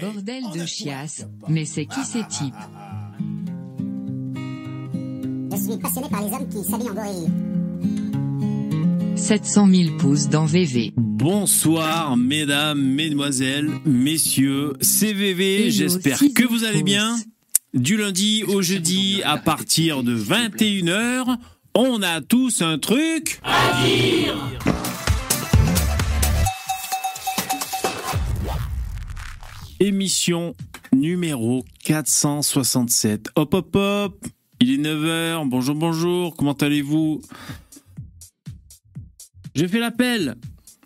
Bordel de chiasse, mais c'est qui ces types Je suis passionné par les hommes qui s'habillent en gorille. 700 000 pouces dans VV. Bonsoir, mesdames, mesdemoiselles, messieurs, c'est VV, j'espère que vous allez bien. Du lundi au jeudi, à partir de 21h, on a tous un truc Émission numéro 467. Hop hop hop, il est 9h, bonjour bonjour, comment allez-vous? J'ai fait l'appel.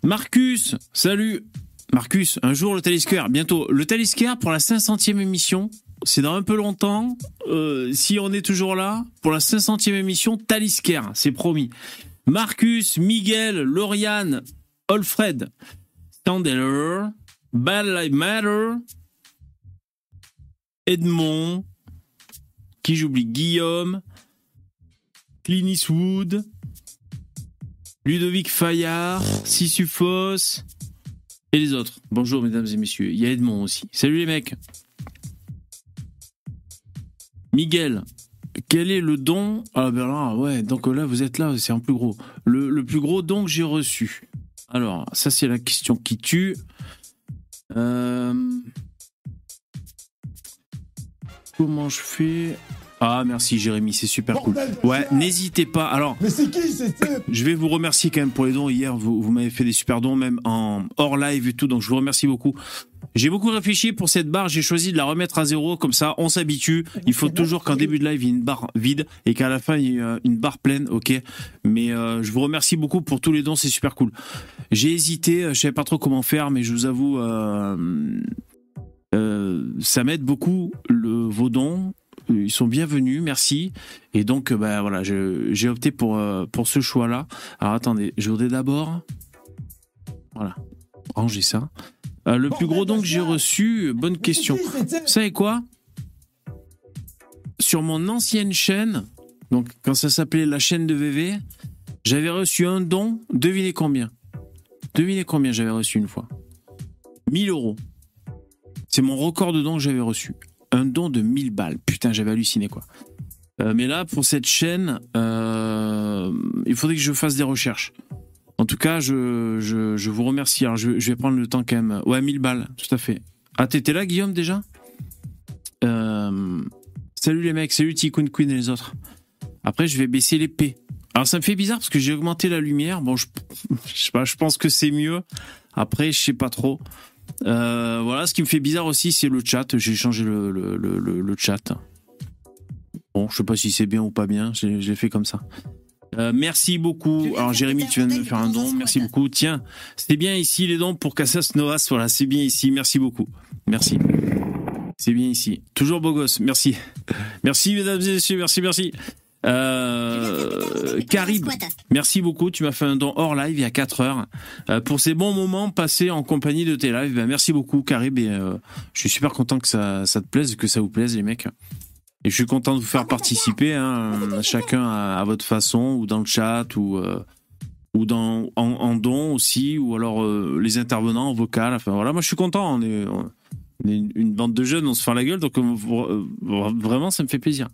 Marcus, salut. Marcus, un jour le Talisker, bientôt. Le Talisker pour la 500e émission. C'est dans un peu longtemps. Euh, si on est toujours là, pour la 500e émission, Talisker, c'est promis. Marcus, Miguel, Lauriane, Alfred, Standeller, Bad Life Matter, Edmond, qui j'oublie, Guillaume, Clint Eastwood, Ludovic Fayard, Sissufos et les autres. Bonjour mesdames et messieurs. Il y a Edmond aussi. Salut les mecs. Miguel, quel est le don? Ah ben là, ouais, donc là vous êtes là, c'est un plus gros. Le, le plus gros don que j'ai reçu. Alors, ça c'est la question qui tue. Euh, Comment je fais? Ah merci Jérémy, c'est super cool. Ouais, n'hésitez pas. Alors, Mais c'est qui je vais vous remercier quand même pour les dons. Hier, vous, vous m'avez fait des super dons, même en hors live et tout, donc je vous remercie beaucoup. J'ai beaucoup réfléchi pour cette barre, j'ai choisi de la remettre à zéro, comme ça on s'habitue. Il faut toujours qu'en début de live, il y ait une barre vide et qu'à la fin, il y ait euh, une barre pleine, ok Mais euh, je vous remercie beaucoup pour tous les dons, c'est super cool. J'ai hésité, euh, je savais pas trop comment faire, mais je vous avoue, euh, euh, ça m'aide beaucoup, le, vos dons. Ils sont bienvenus, merci. Et donc, euh, bah, voilà, j'ai opté pour, euh, pour ce choix-là. Alors attendez, je voudrais d'abord. Voilà, ranger ça. Euh, le plus gros don que j'ai reçu, bonne question. Vous savez quoi? Sur mon ancienne chaîne, donc quand ça s'appelait la chaîne de VV, j'avais reçu un don. Devinez combien? Devinez combien j'avais reçu une fois? 1000 euros. C'est mon record de don que j'avais reçu. Un don de 1000 balles. Putain, j'avais halluciné quoi. Euh, mais là, pour cette chaîne, euh, il faudrait que je fasse des recherches. En tout cas, je, vous remercie. Alors, je, vais prendre le temps quand même. Ouais, 1000 balles, tout à fait. Ah, t'étais là, Guillaume, déjà? Euh, Salut les mecs, salut Tikkun Queen et les autres. Après, je vais baisser l'épée. Alors, ça me fait bizarre parce que j'ai augmenté la lumière. Bon, je, je pense que c'est mieux. Après, je sais pas trop. Euh, voilà, ce qui me fait bizarre aussi, c'est le chat. J'ai changé le, le, le, le- le chat. Bon, je sais pas si c'est bien ou pas bien. L'ai fait comme ça. Euh, merci beaucoup. Alors Jérémy, tu viens de me faire un don. Merci beaucoup. Tiens, c'est bien ici les dons pour Cassas Noas. Voilà, c'est bien ici. Merci beaucoup. Merci. C'est bien ici. Toujours beau gosse. Merci. Merci mesdames et messieurs. Merci, merci. Euh, Carib, merci beaucoup. Tu m'as fait un don hors live il y a 4 heures euh, pour ces bons moments passés en compagnie de tes lives. Ben, merci beaucoup, Carib. Et, euh, je suis super content que ça, ça te plaise, que ça vous plaise, les mecs. Et je suis content de vous faire participer, hein, chacun à, à votre façon, ou dans le chat, ou, euh, ou dans, en, en don aussi, ou alors euh, les intervenants en vocal. Enfin voilà, moi je suis content. On est, on est une, bande de jeunes, on se fait la gueule, donc euh, vraiment ça me fait plaisir.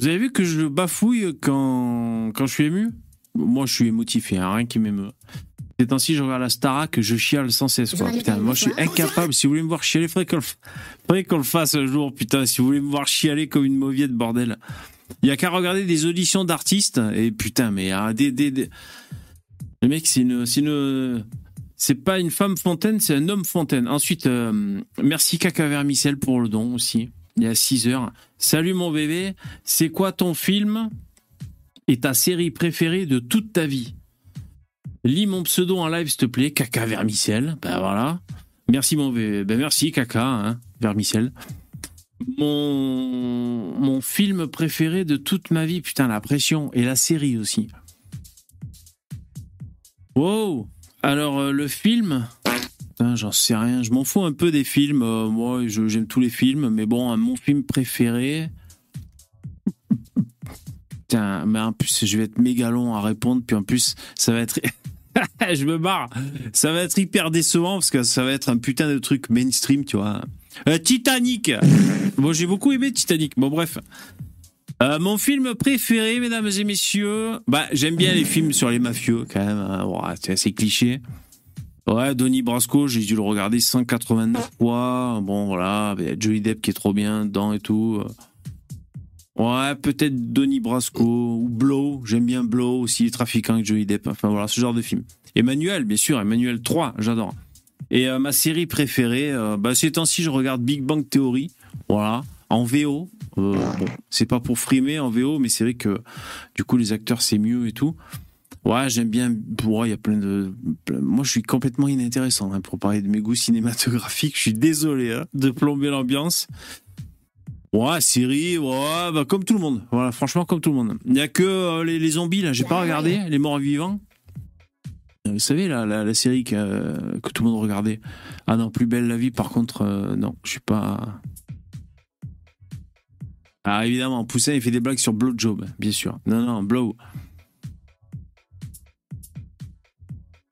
Vous avez vu que je bafouille quand, quand je suis ému? Moi je suis émotif, il n'y a rien qui m'émeut. Ces temps-ci, je regarde la Starac, je chiale sans cesse. Quoi. Putain, moi je suis incapable. Si vous voulez me voir chialer, faudrait qu'on le, faudrait qu'on le fasse un jour. Putain, si vous voulez me voir chialer comme une mauviette, bordel. Il y a qu'à regarder des auditions d'artistes et putain, mais ah, des, des, des- le mec, c'est une, c'est une, c'est pas une femme fontaine, c'est un homme fontaine. Ensuite, euh, merci Caca Vermicelle pour le don aussi. Il y a 6 heures. Salut mon bébé, c'est quoi ton film et ta série préférée de toute ta vie? Lis mon pseudo en live, s'il te plaît, Caca Vermicelle. Ben voilà. Merci mon bébé. Ben merci Caca, hein, Vermicelle. Mon, mon film préféré de toute ma vie, putain, la pression. Et la série aussi. Wow Alors, euh, le film Putain, J'en sais rien. Je m'en fous un peu des films. Euh, moi, j'aime tous les films. Mais bon, hein, mon film préféré... Putain, mais en plus, je vais être méga long à répondre. Puis en plus, ça va être... je me barre. Ça va être hyper décevant parce que ça va être un putain de truc mainstream, tu vois. Euh, Titanic. Bon, j'ai beaucoup aimé Titanic. Bon, bref. Euh, mon film préféré, mesdames et messieurs, bah j'aime bien les films sur les mafieux quand même. hein. C'est assez cliché. Ouais, Donnie Brasco, j'ai dû le regarder 189 fois. Bon, voilà, il y a Depp qui est trop bien dedans et tout. Ouais, peut-être Donnie Brasco ou Blow. J'aime bien Blow aussi, les trafiquants avec Johnny Depp. Enfin voilà, ce genre de film. Emmanuel, bien sûr, Emmanuel 3, j'adore. Et euh, ma série préférée, euh, bah, ces temps-ci, je regarde Big Bang Theory. Voilà, en VO. Euh, c'est pas pour frimer en VO, mais c'est vrai que du coup, les acteurs, c'est mieux et tout. Ouais, j'aime bien. Ouais, il y a plein de. Moi, je suis complètement inintéressant hein, pour parler de mes goûts cinématographiques. Je suis désolé hein, de plomber l'ambiance. Ouais, série, ouais, bah, comme tout le monde. Voilà, franchement, comme tout le monde. Il y a que euh, les, les zombies, là, j'ai pas regardé, les morts vivants. Euh, Vous savez, la, la, la série que, euh, que tout le monde regardait. Ah non, plus belle la vie, par contre, euh, non, je suis pas. Ah, évidemment, Poussin, il fait des blagues sur Blowjob, bien sûr. Non, non, Blow.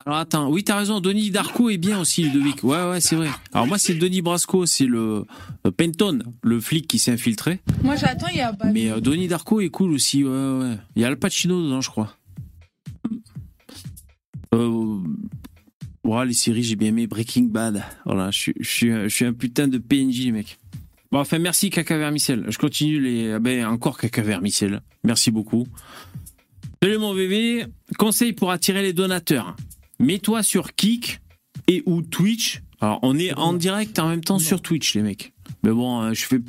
Alors attends, oui, t'as raison, Denis Darko est bien aussi, Ludovic. Ouais, ouais, c'est vrai. Alors moi, c'est Denis Brasco, c'est le euh, Penton, le flic qui s'est infiltré. Moi j'attends, il y a pas. Mais euh, Denis Darko est cool aussi, ouais, ouais. Il y a Al Pacino dedans, je crois. Euh, ouais, les séries, j'ai bien aimé Breaking Bad. Voilà, je suis, je suis, je suis un putain de PNJ, les mecs. Bon, enfin, merci Caca Vermicelle. Je continue les. Ben, encore Caca Vermicelle. Merci beaucoup. Salut mon bébé. Conseil pour attirer les donateurs. Mets-toi sur Kik et ou Twitch. Alors, on est en direct en même temps sur Twitch, les mecs. Mais bon, euh, je fais,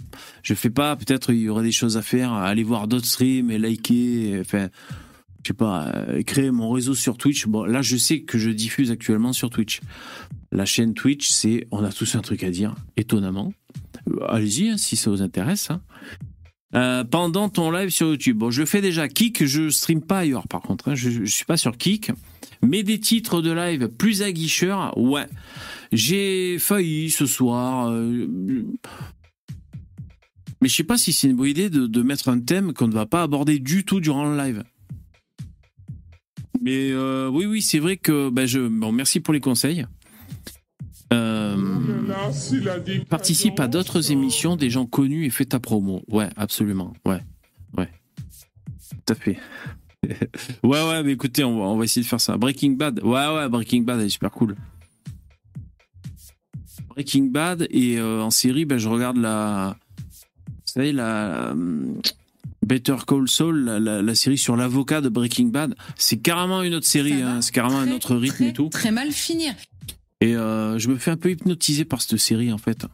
je fais pas. Peut-être il y aurait des choses à faire. Aller voir d'autres streams et liker. Enfin, je sais pas. euh, créer mon réseau sur Twitch. Bon, là, je sais que je diffuse actuellement sur Twitch. La chaîne Twitch, c'est, on a tous un truc à dire, étonnamment. Euh, Allez-y, hein, si ça vous intéresse. hein. Pendant ton live sur YouTube. Bon, je fais déjà. Kik, je stream pas ailleurs, par contre. hein. Je, je suis pas sur Kik. Mais des titres de live plus aguicheurs, ouais. J'ai failli ce soir. euh, mais je sais pas si c'est une bonne idée de, mettre un thème qu'on ne va pas aborder du tout durant le live. Mais euh, oui, oui, c'est vrai que ben. Bon, merci pour les conseils. Euh, participe à d'autres émissions des gens connus et fais ta promo. Ouais, absolument. Ouais, ouais. Tout à fait. ouais, ouais, mais écoutez, on va, on va essayer de faire ça. Breaking Bad. Ouais, ouais, Breaking Bad, elle est super cool. Breaking Bad et euh, en série, ben, je regarde la. Vous savez, la. euh, Better Call Saul, la, la- la série sur l'avocat de Breaking Bad. C'est carrément une autre série, hein, c'est carrément un autre rythme très, et tout. Très mal finir. Et euh, je me fais un peu hypnotiser par cette série en fait.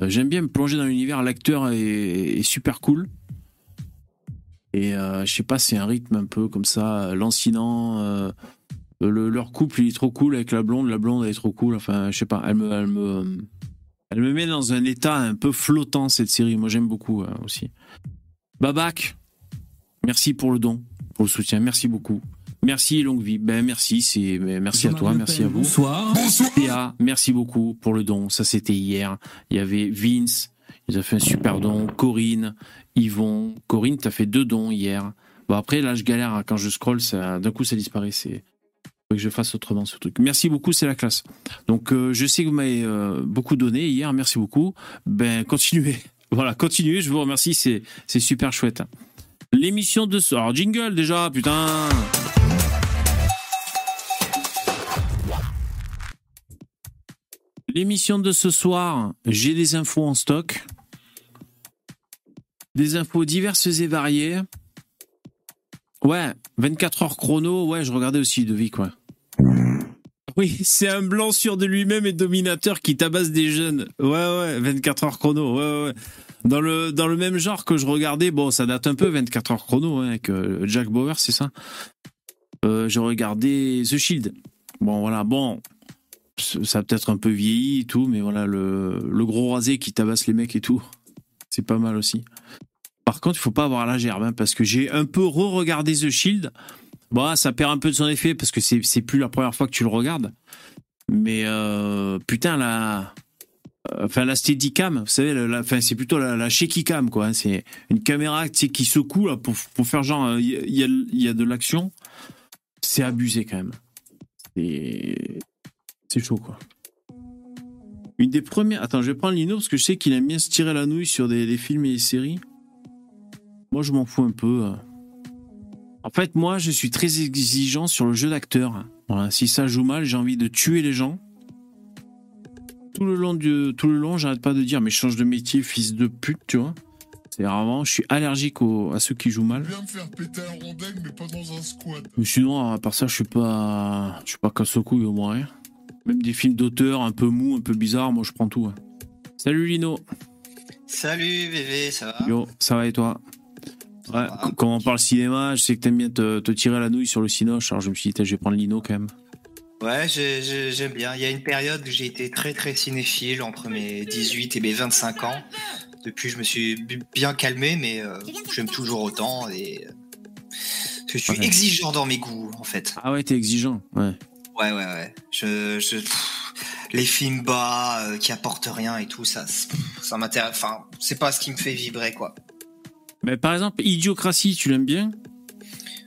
J'aime bien me plonger dans l'univers. L'acteur est, est super cool. Et euh, je sais pas, c'est un rythme un peu comme ça, lancinant. euh, le- leur couple, il est trop cool avec la blonde. La blonde, elle est trop cool. Enfin, je sais pas, elle me, elle me, elle me met dans un état un peu flottant cette série. Moi, j'aime beaucoup euh, aussi. Babac, merci pour le don, pour le soutien. Merci beaucoup. Merci longue vie. Ben merci, c'est ben, merci à toi, merci à vous. Bonsoir. Théa, merci beaucoup pour le don. Ça, c'était hier. Il y avait Vince, il a fait un super don. Corinne, Yvon. Corinne, t'as fait deux dons hier. Bon, après, là, je galère. hein. Quand je scroll, d'un coup, ça disparaît. C'est, faut que je fasse autrement ce truc. Merci beaucoup, c'est la classe. Donc, euh, je sais que vous m'avez euh, beaucoup donné hier. Merci beaucoup. Ben, continuez. Voilà, continuez. Je vous remercie. C'est, c'est super chouette. L'émission de ce. Alors, jingle déjà, putain. L'émission de ce soir, j'ai des infos en stock. Des infos diverses et variées. Ouais, 24 heures chrono, ouais, je regardais aussi Devic, ouais. Oui, c'est un blanc sûr de lui-même et dominateur qui tabasse des jeunes. Ouais, ouais, 24 heures chrono, ouais, ouais. Dans le, dans le même genre que je regardais, bon, ça date un peu, 24 heures chrono, hein, avec euh, Jack Bauer, c'est ça euh, Je regardais The Shield. Bon, voilà, bon, ça peut-être un peu vieilli tout, mais voilà, le, le gros rasé qui tabasse les mecs et tout, c'est pas mal aussi. Par contre, il faut pas avoir la gerbe, hein, parce que j'ai un peu re-regardé The Shield. Bon, ça perd un peu de son effet, parce que c'est plus la première fois que tu le regardes. Mais euh, putain, la, enfin la Steadicam, vous savez, c'est plutôt la, shaky cam quoi. hein. C'est une caméra qui secoue pour, faire genre il y, a- il y a, de l'action. C'est abusé quand même. C'est c'est chaud, quoi. Une des premières. Attends, je vais prendre Lino parce que je sais qu'il aime bien se tirer la nouille sur des films et des séries. Moi, je m'en fous un peu. euh. En fait, moi, je suis très exigeant sur le jeu d'acteur. Voilà, si ça joue mal, j'ai envie de tuer les gens. Tout le long, du, tout le long, j'arrête pas de dire, mais change de métier, fils de pute, tu vois. C'est vraiment, je suis allergique à ceux qui jouent mal. Viens me faire péter un rondel, mais pas dans un squat. Mais sinon, à part ça, je suis pas, je suis pas casse couille au moins rien. Même des films d'auteur un peu mou, un peu bizarre, moi je prends tout. ouais. Salut Lino. Salut VV, ça va? Yo, ça va et toi? Ouais, quand on parle cinéma, je sais que t'aimes bien te, te tirer la nouille sur le cinoche, alors je me suis dit, je vais prendre Lino quand même. Ouais, j'ai- j'ai- j'aime bien. Il y a une période où j'ai été très très cinéphile entre mes 18 et mes 25 ans. Depuis, je me suis bien calmé, mais euh, j'aime toujours autant et euh, je suis Ouais. exigeant dans mes goûts en fait. Ah ouais, t'es exigeant. Ouais. Ouais, ouais, ouais. Je, je, pff, les films bas euh, qui apportent rien et tout, ça, ça m'intéresse. Enfin, c'est pas ce qui me fait vibrer quoi. Mais par exemple, Idiocratie, tu l'aimes bien?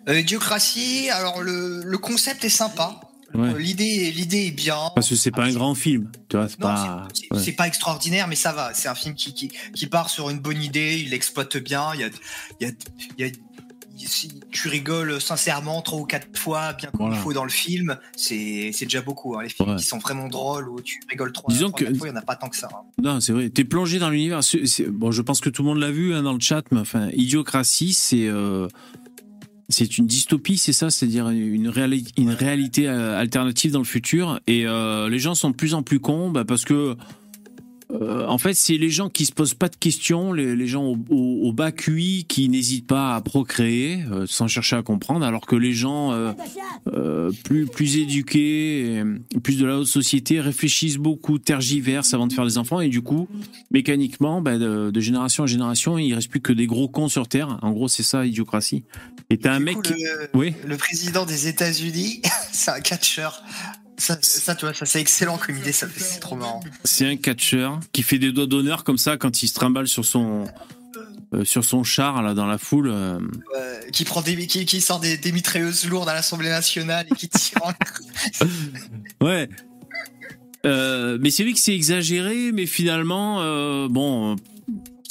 Euh, Idiocratie, alors le, le concept est sympa. Ouais. Euh, L'idée, l'idée est bien. Parce que c'est pas un grand film, tu vois, c'est pas. c'est- ouais. pas extraordinaire, mais ça va. C'est un film qui, qui, qui part sur une bonne idée, il l'exploite bien. Il y a, il y a, il y a- si tu rigoles sincèrement trois ou quatre fois, bien comme Voilà. il faut dans le film, c'est déjà beaucoup. hein. Les films Ouais. qui sont vraiment drôles où tu rigoles trois, Disons trois, que- fois, il n'y en a pas tant que ça. hein. Non, c'est vrai. T'es plongé dans l'univers. Bon, je pense que tout le monde l'a vu hein, dans le chat, mais enfin, Idiocratie, c'est euh, c'est une dystopie, c'est ça, c'est-à-dire une, réali- une réalité euh, alternative dans le futur. Et euh, les gens sont de plus en plus cons bah, parce que euh, en fait, c'est les gens qui se posent pas de questions, les, les gens au, au- au bas QI qui n'hésitent pas à procréer euh, sans chercher à comprendre, alors que les gens euh, plus plus éduqués, plus de la haute société réfléchissent beaucoup, tergiversent avant de faire des enfants et du coup, mécaniquement, bah, de, de génération en génération, il reste plus que des gros cons sur terre. En gros, c'est ça, idiocratie. Et t'as un mec coup, qui... Oui. le président des États-Unis, c'est un catcheur. Ça, ça, tu vois, ça c'est excellent comme idée, ça c'est trop marrant. C'est un catcheur qui fait des doigts d'honneur comme ça quand il se trimballe sur son euh, sur son char là dans la foule. euh. Euh, qui prend des, qui, qui sort des, des mitrailleuses lourdes à l'Assemblée nationale et qui tire. en- Ouais. Euh, mais c'est vrai que c'est exagéré, mais finalement, bon,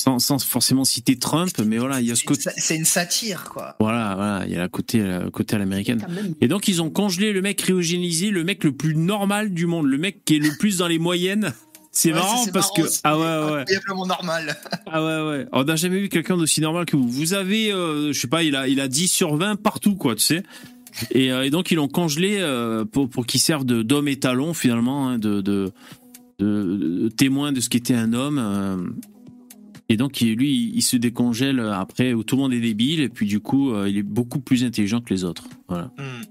sans, sans forcément citer Trump, mais voilà, il y a ce côté. C'est une satire, quoi. Voilà, voilà, il y a la côté, le côté à l'américaine. Et donc ils ont congelé le mec cryogénisé, le mec le plus normal du monde, le mec qui est le plus dans les moyennes. C'est Ouais, marrant parce marrant, que ah ouais ouais Incroyablement normal. ah ouais ouais on n'a jamais vu quelqu'un d'aussi normal que vous. Vous avez euh, je sais pas il a il a 10 sur 20 partout quoi tu sais. Et, euh, et donc ils l'ont congelé euh, pour pour qu'il serve de d'homme étalon finalement hein, de, de de de témoin de ce qu'était un homme. Et donc lui il, se décongèle après où tout le monde est débile et puis du coup euh, il est beaucoup plus intelligent que les autres. Voilà. Hmm.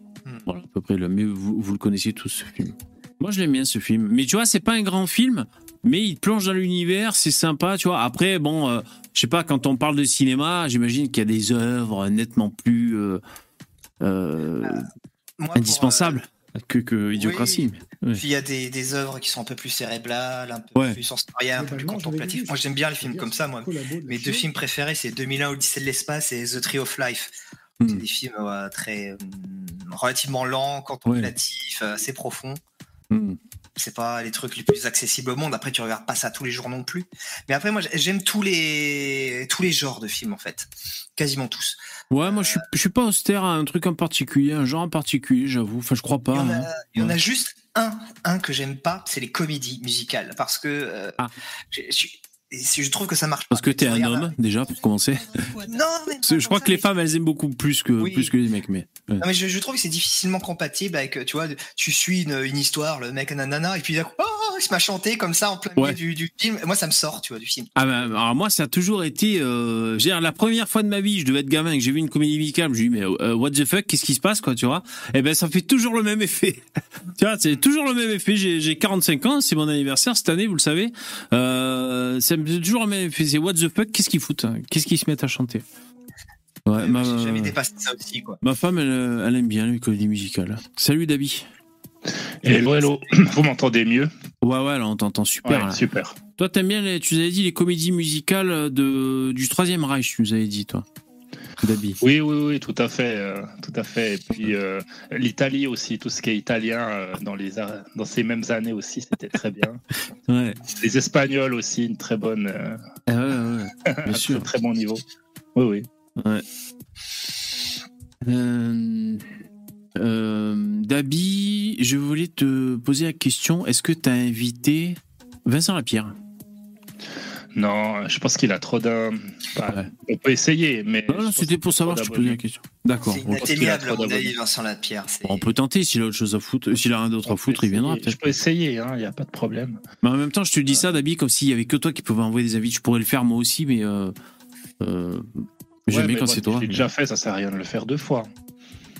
Voilà, à peu près le mieux, vous, vous le connaissez tous ce film. Moi, je l'aime bien ce film. Mais tu vois, c'est pas un grand film, mais il plonge dans l'univers, c'est sympa, tu vois. Après, bon, euh, je sais pas, quand on parle de cinéma, j'imagine qu'il y a des œuvres nettement plus euh, euh, Moi, pour, indispensables que, que Idiocratie. euh, puis il y a des, des œuvres qui sont un peu plus cérébrales, un peu Ouais. plus sensorielles, un peu plus contemplatives. Moi, j'aime bien les films comme ça, moi. Mes deux films préférés, c'est 2001 Odyssée de l'espace et The Tree of Life. C'est Hmm. des films ouais, très euh, relativement lents, contemplatifs, euh, assez profonds. Hmm. C'est pas les trucs les plus accessibles au monde. Après, tu regardes pas ça tous les jours non plus. Mais après, moi, j'aime tous les tous les genres de films en fait, quasiment tous. Ouais, moi, je suis, je suis pas austère à un truc en particulier, un genre en particulier, j'avoue. Enfin, je crois Il y pas. en a, hein. il y en a Ouais. juste un, un que j'aime pas, c'est les comédies musicales, parce que euh, Ah. je, je- et si je trouve que ça marche. Parce pas. que t'es un homme, déjà, pour commencer. Non, mais je crois que les femmes, elles aiment beaucoup plus que, Oui. plus que les mecs, mais. ouais. Non, mais je, je trouve que c'est difficilement compatible avec, tu vois, tu suis une, une histoire, le mec nanana, et puis d'un coup, oh, il se m'a chanté comme ça en plein milieu Ouais. du, du film. Moi, ça me sort, tu vois, du film. Ah ben, alors moi, ça a toujours été. Euh, je veux dire, la première fois de ma vie, je devais être gamin, et que j'ai vu une comédie musicale, je me dis mais euh, what the fuck, qu'est-ce qui se passe quoi, tu vois? Eh ben, ça fait toujours le même effet. tu vois, c'est toujours le même effet. J'ai j'ai 45 ans, c'est mon anniversaire cette année, vous le savez. Euh, toujours effet. C'est what the fuck, qu'est-ce qu'ils foutent hein Qu'est-ce qu'ils se mettent à chanter Ouais, ma, J'ai jamais dépassé ça aussi, quoi. ma femme, elle, euh, elle aime bien les comédies musicales. Salut Dabi. Hello, hello. Vous m'entendez mieux Ouais, ouais, là, on t'entend super. Ouais, là. super. Toi, t'aimes bien, les, tu nous avais dit les comédies musicales de, du Troisième Reich, tu nous avais dit, toi. Oui, oui, oui, tout à fait, euh, tout à fait. Et puis euh, l'Italie aussi, tout ce qui est italien euh, dans les dans ces mêmes années aussi, c'était très bien. Ouais. Les Espagnols aussi, une très bonne, Ah ouais, ouais, bien un sûr. très, très bon niveau. Oui, oui. Dabi, je voulais te poser la question est-ce que tu as invité Vincent Lapierre? Non, je pense qu'il a trop d'un. enfin, Ouais. On peut essayer, mais. Non, c'était pour savoir, je te posais la question. D'accord. C'est inatteignable, mon avis. Vincent Lapierre. On peut tenter s'il a autre chose à foutre. S'il a rien d'autre à foutre, il viendra peut-être. Je peux essayer, il n'y a pas de problème. Mais en même temps, je te dis ça, Dabi, comme s'il y avait que toi qui pouvais envoyer des invités. Je pourrais le faire moi aussi, mais euh, euh, jamais Ouais, quand c'est toi. J'ai déjà fait, ça sert à rien de le faire deux fois.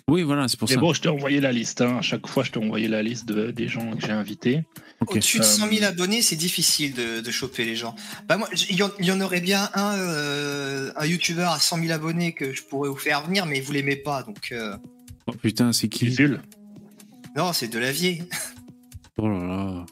Oui, voilà, c'est pour Mais ça. bon, je t'ai envoyé la liste. Hein. À chaque fois, je t'ai envoyé la liste de, des gens que j'ai invités. Au-dessus de 100 000 Euh, abonnés, c'est difficile de, de choper les gens. Bah moi, il y, en- il y en aurait bien un, euh, un YouTuber à 100 000 abonnés que je pourrais vous faire venir, mais vous l'aimez pas, donc euh, Oh, putain, c'est qui? Zul. non, c'est de la vieille. Oh là là.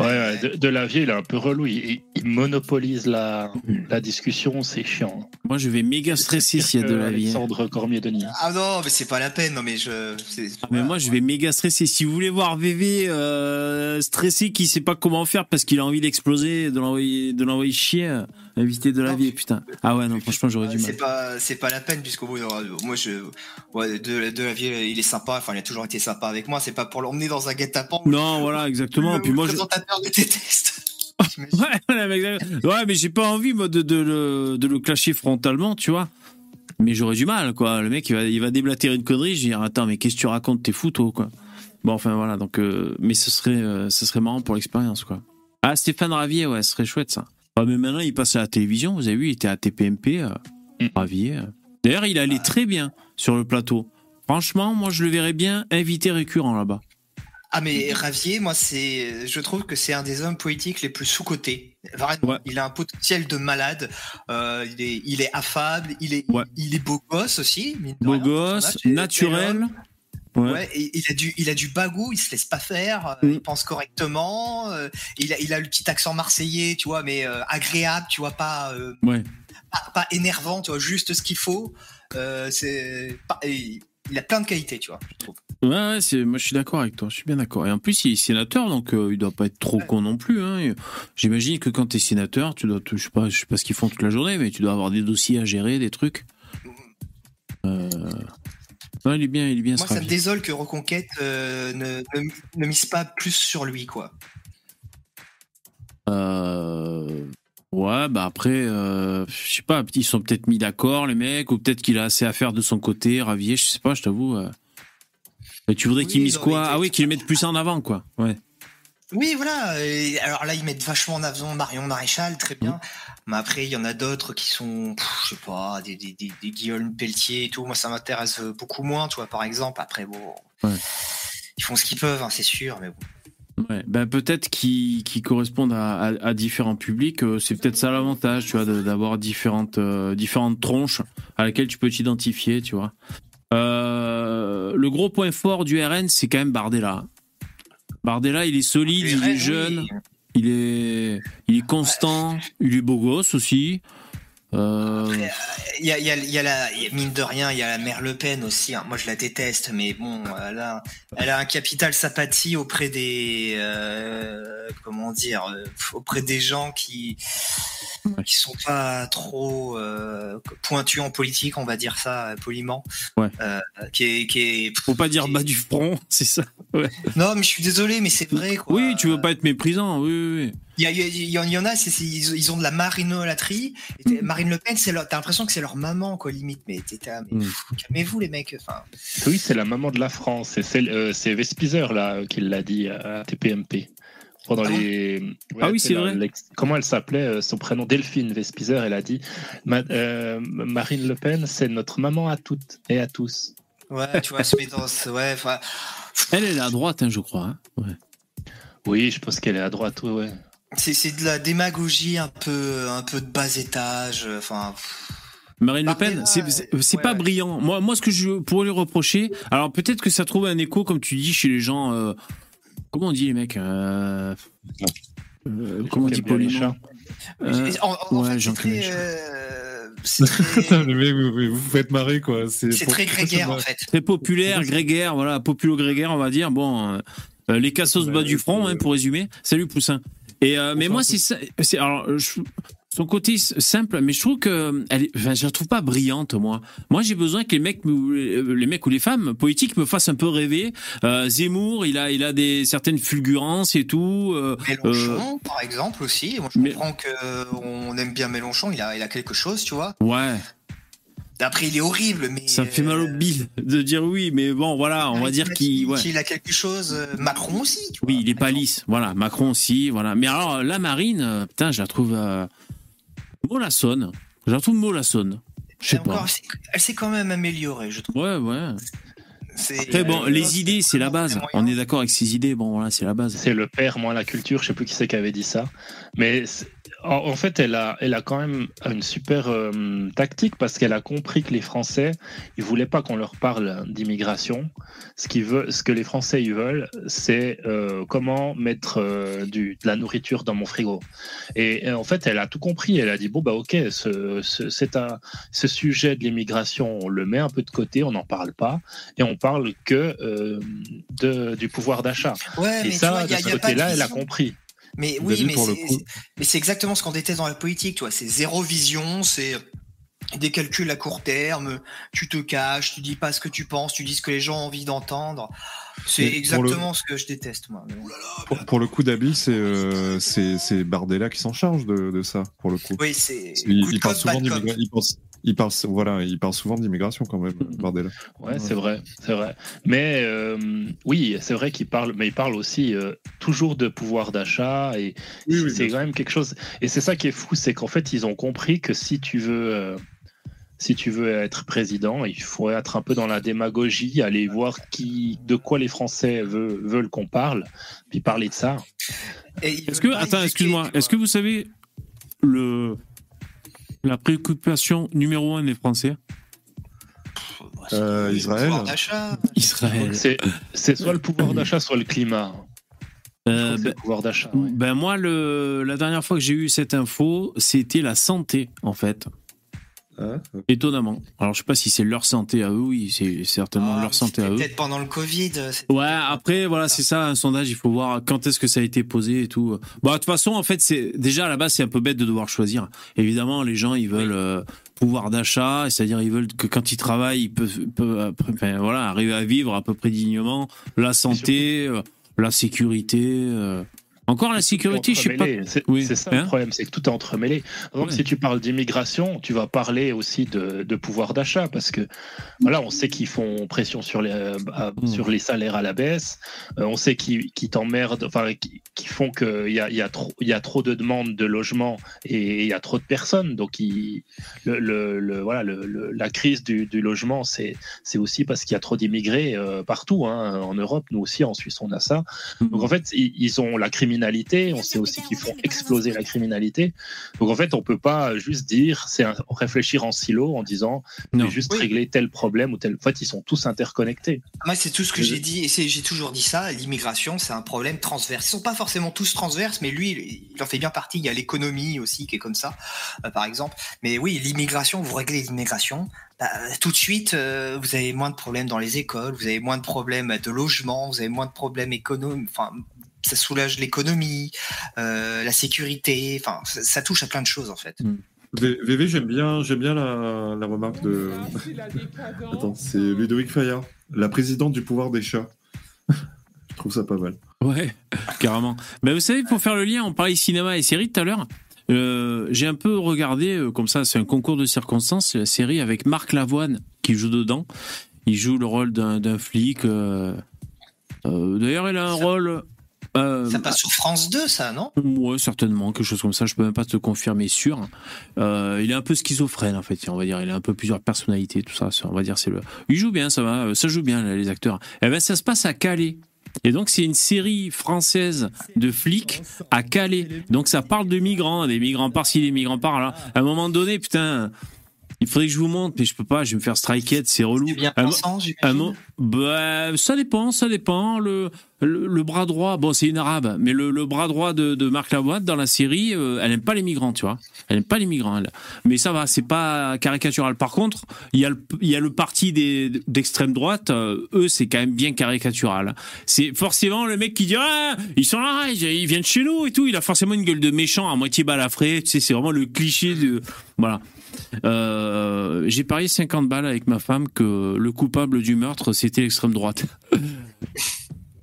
Ouais, ouais, de, de Lavier, il est un peu relou. Il, il monopolise la, la discussion, c'est chiant. Moi, je vais méga stresser s'il y a de la vie. Alexandre Cormier-Denis. Ah non, mais c'est pas la peine. Non, mais je. Ah, mais moi, je vais méga stresser. Si vous voulez voir VV euh, stressé, qui sait pas comment faire parce qu'il a envie d'exploser, de l'envoyer, de l'envoyer chier, euh, invité de la Non, vie, putain. Ah ouais, non, franchement, j'aurais du mal. C'est pas, c'est pas la peine puisqu'au bout, moi je, ouais, de, de la vie, il est sympa. Enfin, il a toujours été sympa avec moi. C'est pas pour l'emmener dans un guet-apens. Non, voilà, exactement. le Puis moi, je... présentateur le déteste. Ouais, mais exact- ouais, mais j'ai pas envie moi de, de, le, de le clasher frontalement, tu vois. Mais j'aurais du mal, quoi. Le mec, il va, il va déblatérer une connerie. Je vais dire, attends, mais qu'est-ce que tu racontes T'es fou, toi, quoi. Bon, enfin, voilà. Donc, euh, mais ce serait, euh, ce serait marrant pour l'expérience, quoi. Ah, Stéphane Ravier, ouais, ce serait chouette, ça. Ah, mais maintenant, il passe à la télévision. Vous avez vu, il était à TPMP. euh, Mm. Ravier. D'ailleurs, il allait très bien sur le plateau. Franchement, moi, je le verrais bien invité récurrent là-bas. Ah mais Ravier, moi c'est, je trouve que c'est un des hommes politiques les plus sous-cotés. Vraiment, Ouais. il a un potentiel de malade. Euh, il est, il est affable, il est, Ouais. il est beau gosse aussi. Beau gosse, naturel. c'est Ouais. Ouais, et il a du, il a du bagou, il se laisse pas faire, euh, Mm. il pense correctement. euh, il a, il a le petit accent marseillais, tu vois, mais euh, agréable, tu vois, pas, pas, pas énervant, tu vois, juste ce qu'il faut. C'est, il a plein de qualités, tu vois, je trouve. Ouais, ouais, c'est, moi je suis d'accord avec toi, je suis bien d'accord. Et en plus, il est sénateur, donc euh, il doit pas être trop Ouais. con non plus. Hein. J'imagine que quand tu es sénateur, tu dois, te- je sais pas, je sais pas ce qu'ils font toute la journée, mais tu dois avoir des dossiers à gérer, des trucs. Euh... Non, il est bien, il est bien. Moi, ça me désole que Reconquête euh, ne, ne, ne mise pas plus sur lui, quoi. Euh... Ouais, bah après, euh, je sais pas, ils sont peut-être mis d'accord, les mecs, ou peut-être qu'il a assez à faire de son côté, Ravier, je sais pas, je t'avoue. euh. Mais tu voudrais Oui, qu'il mise quoi? Ah oui, qu'il mette plus en avant, quoi. Ouais. Oui, voilà. et alors là, ils mettent vachement en avant Marion Maréchal, très bien. Mais après, il y en a d'autres qui sont, pff, je sais pas, des, des, des, des Guillaume Pelletier et tout. Moi, ça m'intéresse beaucoup moins, tu vois, par exemple. Après, bon, Ouais. ils font ce qu'ils peuvent, hein, c'est sûr. Mais bon. Ouais, ben peut-être qu'ils qu'ils correspondent à, à- à différents publics. euh, C'est peut-être ça l'avantage, tu vois, d'avoir différentes, euh, différentes tronches à laquelle tu peux t'identifier, tu vois. Euh, le gros point fort du RN, c'est quand même Bardella. Bardella, il est solide, il est jeune, il est, il est constant, il est beau gosse aussi. Euh, Il y a, il y a- il y a la, mine de rien, il y a la mère Le Pen aussi. hein. Moi, je la déteste, mais bon, elle a, elle a un capital sympathie auprès des, euh, comment dire, euh, auprès des gens qui, qui sont pas trop euh, pointus en politique, on va dire ça euh, poliment. Ouais. Euh, qui est, qui est. faut pas dire bas du front, c'est ça. Non, mais je suis désolé, mais c'est vrai. Quoi. Oui, tu veux pas être méprisant, oui, oui, oui. Il y, a- il y y en- a, ils, ils ont de la marinolatrie. Et t'es- Marine Le Pen, t'as l'impression que c'est leur maman, quoi, limite. Mais mais Mm. calmez-vous, les mecs. Oui, c'est la maman de la France. Et c'est euh, c'est Vespizer là euh, qui l'a dit à TPMP. Pendant Ah les. Ouais, Ah oui, c'est vrai. Comment elle s'appelait euh, Son prénom? Delphine Vespizer. Elle a dit Ma- euh, Marine Le Pen, c'est notre maman à toutes et à tous. ouais, tu vois, met dans ce- ouais, enfin, Elle, elle est à droite, hein, je crois. hein. Ouais. Oui, je pense qu'elle est à droite. Ouais. C'est, c'est de la démagogie un peu, un peu de bas étage. euh, Enfin, Marine Le Pen, c'est c'est- c'est ouais, pas ouais. brillant. Moi, moi, ce que je pourrais lui reprocher, alors peut-être que ça trouve un écho, comme tu dis, chez les gens. euh, comment on dit les mecs euh, euh, Comment on dit poliment chats. Euh, en, en ouais, fait, j'en c'est connais, très, je crois. euh, c'est très, Putain, le mec, vous, faites marrer, quoi. C'est c'est pour- très grégaire en fait. Très populaire, grégaire, voilà, populo-grégaire, on va dire. Bon, euh, les cassos Bah, bas du front, euh, hein, pour résumer. Salut Poussin. Et euh, mais moi, c'est Alors, je- son côté simple, mais je trouve que elle, enfin, je la trouve pas brillante, moi. Moi, j'ai besoin que les mecs, me- les mecs ou les femmes politiques me fassent un peu rêver. Euh, Zemmour, il a, il a des certaines fulgurances et tout. euh, Mélenchon, par exemple, aussi. Moi, je mais- comprends qu'on aime bien Mélenchon, il a, il a quelque chose, tu vois. ouais, Après, il est horrible, mais. ça me fait mal au euh, bile de dire oui, mais bon, voilà, on va dire qu'il, ouais. qu'il a quelque chose. euh, Macron aussi, tu Oui, il est pas lisse. Voilà, Macron aussi. Voilà. Mais alors, la Marine, euh, putain, je la trouve euh, mollassonne. Je la trouve mollassonne. Je sais encore, pas. elle s'est- quand même améliorée, je trouve. Ouais, ouais. C'est- Après, bon, euh, les idées, c'est la base. On est d'accord avec ces idées. Bon, voilà, c'est la base. C'est le père, moins la culture. Je sais plus qui c'est qui avait dit ça. Mais en, fait, elle a, elle a quand même une super euh, tactique parce qu'elle a compris que les Français, ils voulaient pas qu'on leur parle d'immigration. Ce, qu'ils veulent, ce que les Français ils veulent, c'est euh, comment mettre euh, du, de la nourriture dans mon frigo. Et, et en fait, elle a tout compris. Elle a dit bon bah ok, ce, ce, c'est un, ce sujet de l'immigration, on le met un peu de côté, on n'en parle pas, et on parle que euh, de, du pouvoir d'achat. Ouais, Et mais ça, vois, y de a, ce côté-là, elle a compris. Mais oui, mais c'est, exactement ce qu'on déteste dans la politique, tu vois. C'est zéro vision, c'est des calculs à court terme. Tu te caches, tu dis pas ce que tu penses, tu dis ce que les gens ont envie d'entendre. C'est exactement ce que je déteste, moi. Pour, pour le coup d'Abil, c'est euh, Bardella qui s'en charge de, de ça, pour le coup. Oui, c'est Il, il parle souvent d'immigration. Il, parle, voilà, il parle souvent d'immigration quand même, Bardella. Ouais, c'est vrai, c'est vrai. Mais euh, oui, c'est vrai qu'il parle, mais il parle aussi euh, toujours de pouvoir d'achat et Oui, oui, c'est quand même quelque chose. Et c'est ça qui est fou, c'est qu'en fait, ils ont compris que si tu veux, euh, si tu veux être président, il faut être un peu dans la démagogie, aller voir qui, de quoi les Français veulent, veulent qu'on parle, puis parler de ça. Est-ce que, attends, excuse-moi, est-ce que vous savez le la préoccupation numéro un des Français c'est Euh, Israël. Israël. C'est soit le pouvoir d'achat, soit le climat. Euh, ben, le pouvoir d'achat. ouais. ben moi, le, la dernière fois que j'ai eu cette info, c'était la santé, en fait. Hein Étonnamment. Alors, je sais pas si c'est leur santé à eux, oui, c'est certainement Ah, leur santé à eux. Peut-être pendant le Covid. c'était Ouais, après, voilà, c'est ça, un sondage, il faut voir quand est-ce que ça a été posé et tout. Bon, de toute façon, en fait, c'est déjà à la base, c'est un peu bête de devoir choisir. Évidemment, les gens, ils veulent euh, pouvoir d'achat, c'est-à-dire ils veulent que quand ils travaillent, ils peuvent, peuvent, après, enfin, voilà, arriver à vivre à peu près dignement, la santé, euh, la sécurité. euh. Encore la sécurité, je sais pas. C'est Oui. c'est ça Hein le problème, c'est que tout est entremêlé. Donc, Ouais. si tu parles d'immigration, tu vas parler aussi de, de pouvoir d'achat parce que voilà, on sait qu'ils font pression sur les, euh, à- Mm. sur les salaires à la baisse. Euh, on sait qu'ils qu'ils t'emmerdent, enfin, qui, qui font qu'il y a, y, a trop- y a trop de demandes de logement et il y a trop de personnes. Donc, ils- le, le- le- voilà, la crise du, du logement, c'est aussi parce qu'il y a trop d'immigrés euh, partout. hein. En Europe, nous aussi, en Suisse, on a ça. Donc en fait, ils, ils ont la criminalité. On sait aussi qu'ils font exploser la criminalité. Donc en fait, on peut pas juste dire, c'est un- réfléchir en silo en disant, Non. mais juste Oui. régler tel problème ou tel. En fait, ils sont tous interconnectés. Moi, c'est tout ce que j'ai dit, et c'est- j'ai toujours dit ça. L'immigration, c'est un problème transverse. Ils sont pas forcément tous transverses, mais lui, il en fait bien partie. Il y a l'économie aussi qui est comme ça, euh, par exemple. Mais oui, l'immigration, vous réglez l'immigration. bah, tout de suite, euh, vous avez moins de problèmes dans les écoles, vous avez moins de problèmes de logement, vous avez moins de problèmes économiques. Enfin, ça soulage l'économie, euh, la sécurité. Enfin, ça, ça touche à plein de choses en fait. V- VV, j'aime bien, j'aime bien la, la remarque de. Attends, c'est Ludovic Fayard, la présidente du pouvoir des chats. Je trouve ça pas mal. Ouais, carrément. Ben, vous savez, pour faire le lien, on parlait cinéma et séries tout à l'heure. Euh, j'ai un peu regardé, euh, comme ça, c'est un concours de circonstances, c'est la série avec Marc Lavoine qui joue dedans. Il joue le rôle d'un flic. euh, euh, D'ailleurs, il a un rôle. Euh, Ça passe sur France 2, ça, non? Ouais, certainement, quelque chose comme ça. Je peux même pas te confirmer sûr. Euh, il est un peu schizophrène en fait, on va dire. Il a un peu plusieurs personnalités, tout ça. On va dire c'est le. Il joue bien, ça va. euh, Ça joue bien là, les acteurs. Et ben ça se passe à Calais. Et donc c'est une série française de flics à Calais. Donc ça parle de migrants, des migrants par-ci, des migrants par-là. À un moment donné, putain. Il faudrait que je vous montre, mais je peux pas, je vais me faire striker, c'est relou. Bien Un pensant, un bah, ça dépend, ça dépend. Le, le, le bras droit, bon, c'est une arabe, mais le, le bras droit de, de Marc Lavoine dans la série, euh, elle aime pas les migrants, tu vois. Elle aime pas les migrants, elle. Mais ça va, c'est pas caricatural. Par contre, il y a le, il y a le parti des, d'extrême droite, euh, eux, c'est quand même bien caricatural. C'est forcément le mec qui dit, ah, ils sont là, ils viennent chez nous et tout. Il a forcément une gueule de méchant à moitié balafré. Tu sais, c'est vraiment le cliché de, voilà. Euh, j'ai parié 50 balles avec ma femme que le coupable du meurtre c'était l'extrême droite.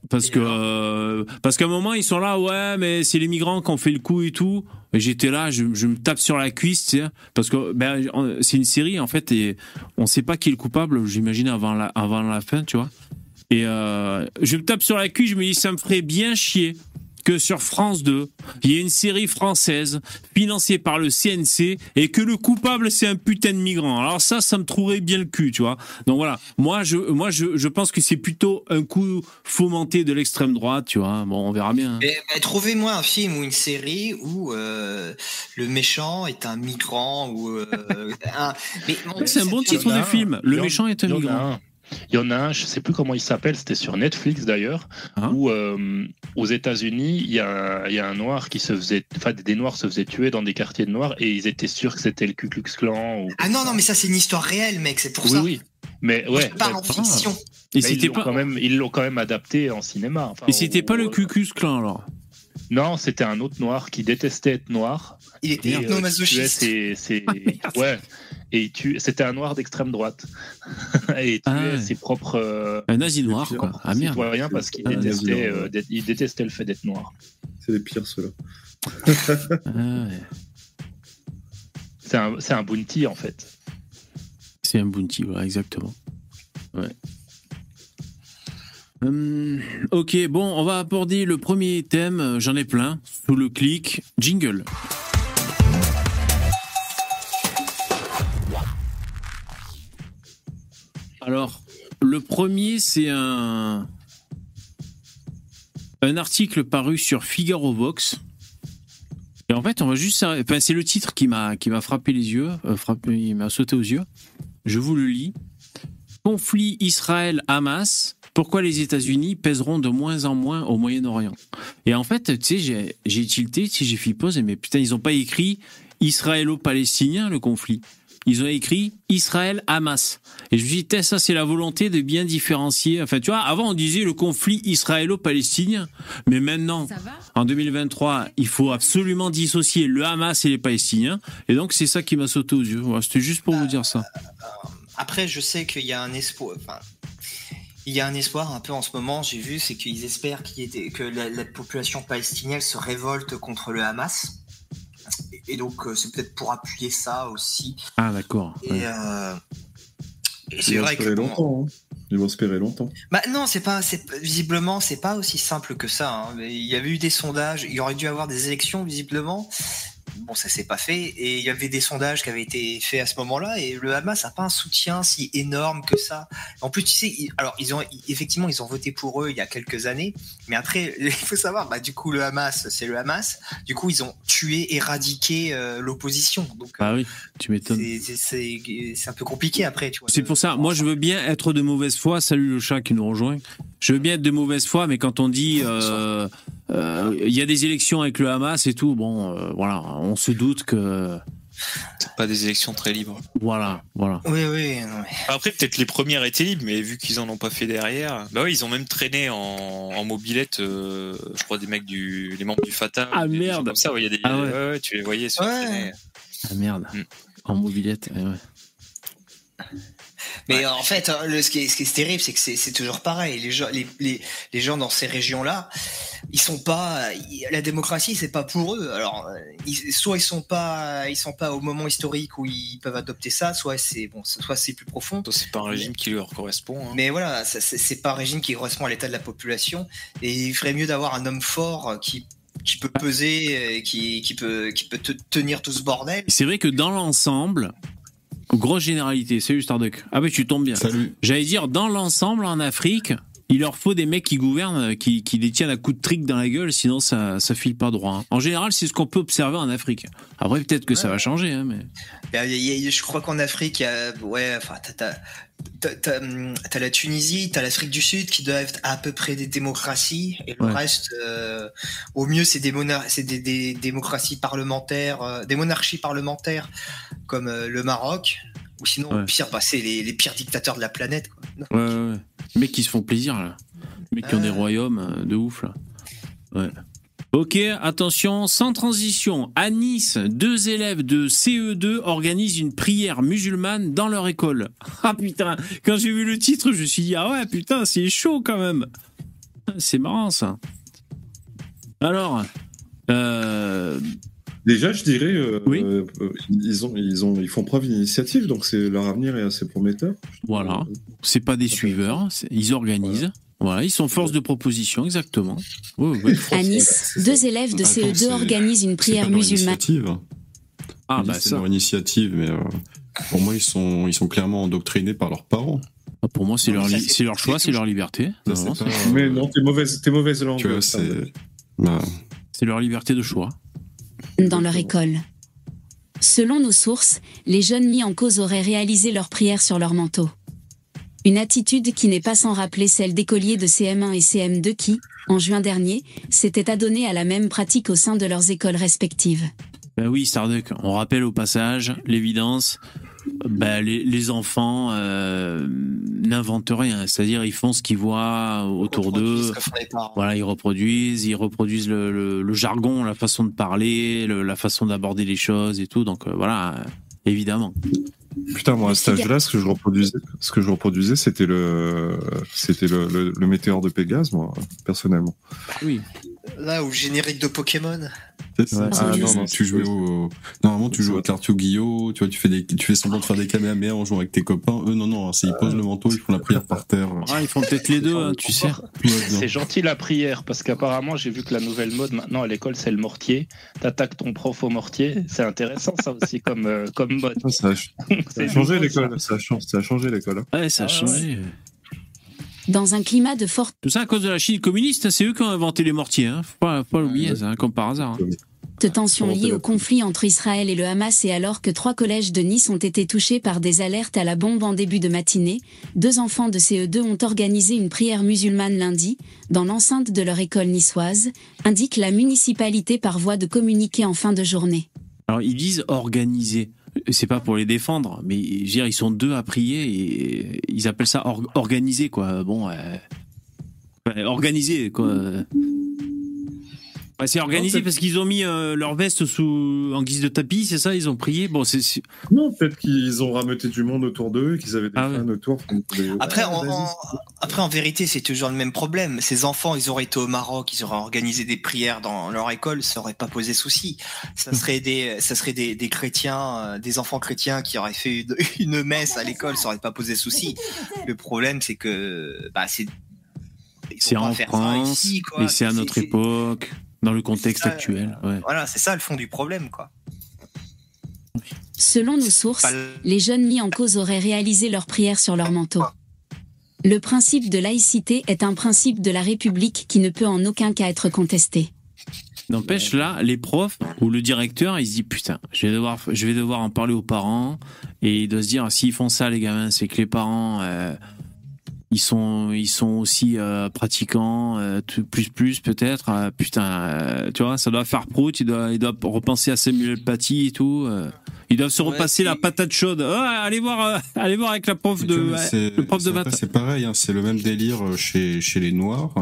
Parce que euh, parce qu'à un moment ils sont là ouais mais c'est les migrants qui ont fait le coup et tout. Et j'étais là je, me tape sur la cuisse tu sais, parce que ben, c'est une série en fait et on sait pas qui est le coupable j'imagine avant la avant la fin tu vois. Et euh, je me tape sur la cuisse je me dis ça me ferait bien chier que sur France 2, il y ait une série française financée par le CNC et que le coupable c'est un putain de migrant. Alors ça, ça me trouverait bien le cul, tu vois. Donc voilà, moi je, moi je, je pense que c'est plutôt un coup fomenté de l'extrême droite, tu vois. Bon, on verra bien. hein. Mais, bah, Trouvez-moi un film ou une série où euh, le méchant est un migrant ou euh, un. Mais mon- C'est un bon titre a de film. Le méchant est un a migrant. Il y en a un, je sais plus comment il s'appelle, c'était sur Netflix d'ailleurs, Hein où euh, aux États-Unis, il y, a, il y a un noir qui se faisait, enfin des noirs se faisaient tuer dans des quartiers de noirs et ils étaient sûrs que c'était le Ku Klux Klan. Ou... Ah non, non, mais ça c'est une histoire réelle, mec, c'est pour oui, ça. oui. Mais Moi, ouais, je parle en fiction. Et mais ils l'ont pas, quand même, ils l'ont quand même adapté en cinéma. Enfin, et c'était pas le au- Cucus Clan alors? Non, c'était un autre noir qui détestait être noir. Il était Et, euh, tuait hypnomasochiste. ses- ses- ouais. Et il tue- c'était un noir d'extrême droite. et il tuait Ah ouais. ses propres euh, Un nazi noir quoi. Ah merde. citoyens parce qu'il Ah, détestait, euh, il détestait le fait d'être noir. C'est les pires, ceux-là. Ah ouais. C'est un, c'est un bounty en fait. C'est un bounty, voilà, exactement. Ouais. Hum, ok, bon, on va aborder le premier thème. J'en ai plein. Sous le clic, jingle. Alors, le premier, c'est un un article paru sur Figaro Vox. Et en fait, on va juste. C'est le titre qui m'a qui m'a frappé les yeux, euh, il m'a sauté aux yeux. Je vous le lis. Conflit Israël-Hamas. Pourquoi les États-Unis pèseront de moins en moins au Moyen-Orient? Et en fait, tu sais, j'ai- tilté, j'ai fait pause, mais putain, ils ont pas écrit israélo-palestinien le conflit. Ils ont écrit Israël-Hamas. Et je me suis dit, Tain, ça, c'est la volonté de bien différencier. Enfin, tu vois, avant, on disait le conflit israélo-palestinien. Mais maintenant, en 2023, il faut absolument dissocier le Hamas et les Palestiniens. Et donc, c'est ça qui m'a sauté aux yeux. Voilà, C'était juste pour vous dire ça. Après, je sais qu'il y a un espoir. Enfin, il y a un espoir un peu en ce moment. J'ai vu, c'est qu'ils espèrent qu'il y ait des- que la, la population palestinienne se révolte contre le Hamas. Et, donc, euh, c'est peut-être pour appuyer ça aussi. Ah, d'accord. Et, Ouais. euh, et Ils c'est vont vrai que bon, longtemps. hein. Ils vont espérer longtemps. Bah non, c'est pas, c'est visiblement, c'est pas aussi simple que ça. hein. Mais Il y avait eu des sondages, il y aurait dû avoir des élections visiblement. Bon, ça s'est pas fait, et il y avait des sondages qui avaient été faits à ce moment-là, et le Hamas a pas un soutien si énorme que ça. En plus, tu sais, ils- alors ils ont effectivement ils ont voté pour eux il y a quelques années, mais après il faut savoir, bah du coup le Hamas c'est le Hamas, du coup ils ont tué, éradiqué euh, l'opposition, donc Bah oui, tu m'étonnes. c'est- un peu compliqué après, tu vois. C'est pour ça, moi je veux bien être de mauvaise foi. Salut le chat qui nous rejoint. Je veux bien être de mauvaise foi, mais quand on dit euh, il y a des élections avec le Hamas et tout, bon, euh, voilà, on se doute que C'est pas des élections très libres. voilà, voilà. Oui, oui, non, mais- Après, peut-être les premières étaient libres, mais vu qu'ils en ont pas fait derrière, bah oui, ils ont même traîné en, en mobilette, euh, je crois, des mecs du, les membres du Fatah. Ah, des- merde. Comme ça, ouais, il y a des, Ah ouais. ouais, ouais, tu les voyais se Ouais. Ah merde, Mm. en mobilette. ouais. Mais en fait, hein, le, ce, qui est, ce qui est terrible, c'est que c'est c'est toujours pareil. Les gens, les, les, les gens dans ces régions-là, ils sont pas. ils- la démocratie, c'est pas pour eux. Alors, euh, ils- soit ils sont pas, ils sont pas au moment historique où ils peuvent adopter ça, soit c'est bon, soit c'est plus profond. C'est pas un régime qui leur correspond. hein. Mais voilà, ça, c'est c'est pas un régime qui correspond à l'état de la population. Et il ferait mieux d'avoir un homme fort qui qui peut peser, qui, qui peut qui peut te- tenir tout ce bordel. C'est vrai que dans l'ensemble, grosse généralité. Salut Starduck. Ah bah tu tombes bien. Salut. J'allais dire dans l'ensemble en Afrique, il leur faut des mecs qui gouvernent, qui, qui les tiennent à coups de trick dans la gueule, sinon ça, ça file pas droit. hein. En général, c'est ce qu'on peut observer en Afrique. Après, peut-être que ça va changer, hein, mais. Je crois qu'en Afrique, il y a, ouais, enfin, t'as- t'as, la Tunisie, t'as l'Afrique du Sud qui doivent être à peu près des démocraties, et le Ouais. reste, euh, au mieux, c'est des, c'est des, des démocraties parlementaires, euh, des monarchies parlementaires, comme euh, le Maroc, ou sinon, Ouais. au pire, bah, c'est les, les pires dictateurs de la planète. Quoi. Ouais, ouais, mecs qui se font plaisir, là. Mecs qui ont des royaumes de ouf, là. Ouais. Ok, attention, sans transition. À Nice, deux élèves de CE2 organisent une prière musulmane dans leur école. Ah putain, quand j'ai vu le titre, je me suis dit, ah ouais, putain, c'est chaud quand même. C'est marrant, ça. Alors, euh, Déjà, je dirais, euh, Oui. euh, ils, ont, ils, ont, ils font preuve d'initiative, donc leur avenir est assez prometteur. voilà. C'est pas des suiveurs, ils organisent. Voilà, ils sont force de proposition, exactement. Ouais. À Nice, deux élèves de Attends, CE2 c'est- organisent une prière musulmane. initiative. Ah bah c'est leur initiative, mais euh, pour moi, ils sont, ils sont clairement endoctrinés par leurs parents. Ah, Pour moi, c'est leur, li- leur choix, c'est leur liberté. Non, pas- Mais non, t'es mauvaise, t'es mauvaise langue. C'est. bah, C'est leur liberté de choix. dans leur école. Selon nos sources, les jeunes mis en cause auraient réalisé leur prière sur leur manteau. Une attitude qui n'est pas sans rappeler celle d'écoliers de CM1 et CM2 qui, en juin dernier, s'étaient adonnés à la même pratique au sein de leurs écoles respectives. Ben oui, Starduck, on rappelle au passage l'évidence. Ben, les, les enfants euh, n'inventent rien, c'est-à-dire ils font ce qu'ils voient autour d'eux. Voilà, ils reproduisent, ils reproduisent le, le- le jargon, la façon de parler, le- la façon d'aborder les choses et tout. Donc euh, voilà, euh, évidemment. Putain, moi, à cet âge-là, ce que je reproduisais, ce que je reproduisais, c'était le, c'était le, le, le météore de Pégase, moi, personnellement. Oui. Là, au générique de Pokémon. Ça, Ah, non, non, tu jouais au. Normalement, tu joues à Clartio Guillot, tu vois, tu fais, des, tu fais semblant de faire des kamehameha en jouant avec tes copains. Eux, non, non, c'est ils posent le manteau, ils font la prière par terre. Ah, ils font peut-être les deux, hein, tu sais. C'est gentil la prière, parce qu'apparemment, j'ai vu que la nouvelle mode maintenant à l'école, c'est le mortier. T'attaques ton prof au mortier. C'est intéressant, ça aussi, comme, euh, comme mode. Ça a, ça a C'est changé l'école, ça a changé, ça a changé l'école. hein. Ouais, ça a Ah, changé. Dans un climat de forte Tout ça à cause de la Chine communiste, hein, c'est eux qui ont inventé les mortiers. Hein. Faut pas, faut pas l'oublier, hein, comme par hasard. hein. Tension liée au conflit entre Israël et le Hamas et alors que trois collèges de Nice ont été touchés par des alertes à la bombe en début de matinée, deux enfants de CE2 ont organisé une prière musulmane lundi, dans l'enceinte de leur école niçoise, indique la municipalité par voie de communiqué en fin de journée. Alors ils disent organiser. C'est pas pour les défendre, mais je veux dire, ils sont deux à prier et ils appellent ça or- organiser quoi. Bon, euh, organiser quoi. Ouais, c'est organisé Non, parce qu'ils ont mis euh, leur veste sous en guise de tapis, c'est ça? Ils ont prié? Bon, c'est Non, peut-être qu'ils ont rameuté du monde autour d'eux et qu'ils avaient des Ah ouais. autour. Des- Après, Ah, en, après, en vérité, c'est toujours le même problème. Ces enfants, ils auraient été au Maroc, ils auraient organisé des prières dans leur école, ça aurait pas posé souci. Ça serait des, ça serait des, des chrétiens, euh, des enfants chrétiens qui auraient fait une, une messe à l'école, ça aurait pas posé souci. Le problème, c'est que, bah, c'est, c'est en France ici, quoi. et c'est à notre c'est- époque, dans le contexte ça, actuel. Ouais. Voilà, c'est ça le fond du problème, quoi. Selon nos sources, le- les jeunes mis en cause auraient réalisé leur prière sur leur manteau. Le principe de laïcité est un principe de la République qui ne peut en aucun cas être contesté. N'empêche, là, les profs ou le directeur, il se dit putain, je vais devoir, je vais devoir en parler aux parents et il doit se dire s'ils font ça, les gamins, c'est que les parents, euh, ils sont, ils sont aussi euh, pratiquants, euh, plus plus peut-être. euh, putain, euh, tu vois, ça doit faire prout. Il doit, il doit repenser à Samuel Paty et tout. euh. ils doivent se Ouais, repasser la patate chaude. Allez voir, euh, allez voir avec la prof de, le prof de maths. C'est pareil, hein, c'est le même délire chez, chez les Noirs.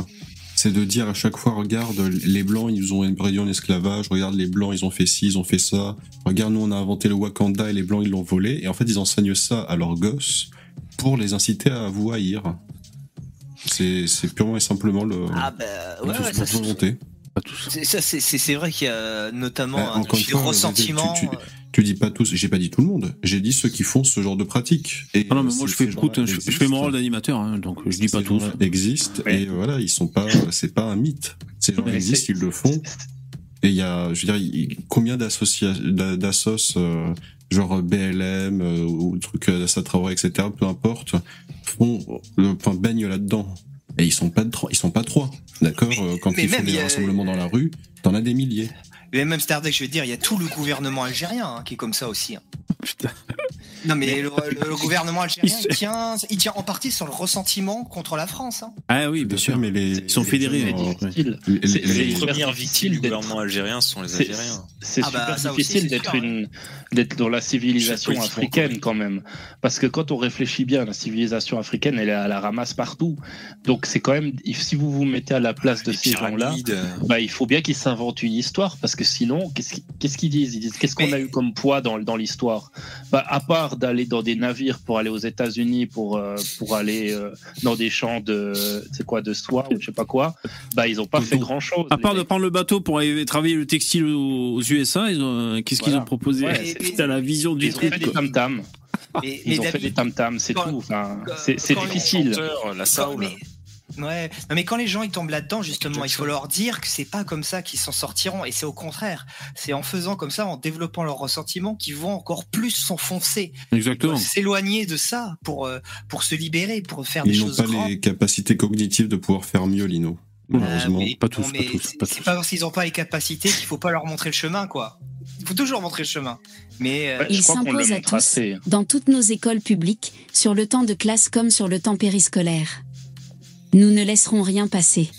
C'est de dire à chaque fois, regarde, les Blancs, ils ont réduit en esclavage, regarde, les Blancs, ils ont fait ci, ils ont fait ça. Regarde, nous, on a inventé le Wakanda et les Blancs, ils l'ont volé. Et en fait, ils enseignent ça à leurs gosses pour les inciter à vous haïr. C'est purement et simplement le, Ah, bah, ouais, tout- ouais, ça, volonté. Ça, c'est, vrai qu'il y a notamment Bah, un fil fois, ressentiment. tu- tu- Tu dis pas tous, j'ai pas dit tout le monde, j'ai dit ceux qui font ce genre de pratique. Et Ah non, mais euh, moi je fais je, je existent. mon rôle d'animateur, hein, donc je dis pas Ces tous. existent Ouais. et voilà, ils sont pas, c'est pas un mythe. Ces gens Mais existent, ils le font. Et il y a, je veux dire, combien d'associa- d'a- d'assos, euh, genre BLM euh, ou trucs d'Assa Traoré, etc., peu importe, font, euh, enfin, baignent là-dedans. Et ils sont pas de trois, ils sont pas trois, d'accord Euh, Quand mais ils font des a- rassemblements dans la rue, t'en as des milliers. Mais même Stardek, je veux dire, il y a tout le gouvernement algérien hein, qui est comme ça aussi. hein. Non mais, le, le- le gouvernement algérien, il tient, il tient en partie sur le ressentiment contre la France. hein. Ah oui, bien sûr. mais les, Ils sont fédérés. C'est ouais. difficile. les- premières victimes du gouvernement algérien sont les Algériens. C'est Ah bah, super difficile c'est d'être sûr, une d'être dans la civilisation africaine quand même, parce que quand on réfléchit bien, la civilisation africaine, elle est à la ramasse partout. Donc c'est quand même, si vous vous mettez à la place de ces gens-là, bah, il faut bien qu'ils s'inventent une histoire, parce que sinon, qu'est-ce qu'ils qu'est-ce qu'ils disent? Ils disent qu'est-ce qu'on Mais- a eu comme poids dans, dans l'histoire? Bah, À part d'aller dans des navires pour aller aux États-Unis, pour euh, pour aller euh, dans des champs de c'est quoi de soie ou je sais pas quoi, bah ils ont pas fait grand-chose. À part de mecs. prendre le bateau pour aller travailler le textile aux, USA, ils ont, euh, qu'est-ce qu'ils ont proposé Ouais, Putain, la vision du Ils ont truc. fait des quoi. tam-tams. Mais, Ils mais ont fait des tam-tams, c'est tout. Enfin, c'est difficile. chanteurs, la Quand- Saoul. mais- Ouais, non mais quand les gens ils tombent là-dedans justement, il faut leur dire que c'est pas comme ça qu'ils s'en sortiront et c'est au contraire, c'est en faisant comme ça, en développant leur ressentiment qu'ils vont encore plus s'enfoncer, Exactement. s'éloigner de ça pour euh, pour se libérer, pour faire des Ils n'ont choses pas grandes. les capacités cognitives de pouvoir faire mieux, Lino. Malheureusement. Ah, mais- pas tous, non, pas tous, c'est- pas C'est tous. pas parce qu'ils n'ont pas les capacités qu'il faut pas leur montrer le chemin quoi. Il faut toujours montrer le chemin. Mais euh, Il s'impose à tous, assez. dans toutes nos écoles publiques, sur le temps de classe comme sur le temps périscolaire. Nous ne laisserons rien passer.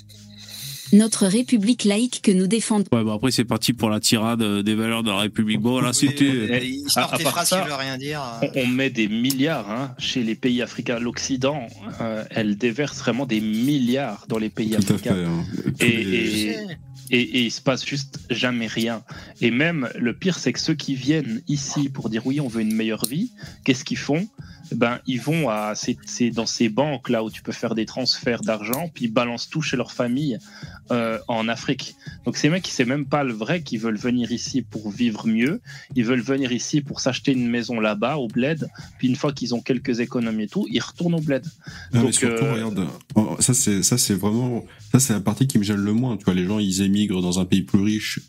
Notre République laïque que nous défendons. Ouais, bon, après, c'est parti pour la tirade euh, des valeurs de la République. Bon, là, oui, c'était. euh, ils à- part ça, veulent rien dire. On, on met des milliards hein, chez les pays africains. L'Occident, euh, elle déverse vraiment des milliards dans les pays Tout à fait. africains. hein. Et, les- et, et, et il se passe juste jamais rien. Et même le pire, c'est que ceux qui viennent ici pour dire oui, on veut une meilleure vie, qu'est-ce qu'ils font? Ben, ils vont à c'est c'est dans ces banques là où tu peux faire des transferts d'argent, puis ils balancent tout chez leur famille euh, en Afrique. Donc ces mecs, c'est même pas le vrai qui veulent venir ici pour vivre mieux. Ils veulent venir ici pour s'acheter une maison là-bas au bled. Puis une fois qu'ils ont quelques économies et tout, ils retournent au bled. Non, mais Donc, surtout, euh, regarde, oh, ça c'est ça c'est vraiment ça c'est la partie qui me gêne le moins. Tu vois, les gens ils émigrent dans un pays plus riche.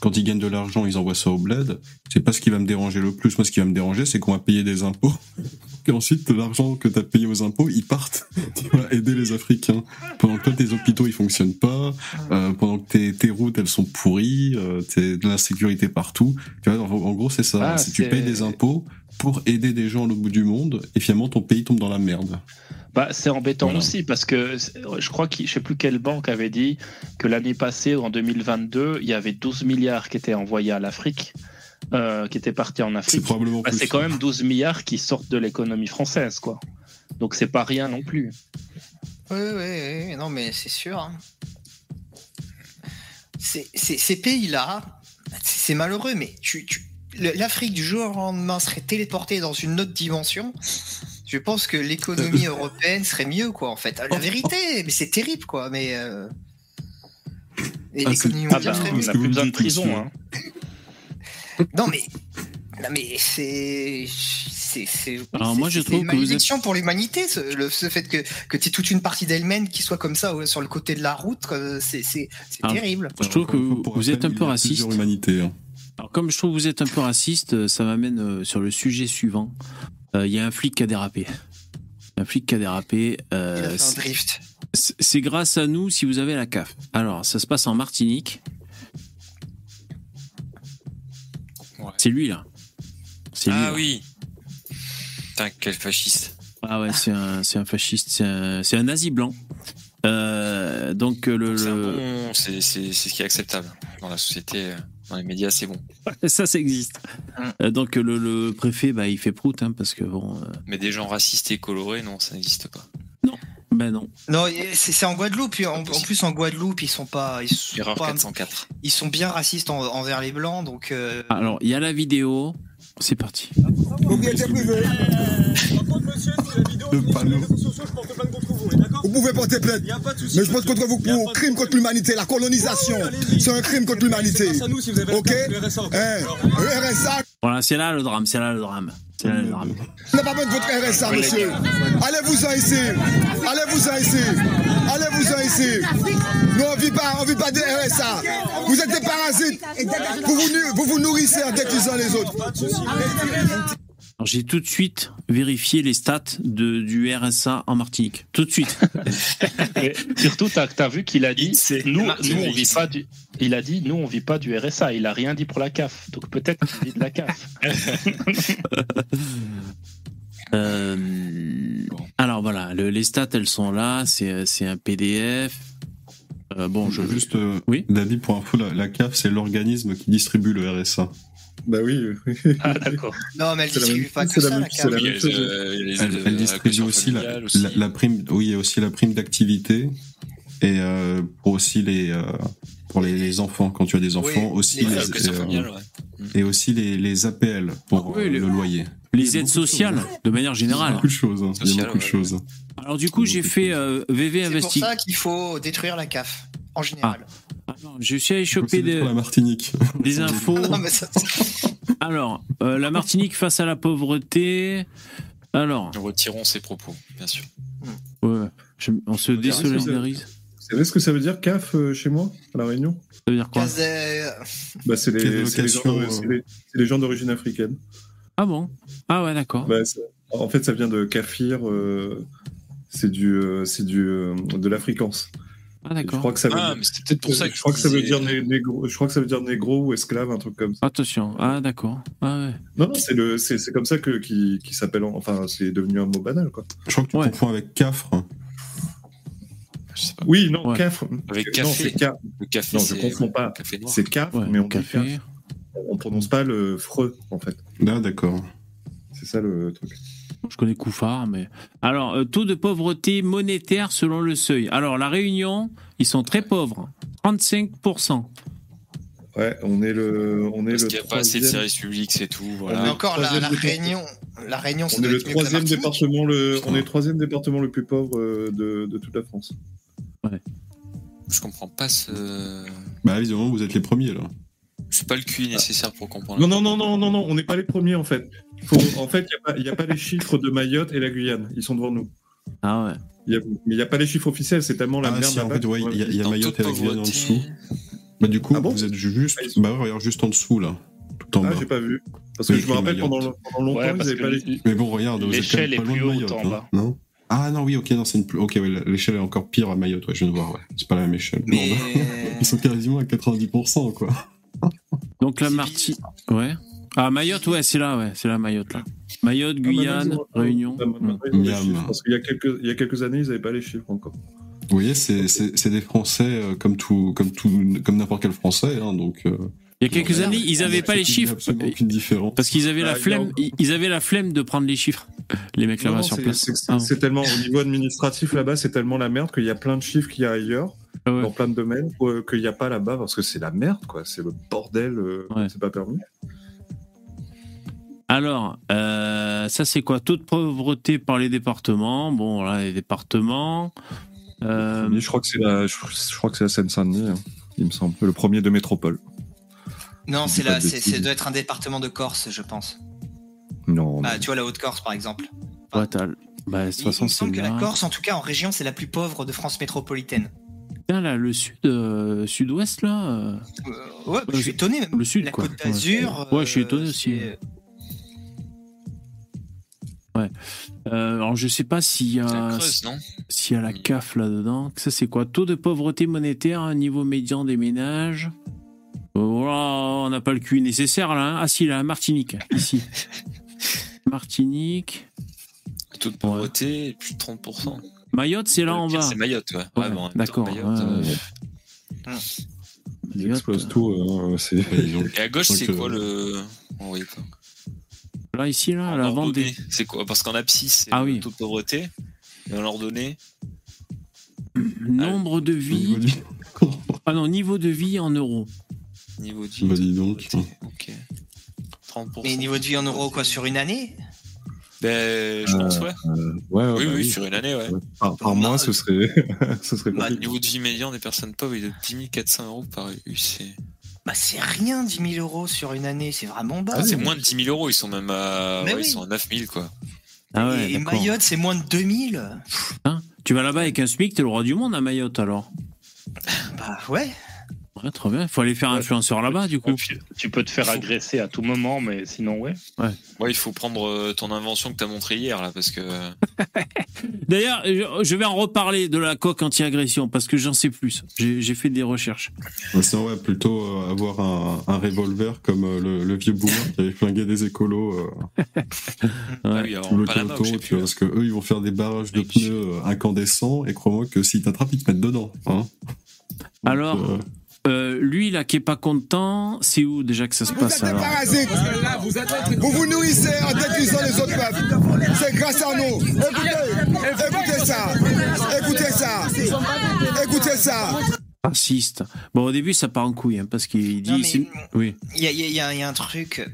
Quand ils gagnent de l'argent, ils envoient ça au bled. C'est pas ce qui va me déranger le plus. Moi, ce qui va me déranger, c'est qu'on va payer des impôts. Et ensuite, l'argent que t'as payé aux impôts, ils partent. Tu vas aider les Africains. Pendant que toi, tes hôpitaux, ils fonctionnent pas. Euh, pendant que tes, tes routes, elles sont pourries. Euh, t'es de l'insécurité partout. Tu vois, en, en gros, c'est ça. Ah, c'est tu payes des impôts pour aider des gens l'autre bout du monde. Et finalement, ton pays tombe dans la merde. Bah, c'est embêtant Voilà. aussi parce que c'est- je crois que je sais plus quelle banque avait dit que l'année passée, en 2022, il y avait 12 milliards qui étaient envoyés à l'Afrique, euh, qui étaient partis en C'est Afrique. probablement Bah, plus. c'est quand même 12 milliards qui sortent de l'économie française, quoi. Donc c'est pas rien non plus. Oui, oui, oui, non, mais c'est sûr. hein. C'est- c'est- ces pays-là, c'est c'est malheureux, mais tu, l'Afrique du jour au lendemain serait téléportée dans une autre dimension. Je pense que l'économie européenne serait mieux, quoi, en fait. La vérité, mais c'est terrible, quoi. Mais euh, et Ah, l'économie Ah mondiale bah, serait on n'a plus besoin de prison. Hein. Non, mais non, mais c'est c'est c'est Alors, c'est- moi, je c'est trouve une que vous êtes- malédiction pour l'humanité, ce, le- ce fait que que tu toute une partie d'Elmen qui soit comme ça sur le côté de la route, c'est c'est c'est Alors, terrible. Je trouve que vous, êtes un peu raciste. hein. Alors, comme je trouve que vous êtes un peu raciste, euh, ça m'amène euh, sur le sujet suivant. Euh, Il y a un flic qui a dérapé. Un flic qui a dérapé. Il a euh, fait un c'est- drift. c'est c'est grâce à nous si vous avez la CAF. Alors, ça se passe en Martinique. Ouais. C'est lui, là. C'est. Ah oui. Putain, quel fasciste. Ah ouais, c'est un, c'est un fasciste, c'est un, c'est un nazi blanc. Euh, donc, le, C'est bon- ce qui est acceptable dans la société, euh, dans les médias, c'est bon. ça, ça existe. Hum. Euh, donc, le, le préfet, bah, il fait prout, hein, parce que bon, euh, Mais des gens racistes et colorés, non, ça n'existe pas. ben non. Non, c'est en Guadeloupe. En, en plus, en Guadeloupe, ils sont pas, ils sont, Erreur pas- 404. ils sont bien racistes en- envers les blancs, donc. euh, Alors, il y a la vidéo. C'est parti. Le panneau. Vous pouvez porter plainte. Mais je porte contre vous pour crime contre l'humanité, la colonisation. C'est un crime contre l'humanité. Ok Hein Le RSA. Voilà, c'est là le drame, c'est là le drame. C'est là le drame. Vous n'avez pas besoin de votre RSA, monsieur. Allez-vous-en ici. Allez-vous-en ici. Allez-vous-en ici. Nous, on vit pas, on vit pas de RSA. Vous êtes des parasites. Vous vous, vous, vous nourrissez en détruisant les autres. J'ai tout de suite vérifié les stats de, du RSA en Martinique. Tout de suite. Surtout, t'as as vu qu'il a dit, C'est nous, nous, on vit pas du. Il a dit, nous, on vit pas du RSA. Il a rien dit pour la CAF. Donc peut-être qu'il vit de la CAF. Euh, alors voilà, le- les stats, elles sont là. C'est c'est un PDF. Euh, bon, je Juste, euh, Oui. David, pour info, la, la CAF, c'est l'organisme qui distribue le RSA. Bah oui. oui. Ah, d'accord. Non, mais elle C'est la distribue même- pas que la ça, même- la même chose. euh, Elle, la distribue aussi aussi. la- prime, oui, il y a aussi la prime d'activité et euh, pour aussi les euh, pour les, les enfants quand tu as des enfants Oui, aussi les les, L'allocation euh, familiale, ouais. et aussi les, les APL pour Oui, euh, les- le loyer. les aides sociales, de manière Il y a générale. beaucoup de choses. hein. Il y a beaucoup de ouais. choses. Alors du coup, j'ai fait euh, VV C'est pour Investi. ça qu'il faut détruire la CAF, en général. Alors, Je suis allé choper des, pour la Martinique. des infos. Non, mais ça, Alors, euh, la Martinique face à la pauvreté. Alors, Nous retirons ces propos, bien sûr. ouais, je- on se désolidarise. Vous savez ce que ça veut dire CAF euh, chez moi, à La Réunion Ça veut dire quoi bah, C'est les, gens euh. les- d'origine africaine. Ah bon? Ah ouais, d'accord. Bah, en fait, ça vient de Kafir. euh, c'est du, euh, c'est du, euh, de l'africance. Ah Je d'accord. crois que ça veut Ah, dire- mais c'était peut-être pour ça que je crois que ça veut disais- dire né- négro, je crois que ça veut dire négro ou esclave, un truc comme ça. Attention. Ah d'accord. Ah ouais. Non, non, c'est le, c'est, c'est comme ça que qui, qui s'appelle, en- enfin, c'est devenu un mot banal, quoi. Je crois que tu Ouais. confonds avec CAFRE. Je sais pas. Oui, non, Ouais. CAF. Avec non, café. c'est CAF. Le café, Non, je c'est confonds pas. C'est CAF, Ouais, mais on dit café. CAF. On prononce pas le freux, en fait. Ah, d'accord. C'est ça le truc. Je connais Couffard, mais. Alors, euh, taux de pauvreté monétaire selon le seuil. Alors, la Réunion, ils sont très pauvres. 35%. Ouais, on est le, on est Parce qu'il n'y a pas assez de services publics, c'est tout. Mais Voilà. encore, la. Réunion, la Réunion, ça On est doit le troisième département, le, on est le troisième département le plus pauvre euh, de, de toute la France. Je comprends pas ce. Bah évidemment, vous êtes les premiers là. C'est pas le QI nécessaire pour comprendre. Non, non, non, non, non, non, on n'est pas les premiers en fait. Faut- en fait, il n'y a, pas les chiffres de Mayotte et la Guyane. Ils sont devant nous. Ah ouais. Il y a- mais il n'y a pas les chiffres officiels, c'est tellement la Ah, merde. si, en fait, ouais, il y a, y a Mayotte et la Guyane en dessous. Bah du coup, Ah bon vous êtes juste, Ah, ils sont- bah regarde juste en dessous là, tout en Ah, bas. j'ai pas vu. Parce que je me rappelle pendant, pendant longtemps, Ouais, ils parce n'avaient que pas les. l- Mais bon, regarde, vous êtes quand L'échelle même pas est loin plus de haute Mayotte, en hein, bas. non? Ah non, oui, ok, non, c'est une plus. Ok, ouais, l'échelle est encore pire à Mayotte, ouais, je viens de voir, ouais. C'est pas la même échelle. Mais Non, bah, Ils sont quasiment à 90%, quoi. Donc, la Martinique. Ouais. Ah, Mayotte, ouais, c'est là, ouais. C'est là, Mayotte, là. Mayotte, Ah, maintenant, Guyane, Réunion. Ah, maintenant, ils ont les Miam. chiffres, Parce qu'il y a quelques, il y a quelques années, ils n'avaient pas les chiffres encore. Vous voyez, c'est des Français euh, comme tout, comme tout, comme n'importe quel Français, hein, donc. euh, Il y a quelques années, ils n'avaient pas les chiffres. aucune différence. Parce qu'ils avaient Ah, la a flemme, ils avaient la flemme de prendre les chiffres. Les mecs là-bas sur c'est- place. c'est- Ah, C'est tellement au niveau administratif là-bas, c'est tellement la merde qu'il y a plein de chiffres qu'il y a ailleurs, Ah ouais. dans plein de domaines, euh, qu'il n'y a pas là-bas parce que c'est la merde, quoi. C'est le bordel, euh, Ouais. c'est pas permis. Alors, euh, ça c'est quoi? Taux de pauvreté par les départements? Bon, là, les départements. Euh, Je crois que c'est la, je, je crois que c'est la Seine-Saint-Denis, hein, il me semble, le premier de métropole. non, c'est là, c'est, ça doit être un département de Corse, je pense. Non. Ah, tu vois la Haute-Corse, par exemple. ouais, t'as- bah, de toute Il, il façon, me semble que la là. Corse, en tout cas en région, c'est la plus pauvre de France métropolitaine. Putain, là, le sud, euh, sud-ouest, là. euh, Euh, ouais, je suis étonné. Même. Le sud, la quoi. Côte d'Azur. Ouais, je suis étonné euh, aussi. Euh, alors, je sais pas s'il y a, s'il y a la CAF là-dedans. Ça, c'est quoi? Taux de pauvreté monétaire, un niveau médian des ménages. Euh, Voilà, on n'a pas le QI nécessaire là. hein. Ah si, là, Martinique, ici. Martinique. Taux de pauvreté, plus de 30%. Mayotte, c'est là en bas. C'est Mayotte, ouais. Bon, d'accord, euh. Ils explosent tout. euh, Et à gauche, c'est quoi le. On voyait pas. Là, ici, là, En la vente des. c'est quoi? Parce qu'en abscisse, c'est Ah le oui. taux de pauvreté. Et en ordonnée, Nombre de vie. du- Ah non, niveau de vie en euros. niveau de vie. Bah dis donc. Ok. 30%. Mais niveau de vie en euros, quoi, sur une année? Ben, je pense, ouais. Euh, ouais, ouais, oui, bah oui, sur une année, ouais. Par, par mois, ce serait, ce serait Bah, niveau de vie médian des personnes pauvres est de 10 400 euros par UC. Bah, c'est rien, 10 000 euros sur une année, c'est vraiment bas. Ah, c'est moins de 10 000 euros, ils sont même à, Mais ouais, oui. ils sont à 9 000, quoi. Ah ouais, et. Mayotte, c'est moins de 2000. Hein? Tu vas là-bas avec un SMIC, t'es le roi du monde à Mayotte alors? Bah ouais. Ouais, trop bien. Il faut aller faire influenceur là-bas, du coup. Tu peux te faire agresser à tout moment, mais sinon, ouais. Ouais. Ouais, il faut prendre euh, ton invention que t'as montré hier, là, parce que. D'ailleurs, je- je vais en reparler de la coque anti-agression parce que j'en sais plus. J'ai fait des recherches. Ouais, C'est ouais, plutôt euh, avoir un, un revolver comme euh, le, le vieux boomer qui avait flingué des écolos euh, Ah oui, alors, tout le canton, tu vois, parce que eux ils vont faire des barrages de pneus euh, incandescents et crois-moi que s'ils t'attrapent ils te mettent dedans. Hein. Alors, euh, lui, là, qui est pas content, c'est où déjà que ça se Vous passe êtes des parasites. Vous vous nourrissez en détruisant les autres peuples. C'est grâce à nous. Écoutez, écoutez ça. Écoutez ça. Écoutez ça. Raciste. Bon, au début, ça part en couille, hein, parce qu'il dit. Oui. Il y y y a- il y a un truc,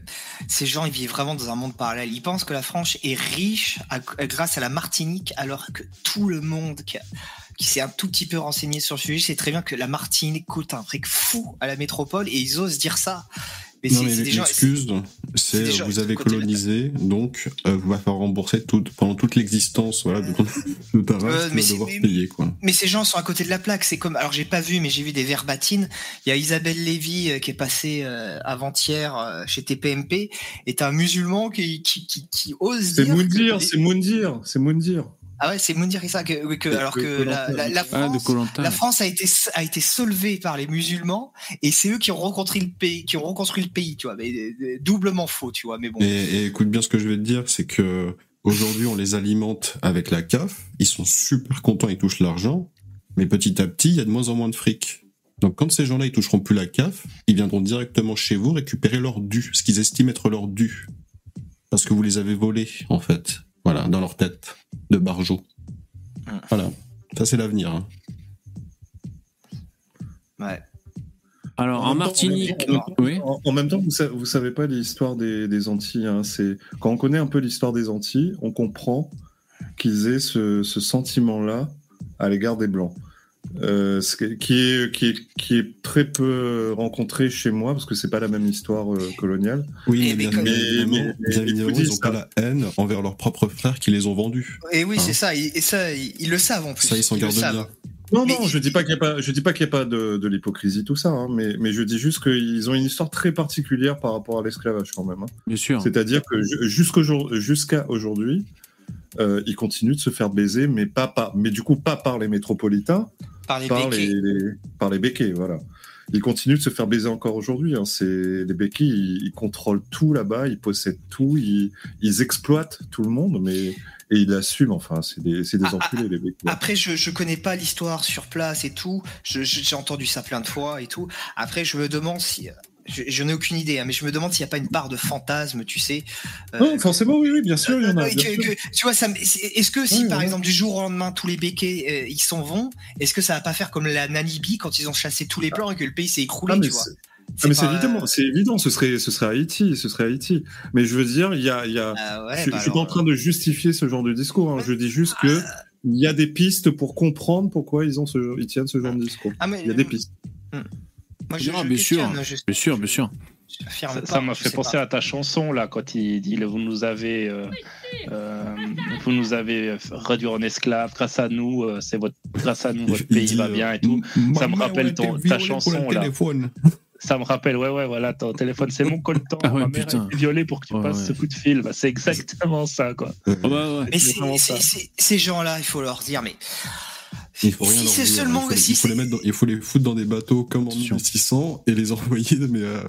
ces gens ils vivent vraiment dans un monde parallèle. Ils pensent que la France est riche à- grâce à la Martinique, alors que tout le monde qui, a- qui s'est un tout petit peu renseigné sur le sujet sait très bien que la Martinique coûte un fric fou à la métropole et ils osent dire ça. Mais non c'est- mais c'est des gens- l'excuse, c'est c'est gens vous avez colonisé, donc euh, vous va falloir rembourser tout, pendant toute l'existence voilà, de, de ta race, Euh, tu mais vas c'est- devoir mais- payer quoi. Mais ces gens sont à côté de la plaque. C'est comme, alors j'ai pas vu, mais j'ai vu des verbatines. Il y a Isabelle Lévy euh, qui est passée euh, avant-hier euh, chez TPMP. Et t'as un musulman qui, qui, qui, qui ose C'est dire. que- Moundir, c'est Moundir, c'est Moundir. Ah ouais, c'est Moundir ça que, que- alors que la, Koh-Lanta. la, la Ah, France, la France a été a été soulevée par les musulmans et c'est eux qui ont reconstruit le pays, qui ont reconstruit le pays, tu vois. Mais euh, doublement faux, tu vois. Mais bon. Et, et écoute bien ce que je vais te dire, c'est que aujourd'hui on les alimente avec la CAF, ils sont super contents, ils touchent l'argent, mais petit à petit il y a de moins en moins de fric. Donc quand ces gens-là ils toucheront plus la CAF, ils viendront directement chez vous récupérer leur dû, ce qu'ils estiment être leur dû, parce que vous les avez volés en fait, voilà, dans leur tête de barjot. Voilà, ça c'est l'avenir. hein. Ouais. Alors, en, temps- Martinique. en même temps- oui. En, en même temps, vous, sa- vous savez pas l'histoire des, des Antilles. hein, c'est quand on connaît un peu l'histoire des Antilles, on comprend qu'ils aient ce, ce sentiment-là à l'égard des Blancs. Euh, ce qui, est, qui, est, qui est très peu rencontré chez moi parce que c'est pas la même histoire euh, coloniale. Oui, Et mais bien, évidemment, bien ils n'ont pas la haine envers leurs propres frères qui les ont vendus. Et oui, Hein. c'est ça. Et, ça, ils, ils le savent en plus. Ça, ils s'en gardent savent. bien. Non, Mais- non, je dis pas qu'il n'y a pas, je dis pas qu'il y a pas de, de l'hypocrisie tout ça, hein, mais, mais je dis juste qu'ils ont une histoire très particulière par rapport à l'esclavage quand même. hein. Bien sûr. C'est-à-dire que ju- jusqu'au jour- jusqu'à aujourd'hui, euh, ils continuent de se faire baiser, mais pas par, mais du coup pas par les métropolitains, Par les par béquets. les, les- par les béquets, voilà. Ils continuent de se faire baiser encore aujourd'hui. hein. C'est les béquets, ils, ils contrôlent tout là-bas, ils possèdent tout, ils, ils exploitent tout le monde, mais et ils l'assument. Enfin, c'est des, des Ah, enculés les béquets. Après, je, je connais pas l'histoire sur place et tout. J'ai entendu ça plein de fois et tout. Après, je me demande si. Je, je n'ai aucune idée, hein, mais je me demande s'il n'y a pas une part de fantasme, tu sais. euh, Non, forcément, oui, oui, bien sûr, il y en a. euh, que- que- tu vois, est-ce que si Oui, par oui. exemple du jour au lendemain tous les béquets euh, ils s'en vont, est-ce que ça va pas faire comme la Namibie quand ils ont chassé tous les blancs et que le pays s'est écroulé, Ah, tu vois? c'est- Ah, mais c'est évidemment, c'est évident, ce serait, ce serait Haïti, ce serait Haïti. Mais je veux dire, il y a, il y a, Ah ouais, je, bah je suis pas en train de justifier ce genre de discours. hein. Je dis juste que il y a des pistes pour comprendre pourquoi ils ont ce, ils tiennent ce genre de discours. Ah, mais- Il y a des pistes. Moi, je, Ah, je bien sûr. je- Bien sûr, bien sûr. Ça- m'a fait penser pas. à ta chanson là quand il dit vous nous avez euh, euh, vous nous avez réduit en esclaves grâce à nous euh, c'est votre grâce à nous votre pays dit, va bien et tout ça me rappelle ton- ta chanson, là. téléphone. ça me rappelle ouais ouais voilà ton téléphone c'est mon coltan Ah ouais, ma mère putain. a été violée pour que tu Ouais, passes ouais. ce coup de fil Bah, c'est exactement ça quoi ouais. Mais ces gens-là, il faut leur dire, mais Il faut rien si c'est seulement il faut, si il faut les mettre dans- il faut les foutre dans des bateaux comme en Attention. 1600 et les envoyer mais euh,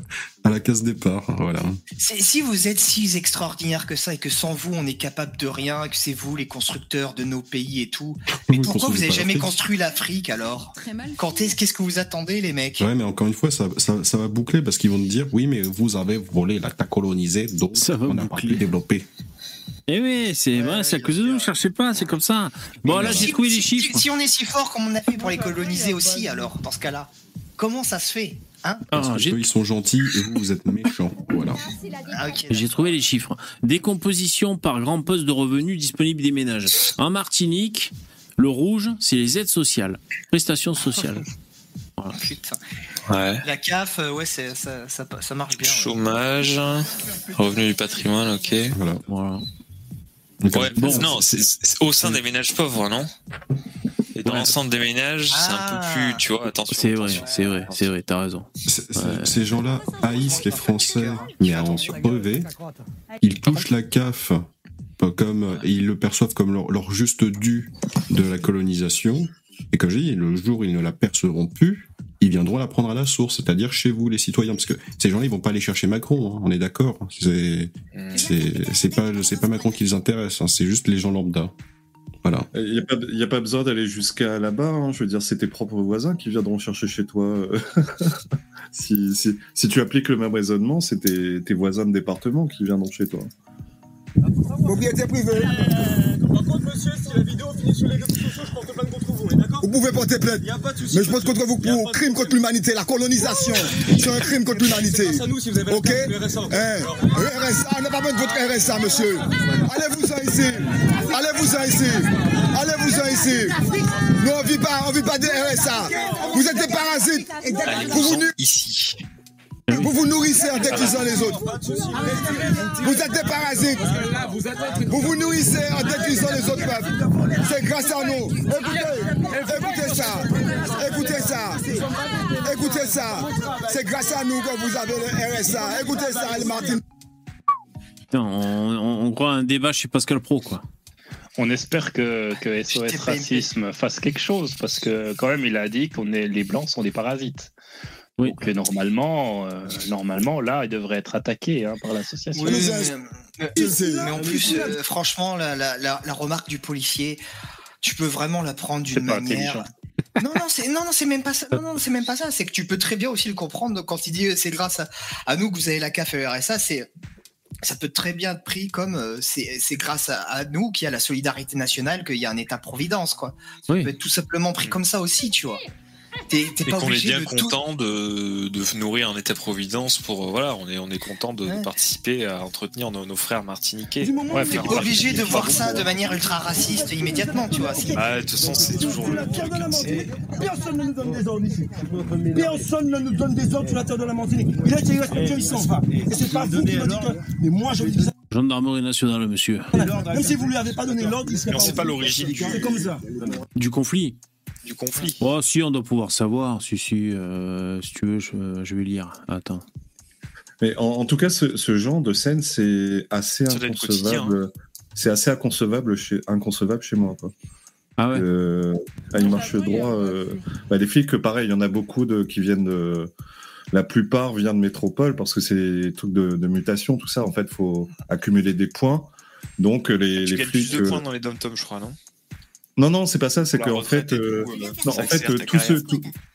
à la case départ. Voilà. si vous êtes si extraordinaire que ça et que sans vous on est capable de rien, que c'est vous les constructeurs de nos pays et tout, mais Vous pourquoi vous construisez avez pas jamais construit l'Afrique alors? Quand est-ce qu'est-ce que vous attendez les mecs? Ouais, mais encore une fois, ça, ça, ça va boucler parce qu'ils vont te dire oui, mais vous avez volé la terre colonisée, donc Ça va on n'a pas pu développer. Eh oui, c'est vrai, c'est à cause de nous, cherchez pas, c'est comme ça. Bon, là, j'ai Si- trouvé les chiffres. Si, si on est si fort comme on a fait pour les coloniser aussi, alors dans ce cas-là, comment ça se fait hein Parce Ah, que eux, ils sont gentils et vous, vous êtes méchants. Voilà. Ah, J'ai trouvé les chiffres. Décomposition par grand poste de revenus disponible des ménages. En Martinique, le rouge, c'est les aides sociales, prestations sociales. Ouais. La CAF, euh, ouais, ça, ça, ça marche bien. ouais. Chômage, revenu du patrimoine, ok. voilà. Voilà. Donc, Ouais, bon, non, c'est au sein des ménages pauvres, non Et dans Ouais. l'ensemble des ménages, c'est un Ah. peu plus, tu vois, attention. C'est vrai, c'est vrai, c'est vrai, t'as raison. Ces gens-là haïssent les Français, mais à en crever. Ils touchent la CAF pas comme, et ils le perçoivent comme leur, leur juste dû de la colonisation. Et comme je dis, le jour où ils ne la percevront plus, ils viendront la prendre à la source, c'est-à-dire chez vous, les citoyens. Parce que ces gens-là, ils vont pas aller chercher Macron, hein, on est d'accord. C'est Mm. c'est- c'est pas, c'est pas Macron qui les intéresse, hein, c'est juste les gens lambda. Voilà. Il n'y a, pas- y a pas besoin d'aller jusqu'à là-bas. hein. Je veux dire, c'est tes propres voisins qui viendront chercher chez toi. euh. si, si, si tu appliques le même raisonnement, c'est tes, tes voisins de département qui viendront chez toi. Propriété privée. Par contre, monsieur, si la vidéo finit sur les réseaux sociaux, je porte plainte contre vous, pouvez porter plainte. Y a pas de souci. Mais je porte contre vous pour crime contre l'humanité, la colonisation. C'est un crime contre l'humanité. Si Ok? le RSA. Hein Le RSA, on n'a pas besoin de votre RSA, monsieur. Allez-vous-en ici. Allez-vous-en ici. Allez-vous-en ici. Nous, on vit pas, on vit pas de RSA. Vous êtes des parasites. Vous vous, Ici. Vous vous nourrissez en détruisant les autres. Vous êtes des parasites. Vous vous nourrissez en détruisant les autres peuples. C'est grâce à nous. Écoutez, écoutez ça. Écoutez ça. Écoutez ça. C'est grâce à nous que vous avez le RSA. Écoutez ça, El Martin. Putain, on, on- on croit à un débat chez Pascal Pro, quoi. On espère que, que SOS Racisme fasse quelque chose, parce que quand même, il a dit qu'on est les Blancs sont des parasites. Oui. Donc euh, normalement, euh, normalement, là, il devrait être attaqué hein, par l'association. Oui, mais, en plus, euh, franchement, la, la, la, la remarque du policier, tu peux vraiment la prendre d'une manière. Non, non, c'est non, non, c'est même pas ça. Non, non, c'est même pas ça. C'est que tu peux très bien aussi le comprendre quand il dit c'est grâce à, à nous que vous avez la CAF et le RSA. C'est ça peut très bien être pris comme euh, c'est c'est grâce à, à nous qu'il y a la solidarité nationale, qu'il y a un État-providence, quoi. Ça Oui. peut être tout simplement pris comme ça aussi, tu vois. Et pas qu'on est bien de tout. content de, de nourrir un état-providence pour. euh, Voilà, on est, on est content de, participer à entretenir nos, nos frères martiniquais. Ouais, T'es faire pas obligé de voir ça de manière ultra raciste immédiatement, tu vois. C'est- Ah, de toute façon, c'est toujours le truc. Personne ne nous donne des ordres ici. Personne ne nous donne des ordres sur la terre de la Martinique. Il a été irrespectueux, il s'en va. Et c'est pas vous qui me dites que. Mais moi, je dis ça. Gendarmerie nationale, monsieur. Même si vous lui avez pas donné l'ordre, il serait Mais on sait pas l'origine du- C'est comme ça. Du conflit Du conflit. Oh, si, on doit pouvoir savoir. Si, si, euh, si tu veux, je, je vais lire. Attends. Mais en, en tout cas, ce, ce genre de scène, c'est assez Ça inconcevable. C'est assez inconcevable chez, inconcevable chez moi. Quoi. Ah ouais Euh, à une marche droit, euh, bah, les flics, pareil, il y en a beaucoup de, qui viennent de. La plupart viennent de métropole parce que c'est des trucs de, de mutation, tout ça. En fait, faut accumuler des points. Donc les, Tu les gagnes plus flics. de euh, points dans les dom-toms, je crois, non? Non, non, c'est pas ça. C'est qu'en fait, euh, non, en fait, euh, tous ceux,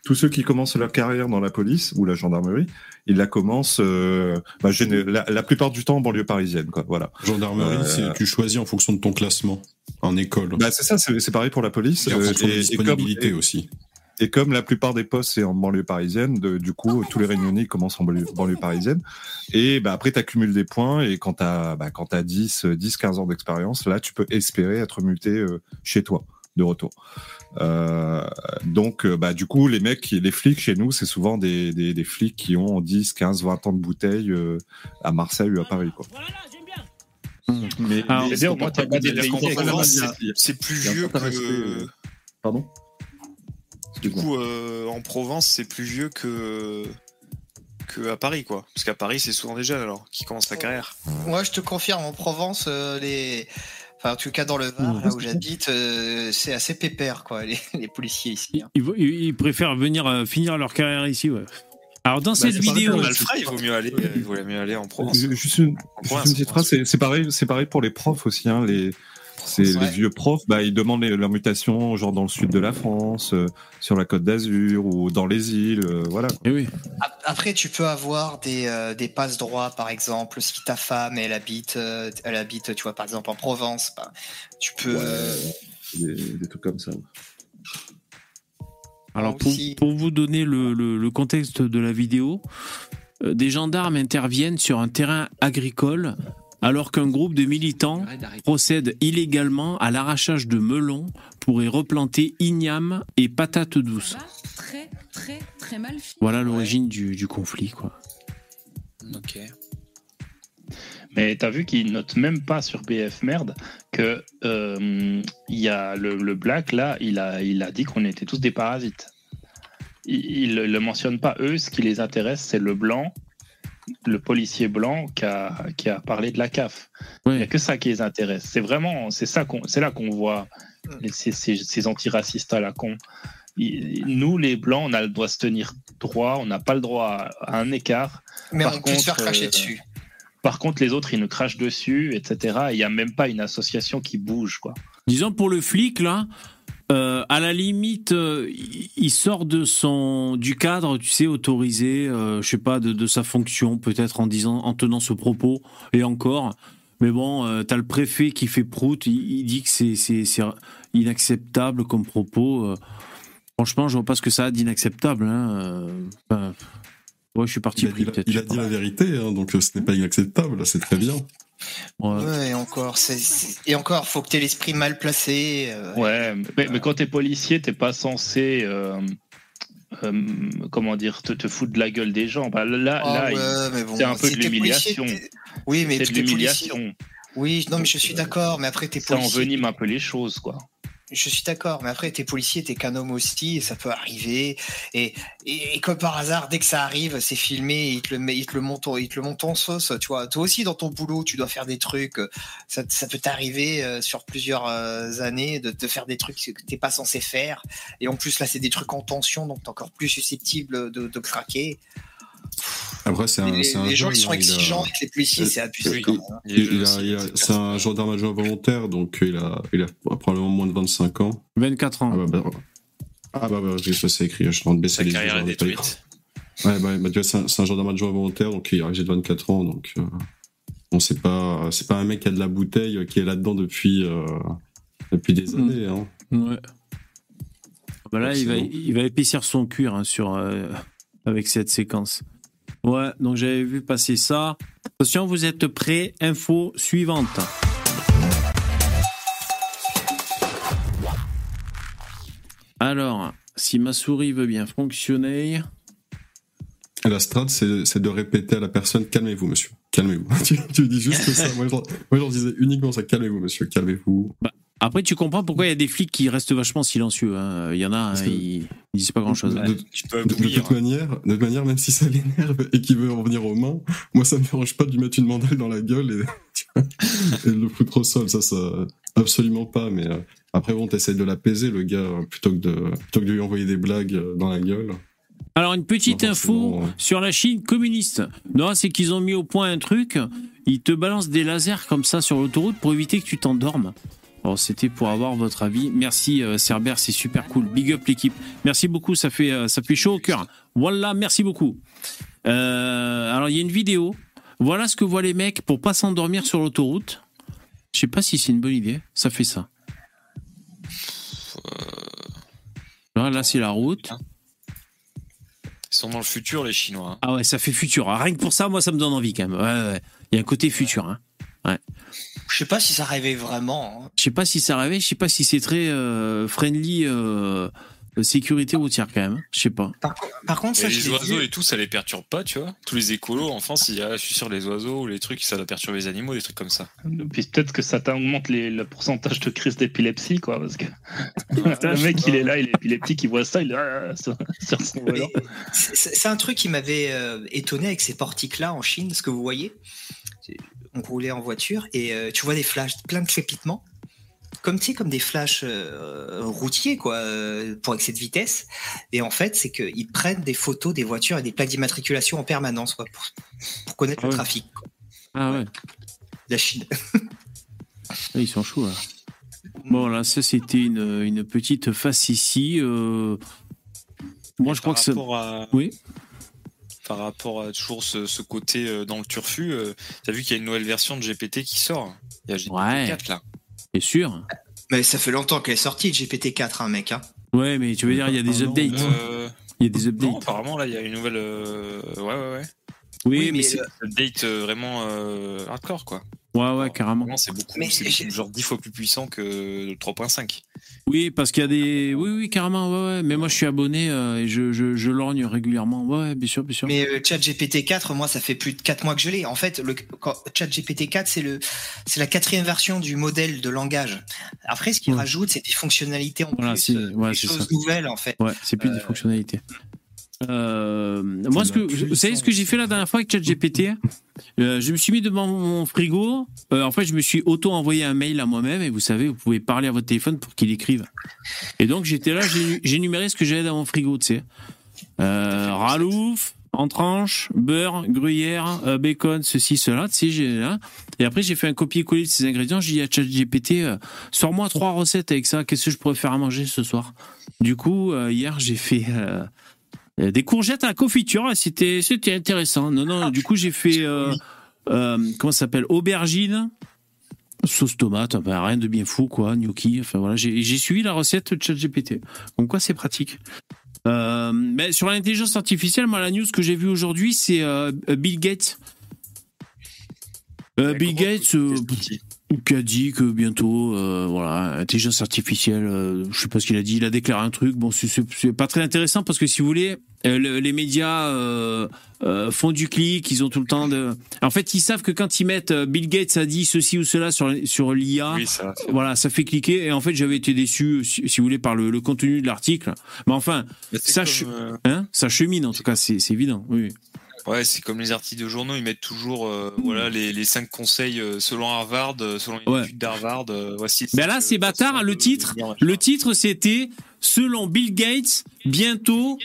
tous, ceux qui commencent leur carrière dans la police ou la gendarmerie, ils la commencent euh, bah, géné- la, la plupart du temps en banlieue parisienne, quoi. Voilà. Gendarmerie, Euh, c'est tu choisis en fonction de ton classement en école. Bah, c'est ça, c'est c'est pareil pour la police. et en euh, fonction de et- et comme- disponibilité et- aussi. Et comme la plupart des postes c'est en banlieue parisienne, de- du coup, tous les réunionnais commencent en banlieue, banlieue parisienne. Et bah, après, tu accumules des points. Et quand tu as, bah, quand as 10, 10, 15 ans d'expérience, là, tu peux espérer être muté euh, chez toi, de retour. Euh, donc, euh, bah, du coup, les mecs, les flics chez nous, c'est souvent des, des, des flics qui ont 10, 15, 20 ans de bouteille euh, à Marseille ou à Paris. Quoi. Mais, mais c'est bien, il y a- C'est plus vieux que. Pardon? Du coup, euh, en Provence, c'est plus vieux que que à Paris, quoi. Parce qu'à Paris, c'est souvent des jeunes alors qui commencent sa carrière. Moi, je te confirme, en Provence, euh, les. Enfin, en tout cas, dans le Var, là où j'habite, euh, c'est assez pépère, quoi, les, les policiers ici. hein. Ils, préfèrent venir euh, finir leur carrière ici, ouais. Alors, dans Bah, cette vidéo. Malfrat, il vaut mieux aller, euh, il vaut mieux aller en Provence. Ju- Juste une, En juste province, une petite phrase, c'est c'est pareil, c'est pareil pour les profs aussi. Hein, les, c'est Ouais. les vieux profs, bah, ils demandent les- leur mutation, genre dans le sud de la France, euh, sur la Côte d'Azur ou dans les îles, euh, voilà. Eh oui. Après, tu peux avoir des, euh, des passes droits, par exemple, si ta femme, elle habite, euh, elle habite, tu vois, par exemple, en Provence, bah, tu peux. euh, Des, des trucs comme ça. Alors, pour, pour vous donner le, le- le contexte de la vidéo, euh, des gendarmes interviennent sur un terrain agricole alors qu'un groupe de militants procède illégalement à l'arrachage de melons pour y replanter ignames et patates douces. Très, très, très mal filmé. Voilà l'origine du, du conflit, quoi. Ok. Mais t'as vu qu'il note même pas sur BF Merde que euh, il y a le, le Black là, il a, il a dit qu'on était tous des parasites. Il, il le mentionne pas. Eux, ce qui les intéresse, c'est le blanc, le policier blanc qui a, qui a parlé de la CAF. Il n'y a que ça qui les intéresse. C'est vraiment, c'est ça qu'on, c'est là qu'on voit les- ces, ces, ces antiracistes à la con. Nous, les blancs, on a le droit de se tenir droit, on n'a pas le droit à, à un écart. Mais Par on peut se faire contre, cracher euh, dessus. Par contre, les autres, ils nous crachent dessus, etc. Et Il n'y a même pas une association qui bouge, quoi. Disons pour le flic là, euh, à la limite, euh, il- sort de son du cadre, tu sais, autorisé, euh, je sais pas, de, de sa fonction, peut-être en disant, en tenant ce propos, et encore. Mais bon, euh, t'as le préfet qui fait prout, il, il dit que c'est inacceptable comme propos. euh. franchement, je vois pas ce que ça a d'inacceptable. Hein. Enfin, ouais, je suis parti Il a, pris il a- il a dit la vérité, hein, donc ce n'est pas inacceptable, c'est très bien. Ouais, et encore, c'est- et encore, faut que tu aies l'esprit mal placé. euh, Ouais, mais, mais quand t'es policier, t'es pas censé, euh, euh, comment dire, te, te foutre de la gueule des gens. Bah, là, Ah là, ouais, bon, c'est un peu de l'humiliation. Oui, mais c'est de l'humiliation. Oui, non, mais je suis d'accord, mais après, t'es Ça policier. envenime un peu les choses, quoi. Je suis d'accord, mais après, t'es policier, t'es qu'un homme aussi, et ça peut arriver. Et, et, et comme par hasard, dès que ça arrive, c'est filmé, et il te le, met- il te le monte, en- il te le monte en sauce, tu vois. Toi aussi, dans ton boulot, tu dois faire des trucs. euh, Ça, ça peut t'arriver euh, sur plusieurs euh, années de, de faire des trucs que t'es pas censé faire. Et en plus, là, c'est des trucs en tension, donc t'es encore plus susceptible de, de craquer. Après, c'est un, les un les gens qui sont hein, a- exigeants avec les policiers, c'est abusé quand même. a- a- C'est un gendarme adjoint volontaire, donc il a, il a probablement moins de 25 ans. 24 ans. Ah bah, bah, ah bah, bah, oui, ça c'est écrit, je suis en train de baisser Sa les carrière est détruite. Ouais, bah, bah, tu vois, c'est un, un gendarme adjoint volontaire, donc il est âgé de 24 ans, donc euh, bon, c'est pas, c'est pas un mec qui a de la bouteille, euh, qui est là-dedans depuis, euh, depuis des Mm. années. Hein. Ouais. Bah là, il va, il va épaissir son cuir hein, sur, euh, avec cette séquence. Ouais, donc j'avais vu passer ça. Attention, vous êtes prêts Info suivante. Alors, si ma souris veut bien fonctionner. La strat, c'est c'est de répéter à la personne calmez-vous, monsieur. Calmez-vous. tu, tu dis juste ça. Moi, j'en disais uniquement ça calmez-vous, monsieur. Calmez-vous. Bah, après, tu comprends pourquoi il y a des flics qui restent vachement silencieux. hein. Il y en a, hein, ils, ils disent pas grand-chose. De, de- de toute hein. manière, de toute manière, même si ça l'énerve et qu'il veut en venir aux mains, moi ça me dérange pas de lui mettre une mandale dans la gueule et, de le foutre au sol. Ça, ça absolument pas. Mais euh, après, bon, t'essayes de l'apaiser le gars plutôt que de plutôt que de lui envoyer des blagues euh, dans la gueule. Alors une petite info sur la Chine communiste. Non, c'est qu'ils ont mis au point un truc. Ils te balancent des lasers comme ça sur l'autoroute pour éviter que tu t'endormes. C'était pour avoir votre avis. Merci euh, Cerber, c'est super cool. Big up l'équipe. Merci beaucoup, ça fait euh, ça fait chaud au cœur. Voilà, merci beaucoup. Euh, alors il y a une vidéo. Voilà ce que voient les mecs pour pas s'endormir sur l'autoroute. Je sais pas si c'est une bonne idée. Ça fait ça. Là, là c'est la route. Ils sont dans le futur, les Chinois. hein. Ah ouais, ça fait futur. Ah, Rien que pour ça, moi, ça me donne envie quand même. Ouais, ouais. Il y a un côté futur. Hein. Ouais. Je sais pas si ça rêvait vraiment. hein. Je sais pas si ça rêvait, je sais pas si c'est très euh, friendly euh, sécurité routière quand même. Je sais pas. Par contre, Et ça, les oiseaux et tout, ça les perturbe pas, tu vois. Tous les écolos en France, il y a, je suis sûr, les oiseaux ou les trucs, ça doit perturber les animaux, des trucs comme ça. Puis peut-être que ça t'augmente les- le pourcentage de crise d'épilepsie, quoi, parce que le mec, il est là, il est épileptique, il voit ça, il est ah, sur, sur son volant. C'est un truc qui m'avait euh, étonné avec ces portiques-là en Chine, ce que vous voyez. On roulait en voiture et euh, tu vois des flashs, plein de crépitements. Comme tu sais, comme des flashs euh, routiers, quoi, euh, pour excès de vitesse. Et en fait, c'est qu'ils prennent des photos des voitures et des plaques d'immatriculation en permanence, quoi, pour, pour connaître Ah le ouais. trafic. quoi. Ah ouais. La Chine. Ah, Ils sont chauds là. Bon là, ça c'était une, une petite face ici. euh, Moi, je crois que ça. rapport à- Oui. Par rapport à toujours ce, ce côté dans le turfu, euh, t'as vu qu'il y a une nouvelle version de GPT qui sort. Il y a GPT Ouais. 4 là. C'est sûr. Mais ça fait longtemps qu'elle est sortie, GPT-4, hein, mec. Hein. Ouais, mais tu veux dire, il y a des updates. Euh, Il y a des updates. non, apparemment là, il y a une nouvelle. euh, Ouais, ouais, ouais. Oui, mais c'est- Update euh, vraiment euh, hardcore quoi. Ouais, ouais, carrément. Non, c'est beaucoup, c'est genre 10 fois plus puissant que le 3.5. Oui, parce qu'il y a des. Oui, oui, carrément, ouais, ouais. Mais moi, je suis abonné euh, et je, je, je lorgne régulièrement. Ouais, ouais, bien sûr, bien sûr. Mais euh, ChatGPT 4, moi, ça fait plus de 4 mois que je l'ai. En fait, le quand- ChatGPT 4, c'est le, c'est la quatrième version du modèle de langage. Après, ce qu'il Ouais. rajoute, c'est des fonctionnalités en Voilà, plus, c'est euh, ouais, des c'est choses ça. nouvelles, en fait. Ouais, c'est plus des fonctionnalités. Euh, moi, ce que, vous savez ce que j'ai fait la dernière fois avec ChatGPT? Euh, Je me suis mis devant mon frigo. Euh, en fait, je me suis auto-envoyé un mail à moi-même. Et vous savez, vous pouvez parler à votre téléphone pour qu'il écrive. Et donc, j'étais là, j'ai j'énumérais ce que j'avais dans mon frigo, tu sais. Ralouf, en tranche, beurre, gruyère, bacon, ceci, cela, tu sais, là. Et après, j'ai fait un copier-coller de ces ingrédients. J'ai dit à ChatGPT, sors-moi trois recettes avec ça. Qu'est-ce que je pourrais faire à manger ce soir? Du coup, hier, j'ai fait des courgettes à la confiture. C'était, c'était intéressant. Non, non. Du coup, j'ai fait euh, euh, comment ça s'appelle Aubergine. Sauce tomate, enfin, rien de bien fou, quoi, gnocchi. Enfin voilà, j'ai j'ai suivi la recette de ChatGPT. Donc quoi, c'est pratique. Euh, mais sur l'intelligence artificielle, moi, la news que j'ai vue aujourd'hui, c'est euh, Bill Gates. Euh, Bill Gates euh, qui a dit que bientôt, euh, voilà, intelligence artificielle, euh, je sais pas ce qu'il a dit, il a déclaré un truc. Bon, c'est- pas très intéressant parce que si vous voulez, euh, le- les médias euh, euh, font du clic, ils ont tout le temps de. En fait, ils savent que quand ils mettent euh, Bill Gates a dit ceci ou cela sur sur l'IA, Oui, voilà, ça fait cliquer. Et en fait, j'avais été déçu, si, si vous voulez, par le, le contenu de l'article. Mais enfin, ça, hein, ça chemine en tout cas, c'est c'est évident. Oui. Ouais, c'est comme les articles de journaux, ils mettent toujours euh, voilà les, les cinq conseils euh, selon Harvard, euh, selon une Ouais. étude d'Harvard. voici. Ben là, c'est bâtard. Le titre, le titre, c'était selon Bill Gates, bientôt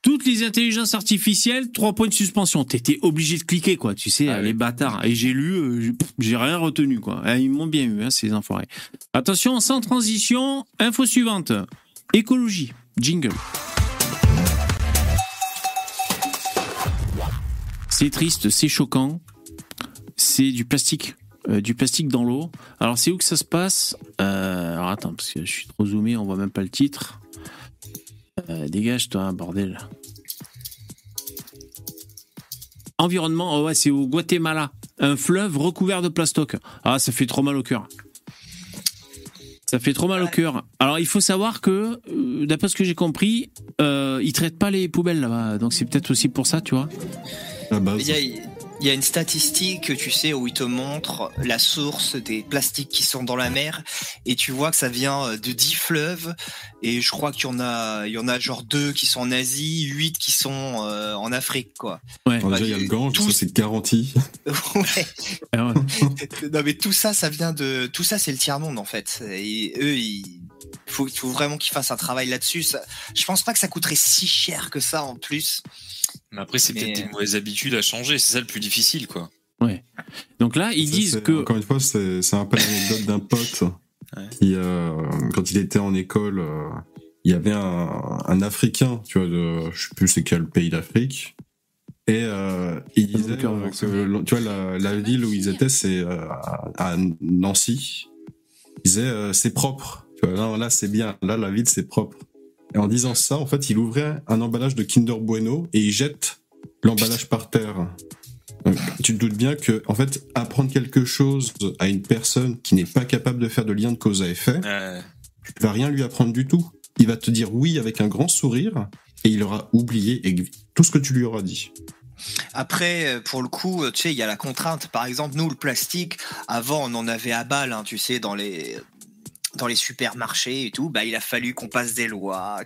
toutes les intelligences artificielles, trois points de suspension. T'étais obligé de cliquer, quoi. Tu sais, les bâtards. Et j'ai lu, euh, j'ai rien retenu, quoi. Eh, Ils m'ont bien eu, hein, ces enfoirés. Attention, sans transition, info suivante. Écologie. Jingle. C'est triste, c'est choquant. C'est du plastique. Euh, du plastique dans l'eau. Alors, c'est où que ça se passe? Euh, Alors, attends, parce que je suis trop zoomé, on voit même pas le titre. Euh, dégage, toi, bordel. Environnement, oh ouais, c'est au Guatemala. Un fleuve recouvert de plastoc. Ah, ça fait trop mal au cœur. Ça fait trop mal au cœur. Alors, il faut savoir que, d'après ce que j'ai compris, ils traitent pas les poubelles là-bas. Donc, c'est peut-être aussi pour ça, tu vois. Il y a, il y a une statistique, tu sais, où il te montre la source des plastiques qui sont dans la mer, et tu vois que ça vient euh, de 10 fleuves, et je crois qu'il y en a, il y en a genre deux qui sont en Asie, 8 qui sont euh, en Afrique, quoi. Ouais. Déjà, il y a le Gange, ça c'est garanti. ouais. Ah non mais tout ça, ça vient de, tout ça, c'est le tiers monde en fait. Et eux, il faut, il faut vraiment qu'ils fassent un travail là-dessus. Ça- Je pense pas que ça coûterait si cher que ça en plus. Mais après, c'est Mais- peut-être des mauvaises habitudes à changer. C'est ça le plus difficile, quoi. Ouais. Donc là, ils Ça, disent que. Encore une fois, c'est c'est un peu l'anecdote d'un pote qui, euh, quand il était en école, euh, il y avait un, un Africain, tu vois, de, je sais plus c'est quel pays d'Afrique, et euh, il disait euh, que, tu vois, la, la ville où ils étaient, c'est euh, à à Nancy. Il disait euh, c'est propre. Tu vois, là, là c'est bien. Là, la ville, c'est propre. Et en disant ça, en fait, il ouvrait un emballage de Kinder Bueno et il jette l'emballage par terre. Donc, tu te doutes bien que, en fait, apprendre quelque chose à une personne qui n'est pas capable de faire de lien de cause à effet, Euh, tu vas rien lui apprendre du tout. Il va te dire oui avec un grand sourire et il aura oublié tout ce que tu lui auras dit. Après, euh, pour le coup, euh, tu sais, il y a la contrainte. Par exemple, nous, le plastique, avant, on en avait à balle, hein, tu sais, dans les dans les supermarchés et tout. Bah, il a fallu qu'on passe des lois.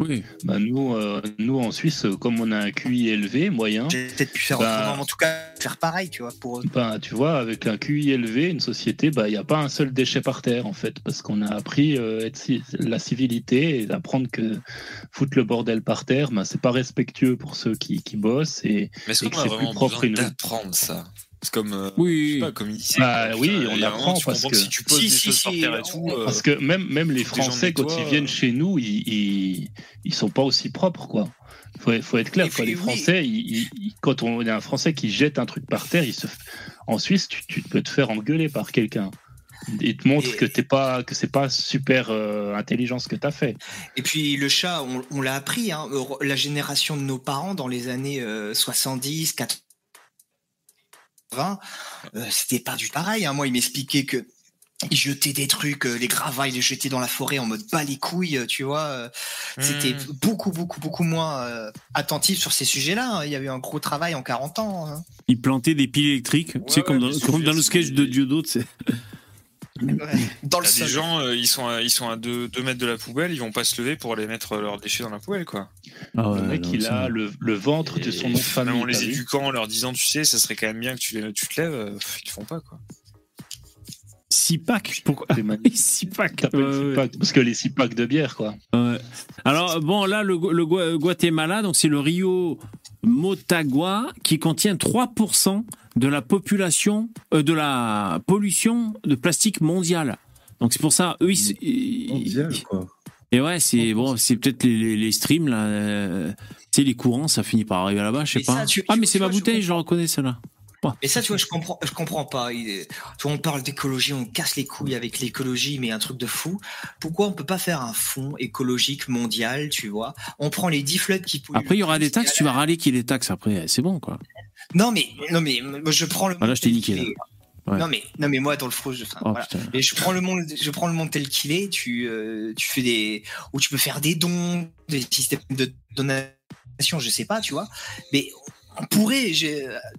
Oui. Bah nous, euh, nous en Suisse, comme on a un QI élevé, moyen. J'ai peut-être pu faire bah, autrement, en tout cas, faire pareil, tu vois, pour eux. bah, tu vois, avec un QI élevé, une société, bah il n'y a pas un seul déchet par terre en fait, parce qu'on a appris euh, être la civilité et apprendre que foutre le bordel par terre, bah, c'est pas respectueux pour ceux qui, qui bossent et, Mais est-ce et qu'on que a c'est plus vraiment propre besoin une d'apprendre ça? C'est comme. euh, Oui. Je sais pas, comme ici. Bah oui, Il y a on apprend tu parce que si tu poses Si, des si, choses par si, terre et tout. euh, parce que même même les Français quand ils viennent euh. chez nous, ils, ils ils sont pas aussi propres quoi. Faut, faut être clair, Et quoi. puis, les. Français, ils- ils- ils- quand on a un Français qui jette un truc par terre, il se, en Suisse, tu, tu peux te faire engueuler par quelqu'un. Il te montre Et- que t'es pas, que c'est pas super euh, intelligent ce que t'as fait. Et puis le chat, on, on l'a appris, hein, la génération de nos parents dans les années euh, 70, 80. Euh, c'était pas du pareil. Hein. Moi, il m'expliquait que il jetait des trucs, euh, les gravats, il les jetait dans la forêt en mode bas les couilles, euh, tu vois. euh, C'était beaucoup, beaucoup, beaucoup moins euh, attentif sur ces sujets-là. hein. Il y avait un gros travail en 40 ans. hein. Il plantait des piles électriques. tu sais, comme, dans, comme dans le sketch de Diodo, tu sais. Dans le gens, euh, ils sont à, ils sont à 2 mètres de la poubelle, ils vont pas se lever pour aller mettre leurs déchets dans la poubelle, quoi. Ah le mec, il a le, le ventre de son nom de famille. En les éduquant, en leur disant, tu sais, ça serait quand même bien que tu, les- tu te lèves, euh, pff, ils font pas, quoi. Six packs Pourquoi Six packs Parce que les six packs de bière, quoi. Alors, bon, là, le, le Gua- Guatemala, donc c'est le Rio Motagua qui contient 3% de la population, euh, de la pollution de plastique mondiale. Donc c'est pour ça, eux, ils, Mondial, quoi. Et ouais, c'est bon, c'est peut-être les, les, les streams là, euh, tu sais, les courants, ça finit par arriver là-bas, je sais ça, pas. tu- ah, tu- mais c'est ma je bouteille, je, le reconnais celle-là. Et ça, tu vois, je comprends, je comprends pas. Il est- tu vois, on parle d'écologie, on casse les couilles avec l'écologie, mais un truc de fou. Pourquoi on peut pas faire un fonds écologique mondial, tu vois? On prend les 10 flottes qui polluent. Après, il y aura des taxes, tu vas râler qu'il y ait des taxes après, c'est bon quoi. Non, mais, non, mais, je prends le Voilà, monde je t'ai niqué, là. Ouais. Non mais non mais moi dans le froid je enfin, Oh, voilà. je prends le monde je prends le monde tel qu'il est tu euh, tu fais des ou tu peux faire des dons des systèmes de donation je sais pas tu vois mais on pourrait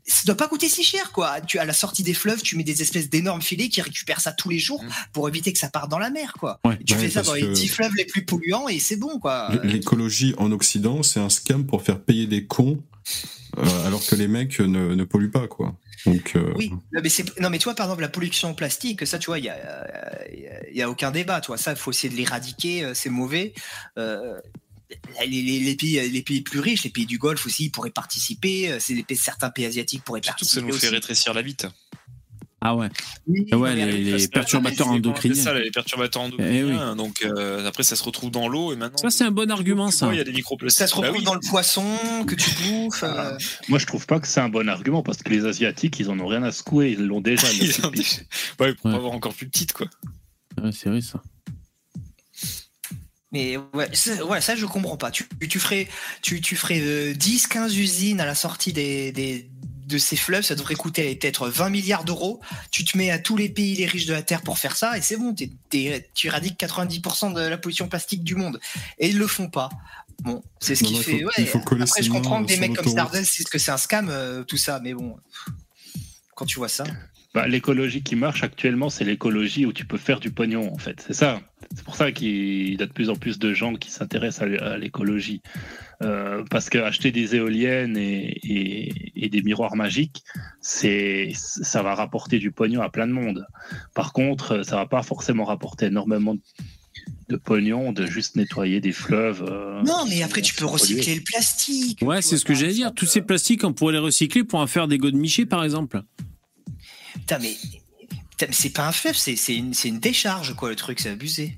ça doit pas coûter si cher quoi. Tu à la sortie des fleuves tu mets des espèces d'énormes filets qui récupèrent ça tous les jours pour éviter que ça parte dans la mer quoi. Ouais, tu ouais, fais ça dans les que- 10 fleuves les plus polluants et c'est bon quoi. L'écologie en Occident, c'est un scam pour faire payer des cons, euh, alors que les mecs ne, ne polluent pas, quoi. Donc, euh, Oui, non mais, c'est- non mais tu vois par exemple la pollution plastique, ça tu vois il y a, il y a- il y a aucun débat, tu vois ça il faut essayer de l'éradiquer, euh, c'est mauvais. Euh, les, les- les pays, les pays plus riches, les pays du Golfe aussi, ils pourraient participer. euh, C'est les pays- certains pays asiatiques pourraient Surtout que participer ça nous fait aussi. rétrécir la bite. Ah ouais. Oui, les, que- perturbateurs c'est- c'est endocriniens. ça, les perturbateurs endocriniens. Donc euh, après, ça se retrouve dans l'eau et maintenant. Ça, c'est un bon argument, ça. Il y a des microplastiques. Ça se retrouve Bah oui. dans le poisson que tu bouffes. euh, Moi, je trouve pas que c'est un bon argument parce que les Asiatiques, ils en ont rien à secouer. Ils l'ont déjà. Ils ont. Ouais, pour avoir encore plus petite, quoi. Ouais, c'est vrai ça. Mais ouais, ça, ouais, ça je comprends pas. Tu, tu ferais, tu, tu ferais euh, 10, 15 usines à la sortie des, des, de ces fleuves, ça devrait coûter peut-être 20 milliards d'euros. Tu te mets à tous les pays les riches de la Terre pour faire ça et c'est bon, t'es- t'es- tu éradiques 90% de la pollution plastique du monde. Et ils le font pas. Bon, c'est ce qui fait. faut- ouais. il faut coller Après, je comprends que des mecs comme. Stardust disent que c'est un scam, euh, tout ça, mais bon, quand tu vois ça. Bah, l'écologie qui marche actuellement, c'est l'écologie où tu peux faire du pognon, en fait. C'est ça. C'est pour ça qu'il y a de plus en plus de gens qui s'intéressent à l'é- à l'écologie. Euh, parce que acheter des éoliennes et, et- et des miroirs magiques, c'est, ça va rapporter du pognon à plein de monde. Par contre, ça va pas forcément rapporter énormément de pognon de juste nettoyer des fleuves. euh, Non, mais après, tu peux recycler le plastique. Ouais, c'est ce que j'allais dire. Tous ces plastiques, on pourrait les recycler pour en faire des godemichés, par exemple. Putain, mais c'est pas un fleuve, c'est c'est une, c'est une décharge, quoi, le truc, c'est abusé.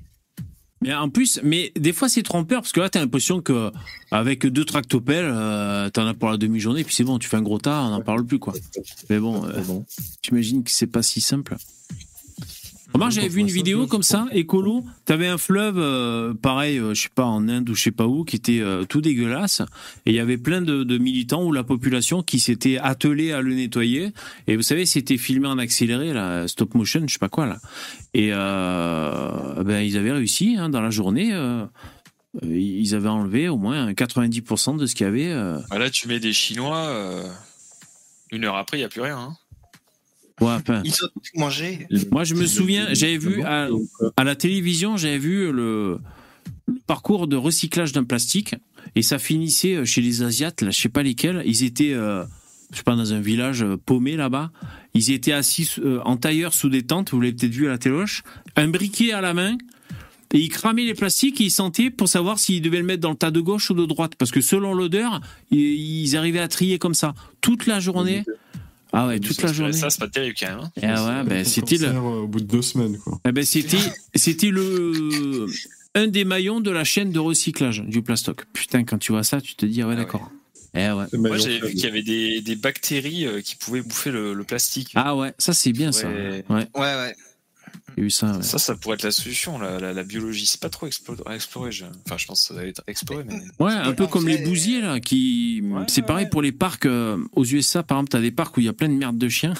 Mais en plus, mais des fois c'est trompeur parce que là t'as l'impression que avec deux tractopelles, euh, t'en as pour la demi-journée, puis c'est bon, tu fais un gros tas, on n'en parle plus quoi. Mais bon, euh, j'imagine que c'est pas si simple. Remarque, j'avais vu une vidéo comme ça, écolo. T'avais un fleuve, euh, pareil, euh, je sais pas, en Inde ou je sais pas où, qui était euh, tout dégueulasse. Et il y avait plein de, de militants ou la population qui s'était attelée à le nettoyer. Et vous savez, c'était filmé en accéléré, là, stop motion, je sais pas quoi, là. Et euh, ben, ils avaient réussi, hein, dans la journée. ils avaient enlevé au moins 90% de ce qu'il y avait. Bah là, tu mets des Chinois. euh, Une heure après, il n'y a plus rien. hein. Ouais, enfin, Ils ont tout mangé. Moi, je me souviens, j'avais vu à, à la télévision, j'avais vu le, le parcours de recyclage d'un plastique et ça finissait chez les Asiates, là, je sais pas lesquels. Ils étaient, euh, je sais pas, dans un village euh, paumé là-bas. Ils étaient assis euh, en tailleur sous des tentes, vous l'avez peut-être vu à la téloche, un briquet à la main. Et ils cramaient les plastiques et ils sentaient pour savoir s'ils devaient le mettre dans le tas de gauche ou de droite. Parce que selon l'odeur, ils, ils arrivaient à trier comme ça. Toute la journée. Ah ouais, toute la journée. Ça, c'est pas terrible quand même. hein. Ah ouais, ben, c'était le, euh, au bout de deux semaines, quoi. eh ben, le, un des maillons de la chaîne de recyclage du plastoc. Putain, quand tu vois ça, tu te dis, ah ouais, d'accord. Eh ouais. Moi, j'avais vu qu'il y avait des, des bactéries euh, qui pouvaient bouffer le, le plastique. Ah ouais, ça c'est bien ça. Ouais. Ouais. Ouais, ouais. Il y a eu ça. ouais. Ça, ça pourrait être la solution. La, la, la biologie, c'est pas trop explo- à explorer. je- Enfin, je pense que ça va être exploré, mais. Ouais, un peu comme les bousiers là, qui c'est pareil pour les parcs euh, aux USA par exemple, t'as des parcs où il y a plein de merde de chiens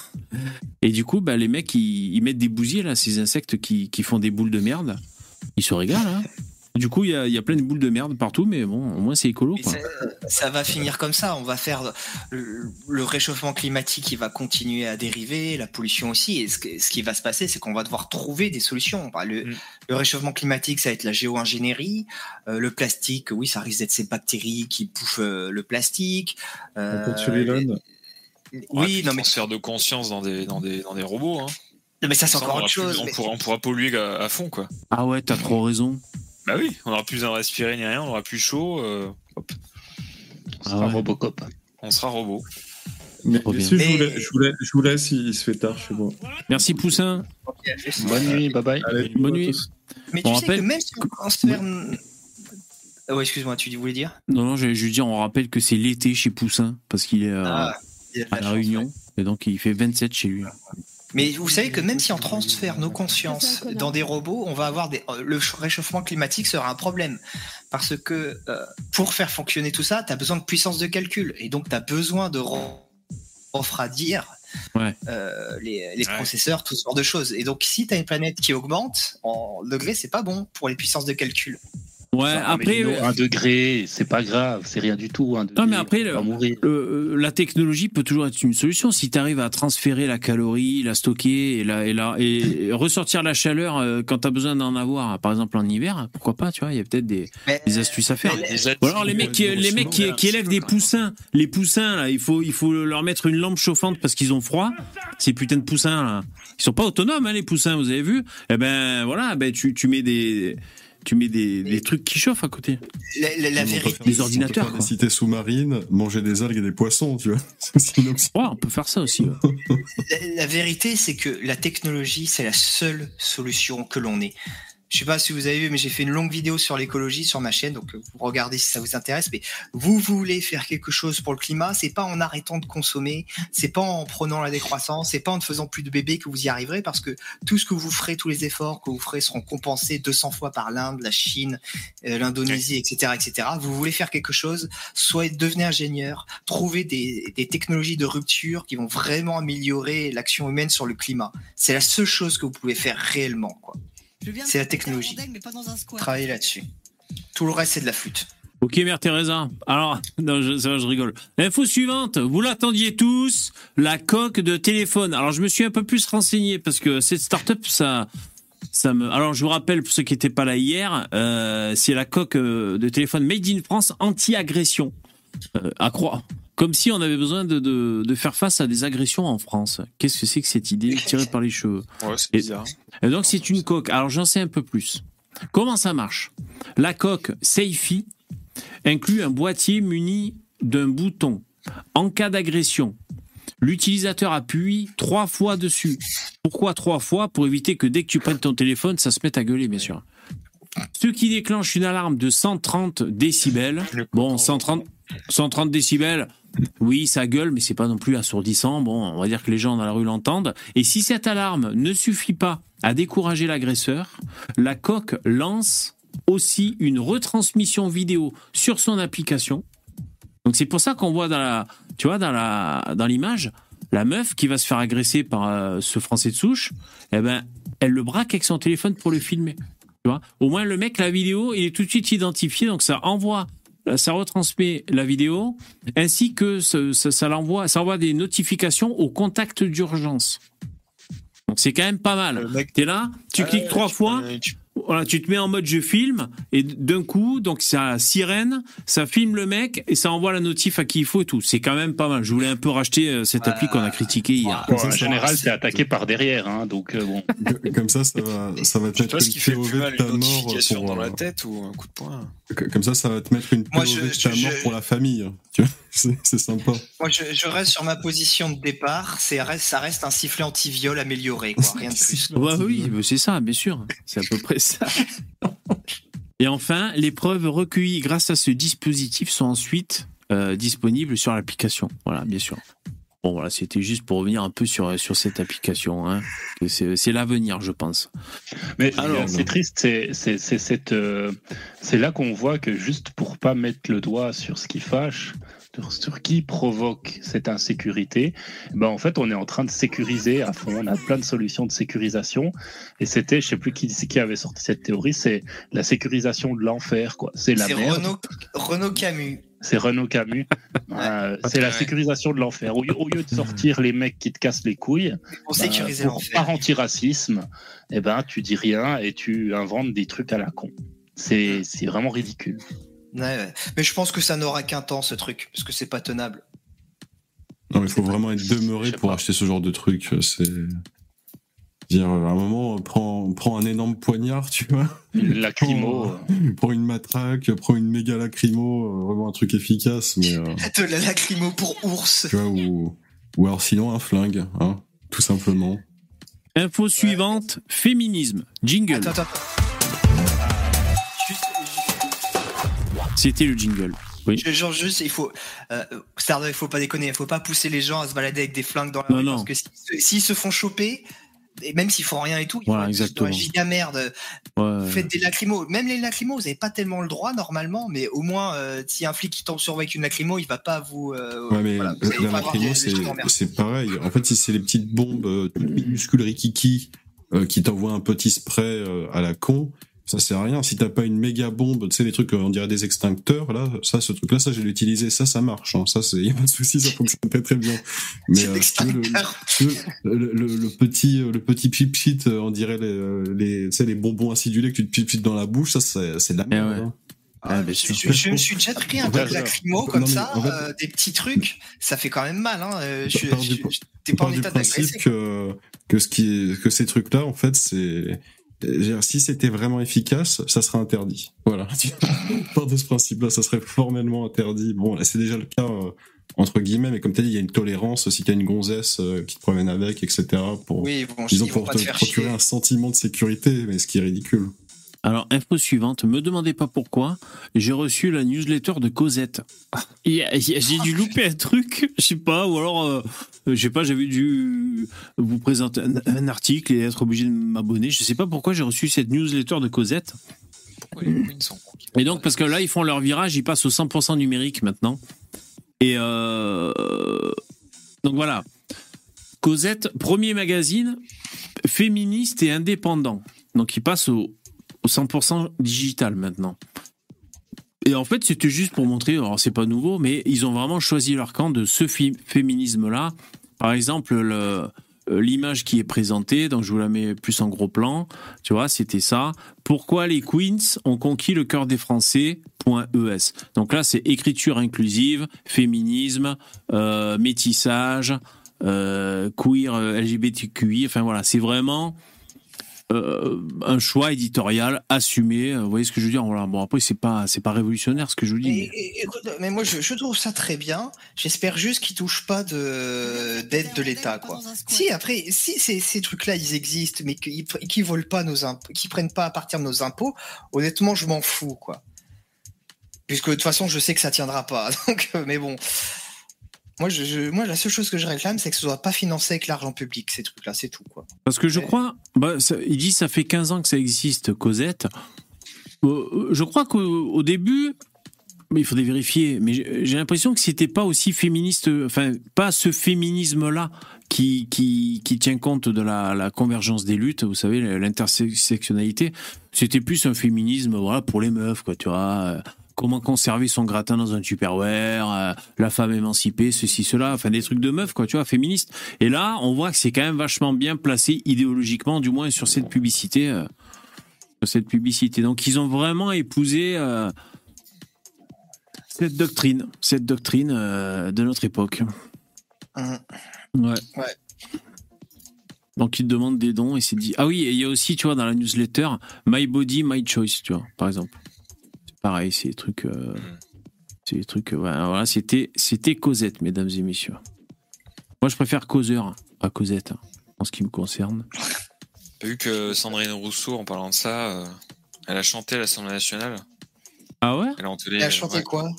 et du coup bah les mecs ils, ils mettent des bousiers là, ces insectes qui, qui font des boules de merde, ils se régalent. Hein. Du coup il y a, il y a plein de boules de merde partout, mais bon au moins c'est écolo quoi. Ça va finir comme ça. On va faire le, le réchauffement climatique qui va continuer à dériver, la pollution aussi. Et ce, que- ce qui va se passer, c'est qu'on va devoir trouver des solutions. Bah, le, le réchauffement climatique, ça va être la géo-ingénierie. Euh, le plastique, oui, ça risque d'être ces bactéries qui bouffent euh, le plastique. Euh, les donnes. oui, non mais transfert de conscience dans des dans des dans des robots. Hein. Non, mais ça, c'est encore on autre plus- chose, on, pourra, on pourra polluer à, à fond, quoi. Ah ouais, t'as trop raison. Bah oui, on aura plus besoin de respirer ni rien, on aura plus chaud. euh, hop. On sera ouais. Robocop. On sera robot. Je, vous laisse, je, vous laisse, je vous laisse, il, se fait tard chez moi. Merci Poussin. Bonne nuit, bye bye. Allez, Bonne à nuit. tous. Mais On tu sais rappelle que même si on transfère. Ah ouais, excuse-moi, tu voulais dire? Non non, j'allais juste dire on rappelle que c'est l'été chez Poussin parce qu'il est euh, Ah, la à la chance, Réunion et donc il fait 27 chez lui. Mais vous savez que même si on transfère nos consciences dans des robots, on va avoir des... euh, le réchauffement climatique sera un problème. Parce que euh, pour faire fonctionner tout ça, tu as besoin de puissance de calcul. Et donc, tu as besoin de re- refroidir Ouais. euh, les, les processeurs, tout ce genre de choses. Et donc, si tu as une planète qui augmente en degrés, c'est pas bon pour les puissances de calcul. Ouais, après euh, un degré, c'est pas grave, c'est rien du tout. Un Non, mais après, le- euh, la technologie peut toujours être une solution. Si tu arrives à transférer la calorie, la stocker et, la, et, la, et ressortir la chaleur euh, quand tu as besoin d'en avoir, par exemple en hiver, pourquoi pas, tu vois, il y a peut-être des, des astuces à faire. Ou alors les mecs, qui, les mecs qui, qui élèvent des poussins, les poussins, là, il faut, il faut leur mettre une lampe chauffante parce qu'ils ont froid. Ces putains de poussins, là. Ils sont pas autonomes, hein, les poussins, vous avez vu? Eh ben voilà, ben, tu, tu mets des. Tu mets des, des trucs qui chauffent à côté. La, vérité, Des ordinateurs, on peut faire. Des cités sous-marines, manger des algues et des poissons, tu vois. Sinon, Ouais, on peut faire ça aussi. la vérité, c'est que la technologie, c'est la seule solution que l'on ait. Je sais pas si vous avez vu, mais j'ai fait une longue vidéo sur l'écologie sur ma chaîne, donc euh, vous regardez si ça vous intéresse. Mais vous voulez faire quelque chose pour le climat, c'est pas en arrêtant de consommer, c'est pas en prenant la décroissance, c'est pas en ne faisant plus de bébés que vous y arriverez, parce que tout ce que vous ferez, tous les efforts que vous ferez seront compensés 200 fois par l'Inde, la Chine, euh, l'Indonésie, etc., etc. Vous voulez faire quelque chose, soit devenez ingénieur, trouvez des, des technologies de rupture qui vont vraiment améliorer l'action humaine sur le climat. C'est la seule chose que vous pouvez faire réellement, quoi. C'est la technologie. Travaillez là-dessus. Tout le reste, c'est de la flûte. Ok, Mère Teresa. Alors, non, je, ça va, je rigole. Info suivante, vous l'attendiez tous, la coque de téléphone. Alors, je me suis un peu plus renseigné parce que cette start-up, ça, ça me. Alors, je vous rappelle pour ceux qui n'étaient pas là hier, euh, c'est la coque euh, de téléphone Made in France anti-agression. Euh, à croire. Comme si on avait besoin de, de, de faire face à des agressions en France. Qu'est-ce que c'est que cette idée tirée par les cheveux Ouais, c'est Et- bizarre. et donc c'est une coque. Alors j'en sais un peu plus. Comment ça marche? La coque Seifi inclut un boîtier muni d'un bouton. En cas d'agression, l'utilisateur appuie trois fois dessus. Pourquoi trois fois? Pour éviter que dès que tu prennes ton téléphone, ça se mette à gueuler, bien sûr. Ce qui déclenche une alarme de 130 décibels. Bon, 130, 130 décibels, oui, ça gueule, mais c'est pas non plus assourdissant. Bon, on va dire que les gens dans la rue l'entendent. Et si cette alarme ne suffit pas à décourager l'agresseur, la coque lance aussi une retransmission vidéo sur son application. Donc c'est pour ça qu'on voit dans la, tu vois, dans la, dans l'image, la meuf qui va se faire agresser par euh, ce Français de souche, eh ben, elle le braque avec son téléphone pour le filmer. Tu vois Au moins le mec, la vidéo, il est tout de suite identifié, donc ça envoie, ça retransmet la vidéo, ainsi que ça, ça l'envoie, ça envoie des notifications au contact d'urgence. Donc c'est quand même pas mal. T'es là, tu cliques trois fois, voilà, tu te mets en mode je filme et d'un coup, donc ça sirène, ça filme le mec et ça envoie la notif à qui il faut et tout. C'est quand même pas mal. Je voulais un peu racheter euh, cette appli qu'on a critiqué hier. Bon, en général, c'est attaqué par derrière, hein, donc euh, bon. Comme ça, ça va, ça va te mettre une POV de ta une mort pour, dans la euh, tête ou un coup de poing. Comme ça, ça va te mettre une POV de ta mort pour la famille. Tu vois, c'est sympa. Moi, je, je reste sur ma position de départ. Reste, ça reste un sifflet anti-viol amélioré, quoi. Rien de plus. Bah oui, c'est ça, bien sûr. C'est à peu près ça. Et enfin, les preuves recueillies grâce à ce dispositif sont ensuite euh, disponibles sur l'application. Voilà, bien sûr. Bon, voilà, c'était juste pour revenir un peu sur, sur cette application. Hein. C'est c'est l'avenir, je pense. Mais Alors, c'est triste, c'est c'est c'est cette euh, c'est là qu'on voit que juste pour pas mettre le doigt sur ce qui fâche, sur, sur qui provoque cette insécurité, ben en fait on est en train de sécuriser à fond. On a plein de solutions de sécurisation et c'était, je sais plus qui qui avait sorti cette théorie, c'est la sécurisation de l'enfer quoi. C'est la C'est merde. Renaud, Renaud Camus. C'est Renaud Camus. Euh, c'est la sécurisation de l'enfer. Au, lieu- au lieu de sortir les mecs qui te cassent les couilles, Pour bah, pour- par antiracisme, eh ben, tu dis rien et tu inventes des trucs à la con. C'est c'est vraiment ridicule. Ouais, ouais. Mais je pense que ça n'aura qu'un temps ce truc, parce que c'est pas tenable. Non, mais il faut vraiment être demeuré pour acheter ce genre de truc. C'est. Dire, à un moment, prends, prends un énorme poignard, tu vois. Une lacrymo. Prends, une matraque, prends une méga lacrymo, euh, vraiment un truc efficace, mais. euh, De la lacrymo pour ours. tu vois, ou, ou alors sinon un flingue, hein, tout simplement. Info suivante, féminisme. Jingle. Attends, attends. C'était le jingle. Oui. Je- Genre juste, il faut, euh, Sardin, il faut pas déconner, il faut pas pousser les gens à se balader avec des flingues dans la Non, rue, non. parce que s'ils se font choper, et même s'ils font rien et tout, ils Voilà, font exactement. une giga merde. Ouais. Faites des lacrymos. Même les lacrymos, vous avez pas tellement le droit normalement, mais au moins, euh, si un flic qui tombe sur vous avec une lacrymo, il va pas vous. euh, Ouais, mais voilà, vous allez la lacrymo, c'est pareil. En fait, si c'est les petites bombes euh, toutes minuscules rikiki euh, qui t'envoient un petit spray euh, à la con, ça sert à rien. Si t'as pas une méga bombe, tu sais, les trucs, euh, on dirait des extincteurs, là, ça, ce truc-là, ça, j'ai utilisé, ça, ça marche. Hein. Ça, c'est, y a pas de souci, ça fonctionne très très bien. Mais euh, si tu veux, le, si tu veux, le, le- le petit, euh, le petit pipchit, euh, on dirait les, les, tu sais, les bonbons acidulés que tu te pipchites dans la bouche, ça, c'est c'est de la merde. hein. Ah, bien Je, je me suis déjà pris un peu de lacrymo comme ça, en fait- euh, des petits trucs, ça fait quand même mal. Hein. je, je- je- T'es pas en état principe d'agresser. que que ce qui est, que ces trucs là en fait c'est je si c'était vraiment efficace ça serait interdit. Voilà. Part de ce principe là ça serait formellement interdit. Bon là c'est déjà le cas euh, entre guillemets mais comme tu dit il y a une tolérance si t'as une gonzesse euh, qui te promène avec etc pour Oui, bon, disons pour te procurer chier. un sentiment de sécurité mais ce qui est ridicule Alors, info suivante, me demandez pas pourquoi, j'ai reçu la newsletter de Cosette. Il il J'ai dû louper un truc, je sais pas, ou alors, euh, je sais pas, j'avais dû vous présenter un, un article et être obligé de m'abonner. Je sais pas pourquoi j'ai reçu cette newsletter de Cosette. Et donc, parce que là, ils font leur virage, ils passent au 100% numérique maintenant. Et euh, donc voilà. Cosette, premier magazine féministe et indépendant. Donc, ils passent au, au 100% digital maintenant. Et en fait, c'était juste pour montrer, alors c'est pas nouveau, mais ils ont vraiment choisi leur camp de ce féminisme-là. Par exemple, le- euh, l'image qui est présentée, donc je vous la mets plus en gros plan, tu vois, c'était ça. Pourquoi les Queens ont conquis le cœur des Français .es. Donc là, c'est écriture inclusive, féminisme, euh, métissage, euh, queer, LGBTQI. Enfin voilà, c'est vraiment euh, un choix éditorial assumé. Vous voyez ce que je veux dire Voilà. Bon après, c'est pas c'est pas révolutionnaire ce que je vous dis. Mais- écoute, mais moi je, je trouve ça très bien. J'espère juste qu'ils touchent pas de d'aide de l'État, quoi. Si après, si ces, ces trucs-là ils existent, mais qu'ils qu'ils volent pas nos impôts, qu'ils prennent pas à partir de nos impôts, honnêtement, je m'en fous, quoi. Puisque de toute façon, je sais que ça tiendra pas. Donc, euh, mais bon. Moi, je, je- moi, la seule chose que je réclame, c'est que ce soit pas financé avec l'argent public, ces trucs-là, c'est tout, quoi. Parce que je crois, bah, ça- il dit ça fait 15 ans que ça existe, Cosette. Euh, je crois qu'au au début, mais il faudrait vérifier, mais j'ai j'ai l'impression que c'était pas aussi féministe, enfin, pas ce féminisme-là qui, qui, qui tient compte de la, la convergence des luttes, vous savez, l'intersectionnalité. C'était plus un féminisme, voilà, pour les meufs, quoi, tu vois. Comment conserver son gratin dans un tupperware, euh, la femme émancipée, ceci, cela, enfin des trucs de meufs, quoi, tu vois, féministes. Et là, on voit que c'est quand même vachement bien placé idéologiquement, du moins sur cette publicité. euh, sur cette publicité. Donc ils ont vraiment épousé euh, cette doctrine, cette doctrine euh, de notre époque. Mhm. Ouais. Ouais. Donc ils te demandent des dons et c'est dit. Ah oui, et il y a aussi, tu vois, dans la newsletter, My Body, My Choice, tu vois, par exemple. Pareil, c'est des trucs. euh, c'est des trucs. euh, voilà, c'était, c'était Cosette, mesdames et messieurs. Moi, je préfère Causeur à Cosette, hein, en ce qui me concerne. T'as vu que Sandrine Rousseau, en parlant de ça, euh, elle a chanté à l'Assemblée nationale. Ah ouais? Elle a entonné. Elle a chanté ouais. quoi?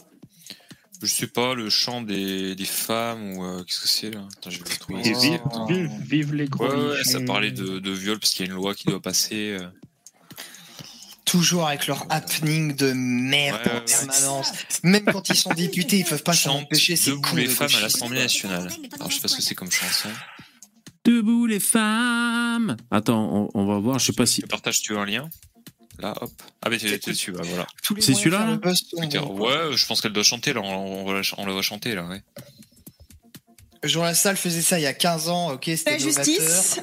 Je sais pas, le chant des, des femmes ou euh, qu'est-ce que c'est là? Attends. Et vive, vive, vive les gros ouais, ça parlait de, de viol parce qu'il y a une loi qui doit passer. euh. Toujours avec leur happening de merde Ouais, en permanence. Même quand ils sont députés, ils peuvent pas s'en empêcher. C'est les de femmes à l'Assemblée nationale. Alors je sais pas ce que c'est comme chanson. Debout les femmes. Attends, on, on va voir. Je sais pas si. Partage tu veux un lien? Là, hop. Ah mais t'es dessus, bah voilà. C'est celui-là. Ouais, je pense qu'elle doit chanter là. On, on, on la voit chanter là, ouais. Jean Lassalle faisait ça il y a 15 ans, ok, c'était La novateur. justice.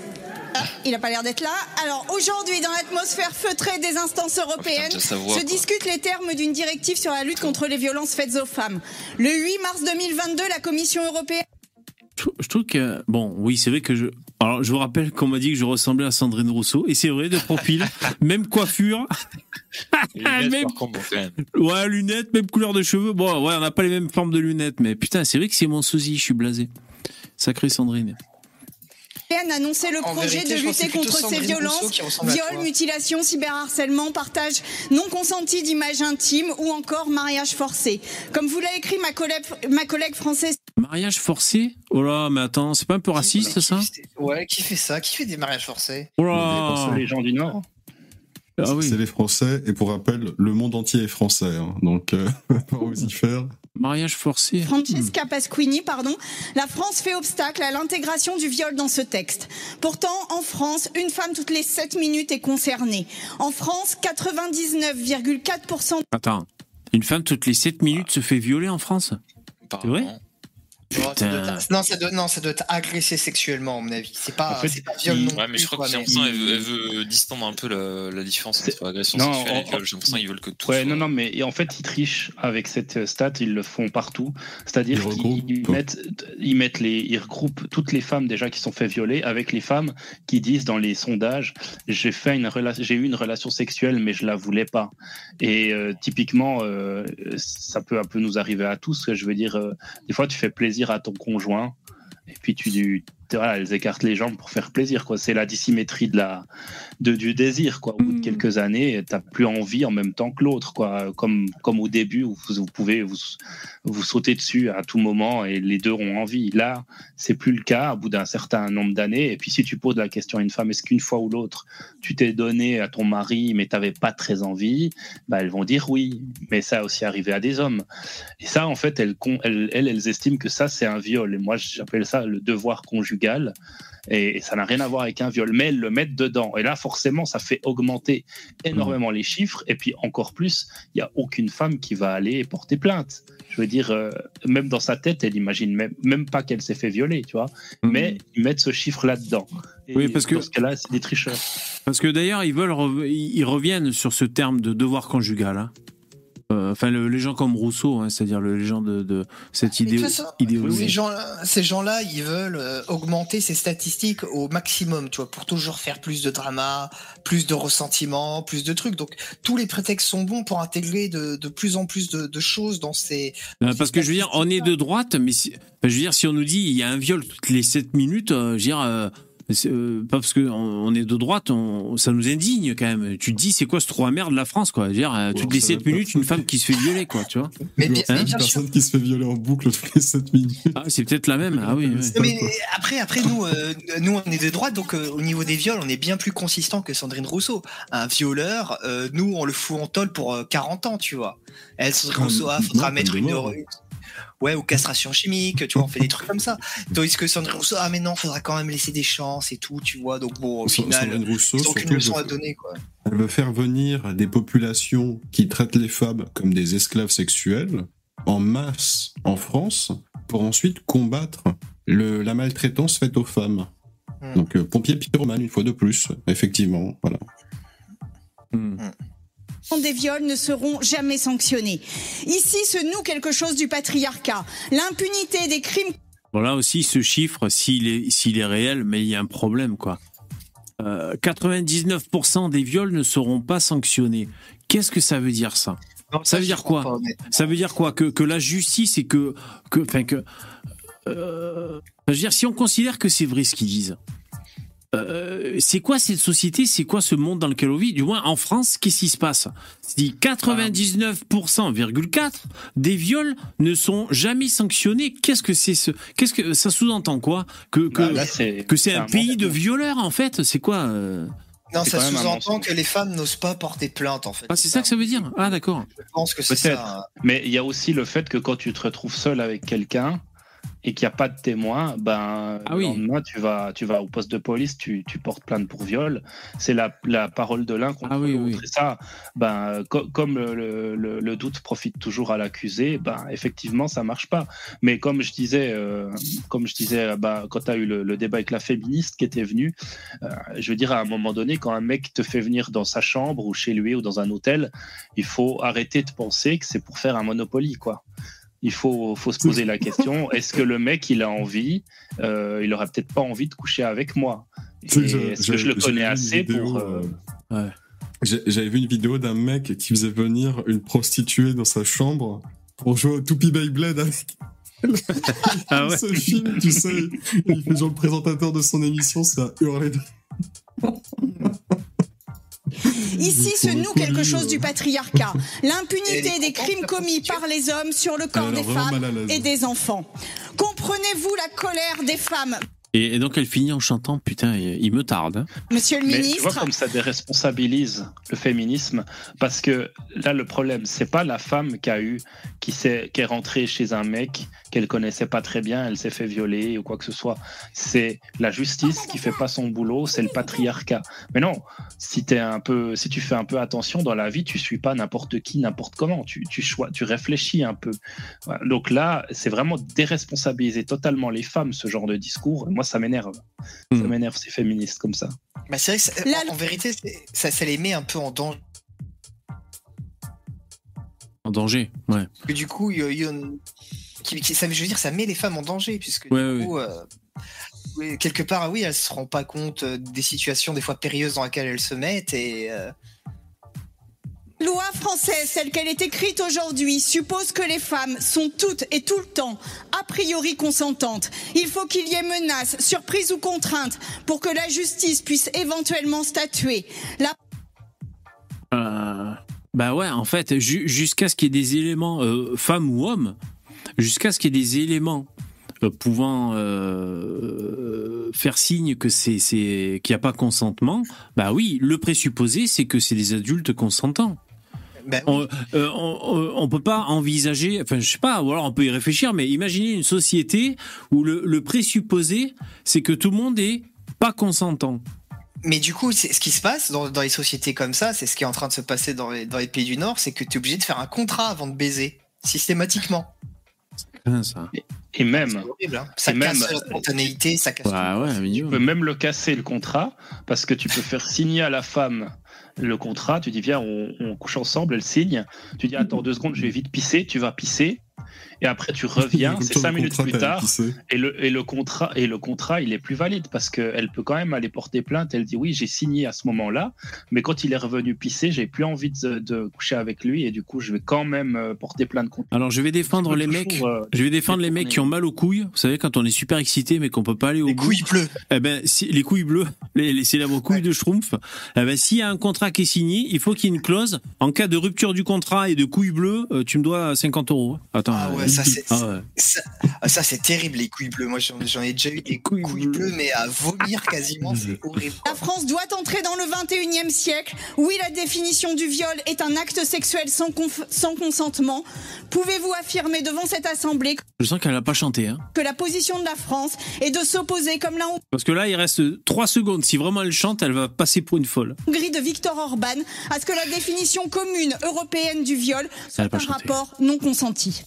Ah, il n'a pas l'air d'être là. Alors aujourd'hui, dans l'atmosphère feutrée des instances européennes, sa voix, se quoi. discutent les termes d'une directive sur la lutte contre les violences faites aux femmes. Le 8 mars 2022, la Commission européenne Je trou- je trouve que bon, oui, c'est vrai que je. Alors, je vous rappelle qu'on m'a dit que je ressemblais à Sandrine Rousseau, et c'est vrai de profil, même coiffure, lunettes, contre, même. ouais lunettes, même couleur de cheveux. Bon, ouais, on n'a pas les mêmes formes de lunettes, mais putain, c'est vrai que c'est mon sosie, je suis blasé. Sacré Sandrine. A annoncé le En projet vérité, de lutter contre ces violences, viols, mutilations, cyberharcèlement, partage non consenti d'images intimes ou encore mariage forcé. Comme vous l'a écrit ma collègue, ma collègue française Mariage forcé? Oh là, mais attends, c'est pas un peu raciste ça? Ouais, qui fait ça? Qui fait des mariages forcés? Oh là Les gens du Nord. Ah oui. C'est les Français, et pour rappel, le monde entier est français, hein, donc euh, pas vous y faire. Mariage forcé. Francesca Pasquini, pardon, la France fait obstacle à l'intégration du viol dans ce texte. Pourtant, en France, une femme toutes les 7 minutes est concernée. En France, 99,4% Attends, une femme toutes les 7 minutes se fait violer en France? C'est vrai? Putain. être- non, ça doit, non, ça doit être agressé sexuellement, à mon avis. C'est pas, En fait, c'est pas viol non Ouais, mais plus, je crois quoi, que j'ai mais- l'impression qu'elle veut, elle veut distendre un peu la, la différence entre agression Non, sexuelle et en- viol. J'ai l'impression qu'ils veulent que tout Ouais, soit- non, non, mais et en fait, ils trichent avec cette euh, stat, ils le font partout. C'est-à-dire qu'ils mettent, ils mettent les, ils regroupent toutes les femmes déjà qui sont fait violer avec les femmes qui disent dans les sondages, j'ai fait une relation, j'ai eu une relation sexuelle, mais je la voulais pas. Et euh, typiquement, euh, ça peut un peu nous arriver à tous. Je veux dire, euh, des fois, tu fais plaisir à ton conjoint, et puis tu, voilà, elles écartent les jambes pour faire plaisir. Quoi. C'est la dissymétrie de la, de, du désir. Quoi. Au bout de quelques années, t'as plus envie en même temps que l'autre. Quoi. Comme, comme au début où vous, vous pouvez vous, vous sauter dessus à tout moment et les deux ont envie. Là, c'est plus le cas au bout d'un certain nombre d'années. Et puis si tu poses la question à une femme, est-ce qu'une fois ou l'autre, tu t'es donné à ton mari mais t'avais pas très envie, bah, elles vont dire oui. Mais ça a aussi arrivé à des hommes. Et ça, en fait, elles, elles, elles, elles estiment que ça, c'est un viol. Et moi, j'appelle ça le devoir conjugal. Et ça n'a rien à voir avec un viol. Mais elles le mettent dedans. Et là, forcément, ça fait augmenter énormément les chiffres. Et puis, encore plus, il n'y a aucune femme qui va aller porter plainte. Je veux dire, euh, même dans sa tête, elle imagine même, même pas qu'elle s'est fait violer, tu vois. Mais ils mettent ce chiffre là-dedans. Oui, parce que- Dans ce cas-là, c'est des tricheurs. Parce que d'ailleurs, ils veulent, ils reviennent sur ce terme de devoir conjugal. hein. Euh, Enfin, le- les gens comme Rousseau, hein, c'est-à-dire le- les gens de, de cette idée, façon, idéologie. Ces gens-là, ces ils veulent euh, augmenter ces statistiques au maximum, tu vois, pour toujours faire plus de drama, plus de ressentiment, plus de trucs. Donc, tous les prétextes sont bons pour intégrer de, de plus en plus de, de choses dans ces. Euh, Parce que je veux dire, on est de droite, mais si, je veux dire, si on nous dit il y a un viol toutes les 7 minutes, euh, je veux dire, euh, euh, pas parce qu'on on est de droite, on, ça nous indigne quand même. Tu te dis, c'est quoi ce trou à merde de la France, quoi? Dire, euh, toutes les ça 7 va pas. minutes, une femme qui se fait violer, quoi, tu vois Mais bien- mais une bien personne qui se fait violer en boucle toutes les 7 minutes. Ah, c'est peut-être la même. Ah oui. Mais après, après nous, euh, nous, on est de droite, donc euh, au niveau des viols, on est bien plus consistant que Sandrine Rousseau. Un violeur, euh, nous, on le fout en tôle pour euh, 40 ans, tu vois. Elle, Sandrine Rousseau, ah, faudra non, mettre peine de une. Ouais, ou castration chimique, tu vois, on fait des trucs comme ça. Tandis que Sandrine Rousseau, ah, mais non, faudra quand même laisser des chances et tout, tu vois. Donc bon, au final, Sandrine Rousseau, ils ont aucune leçon à donner, quoi. Elle veut faire venir des populations qui traitent les femmes comme des esclaves sexuels en masse en France pour ensuite combattre le- la maltraitance faite aux femmes. Hmm. Donc, euh, pompier pyromane, une fois de plus, effectivement. Voilà. Des viols ne seront jamais sanctionnés. Ici se noue quelque chose du patriarcat. L'impunité des crimes Bon, là aussi, ce chiffre, s'il est, s'il est réel, mais il y a un problème, quoi. Euh, 99% des viols ne seront pas sanctionnés. Qu'est-ce que ça veut dire, ça? Non, Ça veut dire quoi? pas. Ça veut dire quoi? Que, que la justice et que. que, enfin, que euh, je veux dire, si on considère que c'est vrai ce qu'ils disent, euh, c'est quoi cette société? C'est quoi ce monde dans lequel on vit? Du moins en France, qu'est-ce qui se passe? Si 99,4% des viols ne sont jamais sanctionnés, qu'est-ce que c'est ce Qu'est-ce que ça sous-entend quoi? Que que, Bah, là, que c'est un, un pays de violeurs en fait? C'est quoi euh? Non, ça sous-entend que les femmes n'osent pas porter plainte, en fait. Ah, c'est ça que ça veut dire? Ah d'accord. Je pense que c'est ça. Mais il y a aussi le fait que quand tu te retrouves seul avec quelqu'un et qu'il n'y a pas de témoin, ben, Ah le oui. lendemain, tu vas, tu vas au poste de police, tu, tu portes plainte pour viol. C'est la, la parole de l'un contre Ah oui, l'autre. oui. Et ça, ben, co- comme le, le- le doute profite toujours à l'accusé, ben, effectivement, ça marche pas. Mais comme je disais, euh, comme je disais ben, quand tu as eu le, le débat avec la féministe qui était venue, euh, je veux dire, à un moment donné, quand un mec te fait venir dans sa chambre ou chez lui ou dans un hôtel, il faut arrêter de penser que c'est pour faire un Monopoly, quoi. Il faut, faut se poser la question est-ce que le mec, il a envie euh, Il aurait peut-être pas envie de coucher avec moi? Est-ce que je le connais assez vidéo, pour. euh, euh, J'avais vu une vidéo d'un mec qui faisait venir une prostituée dans sa chambre pour jouer au Toupie Beyblade avec elle. Ah ouais. Filme, tu sais, il fait genre le présentateur de son émission, ça a hurlé de... Ici se noue quelque chose du patriarcat, l'impunité des crimes commis par les hommes sur le corps des femmes et des enfants. Comprenez-vous la colère des femmes Et, et donc elle finit en chantant putain, il il me tarde. hein. Monsieur le Mais tu ministre, vois comme ça déresponsabilise le féminisme parce que là le problème c'est pas la femme qui a eu qui s'est qui est rentrée chez un mec qu'elle connaissait pas très bien, elle s'est fait violer ou quoi que ce soit. C'est la justice qui fait pas son boulot, c'est le patriarcat. Mais non, si t'es un peu si tu fais un peu attention dans la vie, tu suis pas n'importe qui n'importe comment, tu tu choix, tu réfléchis un peu. Donc là, c'est vraiment déresponsabiliser totalement les femmes ce genre de discours. Moi ça m'énerve. Ça Hmm. m'énerve ces féministes comme ça. Bah, c'est vrai que ça- en, en vérité, ça, ça les met un peu en danger. En danger, ouais. Que du coup, il y y qui- qui- ça, je veux dire, ça met les femmes en danger, puisque Ouais, du ouais. coup, euh, quelque part, oui, elles se rendent pas compte euh, des situations des fois périlleuses dans lesquelles elles se mettent et euh, loi française telle qu'elle est écrite aujourd'hui suppose que les femmes sont toutes et tout le temps a priori consentantes. Il faut qu'il y ait menace, surprise ou contrainte pour que la justice puisse éventuellement statuer. La Euh, bah ouais, en fait, ju- jusqu'à ce qu'il y ait des éléments, euh, femmes ou hommes, jusqu'à ce qu'il y ait des éléments euh, pouvant faire signe que c'est qu'il n'y a pas consentement, bah oui, le présupposé c'est que c'est des adultes consentants. Bah, On, euh, on, on peut pas envisager, enfin je sais pas, ou alors on peut y réfléchir, mais imaginez une société où le, le présupposé c'est que tout le monde est pas consentant. Mais du coup, c'est ce qui se passe dans, dans les sociétés comme ça, c'est ce qui est en train de se passer dans les, dans les pays du Nord, c'est que tu es obligé de faire un contrat avant de baiser, systématiquement. Ça. Et même, horrible, hein. Ça Et casse même- la spontanéité, ça casse. Bah ouais, tu peux même le casser le contrat parce que tu peux faire signer à la femme le contrat. Tu dis viens, on, on couche ensemble, elle signe. Tu dis attends deux secondes, je vais vite pisser. Tu vas pisser et après tu reviens. C'est cinq minutes contrat, plus t'avais tard et le, et le contrat et le contrat il est plus valide parce qu'elle peut quand même aller porter plainte. Elle dit oui j'ai signé à ce moment-là, mais quand il est revenu pisser, j'ai plus envie de, de coucher avec lui et du coup je vais quand même euh, porter plainte contre. Alors je vais défendre les mecs. euh, Je vais défendre les mecs qui ont mal aux couilles. Vous savez quand on est super excité mais qu'on peut pas aller au Les bout. couilles bleues. Eh ben si, les couilles bleues, les, les célèbres couilles de Schtroumpf. Eh ben s'il y a un contrat qui est signé, il faut qu'il y ait une clause. En cas de rupture du contrat et de couilles bleues, euh, tu me dois 50 euros. Attends. Ah ouais, euh, ça c'est ah ouais. ça, ah, ça, c'est terrible les couilles bleues. Moi j'en ai déjà eu des couilles, bleues, mais à vomir quasiment, c'est horrible. La France doit entrer dans le 21e siècle. Oui, la définition du viol est un acte sexuel sans, consentement. Pouvez-vous affirmer devant cette Assemblée Je sens qu'elle n'a pas chanté. Hein. que la position de la France est de s'opposer, comme la Parce que là, il reste 3 secondes. Si vraiment elle chante, elle va passer pour une folle. Hongrie de Viktor Orban, à ce que la définition commune européenne du viol soit un chanté. rapport non consenti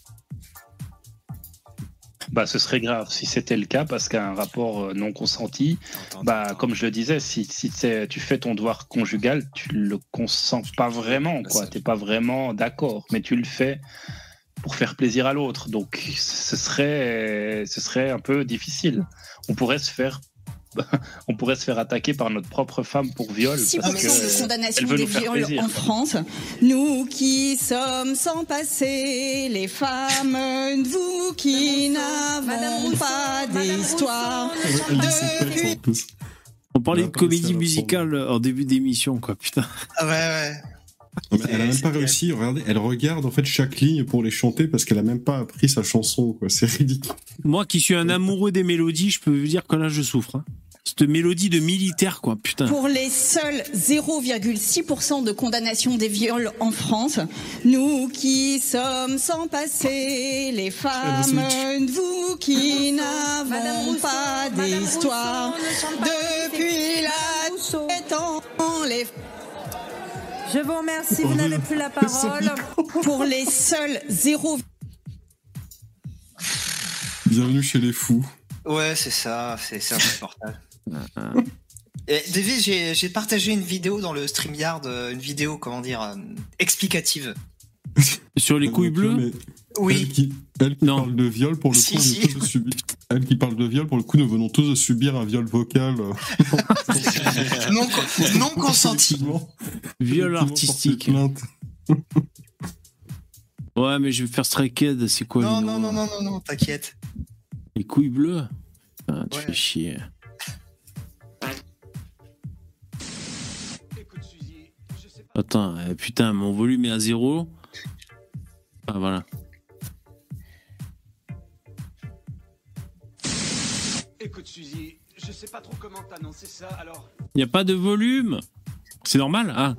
Bah, ce serait grave si c'était le cas parce qu'un rapport euh, non consenti, bah, comme je le disais, si, tu fais ton devoir conjugal, tu le consens pas vraiment, quoi. T'es pas vraiment d'accord, mais tu le fais pour faire plaisir à l'autre. Donc, ce serait, ce serait un peu difficile. On pourrait se faire, on pourrait se faire attaquer par notre propre femme pour viol. parce 6% que de condamnation des viols en France. Nous qui sommes sans passé, les femmes, vous qui n'avons pas d'histoire. On parlait de comédie musicale en début d'émission, quoi, putain. Ah ouais, ouais. Mais elle a même pas réussi. Regardez, elle regarde en fait chaque ligne pour les chanter parce qu'elle a même pas appris sa chanson. quoi. C'est ridicule. Moi qui suis un amoureux des mélodies, je peux vous dire que là, je souffre. hein. Cette mélodie de militaire, quoi, putain. Pour les seuls 0,6% de condamnation des viols en France, nous qui sommes sans passé, les femmes, vous qui n'avons pas d'histoire, depuis la temps, les Je vous remercie, vous n'avez plus la parole. pour les seuls 0, Bienvenue chez les fous. Ouais, c'est ça, c'est c'est insupportable. Et David, j'ai j'ai partagé une vidéo dans le StreamYard, euh, une vidéo, comment dire, euh, explicative. Sur les couilles bleues Oui. Elle qui, elle qui parle de viol, pour le Si, coup, on si. est tous de subir. Elle qui parle de viol, pour le coup, nous venons tous de subir un viol vocal. euh, non, con- non consenti. Viol artistique. Ouais, mais je vais faire Stray c'est quoi Non, non, non, non, non, non, t'inquiète. Les couilles bleues? Ah, tu fais chier. Attends, euh, putain, mon volume est à zéro. Ah, voilà. Écoute, Suzy, je sais pas trop comment t'annoncer ça, alors Il n'y a pas de volume C'est normal Ah.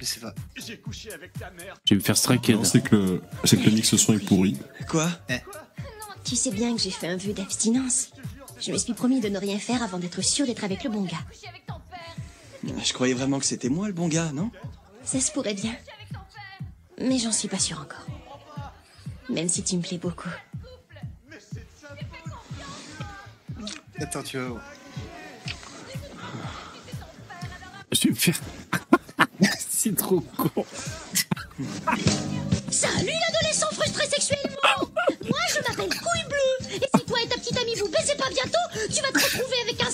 Je sais pas. J'ai couché avec ta mère. je vais me faire Non, C'est que, le- c'est que le mix son est pourri. Quoi Tu sais bien que j'ai fait un vœu d'abstinence. Je me suis promis de ne rien faire avant d'être sûr d'être avec le bon gars. Je croyais vraiment que c'était moi le bon gars, non? Ça se pourrait bien. Mais j'en suis pas sûre encore. Même si tu me plais beaucoup. Attends, tu vas voir. je vais me faire. C'est trop con. Salut l'adolescent frustré sexuellement Moi je m'appelle Couille Bleue Et si toi et ta petite amie vous baissez pas bientôt, tu vas te retrouver avec un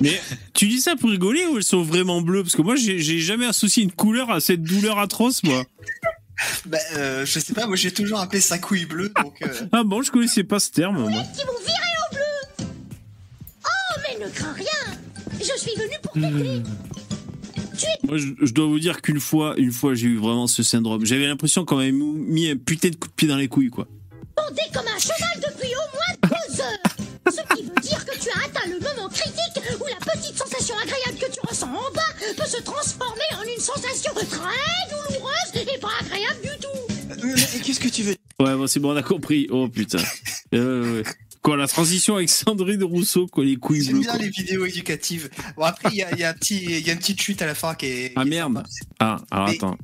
Mais tu dis ça pour rigoler ou elles sont vraiment bleues? Parce que moi, j'ai jamais associé une couleur à cette douleur atroce, moi. Bah, euh, je sais pas, moi j'ai toujours appelé ça couille bleue, donc. euh, Ah bon, je connaissais pas ce terme, moi. Qui vont virer au bleu Oh mais ne crains rien Je suis venue pour t'aider Moi, je, je dois vous dire qu'une fois, une fois, j'ai eu vraiment ce syndrome. J'avais l'impression qu'on m'avait mis un putain de coup de pied dans les couilles, quoi. Bandé comme un cheval depuis au moins deux heures Ce qui veut tu as atteint le moment critique où la petite sensation agréable que tu ressens en bas peut se transformer en une sensation très douloureuse et pas agréable du tout Mais qu'est-ce que tu veux Ouais, bon, c'est bon, on a compris. Oh putain. Euh, ouais. Quoi, la transition avec Sandrine Rousseau, quoi, les couilles J'aime bleues. bien quoi. les vidéos éducatives. Bon, après, il y a, y, a un petit- il y a une petite chute à la fin qui est. Ah merde. Ah, alors Mais- attends.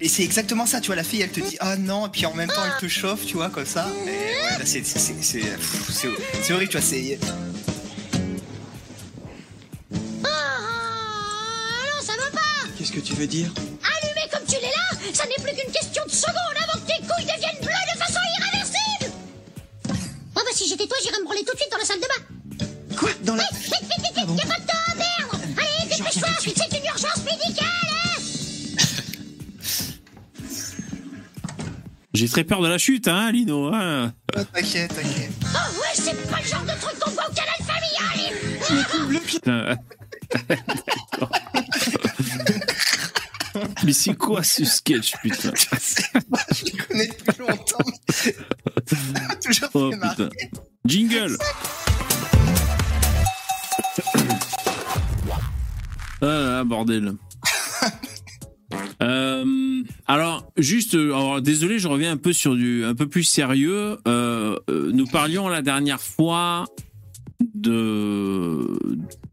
Et c'est exactement ça, tu vois, la fille elle te dit ah non, et puis en même temps elle te chauffe, tu vois, comme ça. Et ouais, là, c'est c'est- c'est- c'est- c'est- c'est horrible, tu vois, c'est. Ah non, ça va pas. Qu'est-ce que tu veux dire? Allumé comme tu l'es là, ça n'est plus qu'une question de secondes avant que tes couilles deviennent bleues de façon irréversible. Oh bah si j'étais toi, j'irais me branler tout de suite dans la salle de bain. Quoi? Dans la. Vite, vite, vite, vite, y'a pas de temps à perdre Allez, dépêche-toi, c'est une urgence médicale J'ai très peur de la chute, hein, Lino. Hein. Ah, T'inquiète, t'inquiète. Oh ouais, c'est pas le genre de truc qu'on voit au canal familial Putain. D'accord. Mais c'est quoi ce sketch, putain? Je les connais depuis longtemps. mais toujours Oh fait marrer. putain. Jingle Ah bordel. Euh, alors, juste, euh, désolé, je reviens un peu sur du, un peu plus sérieux. Euh, nous parlions la dernière fois de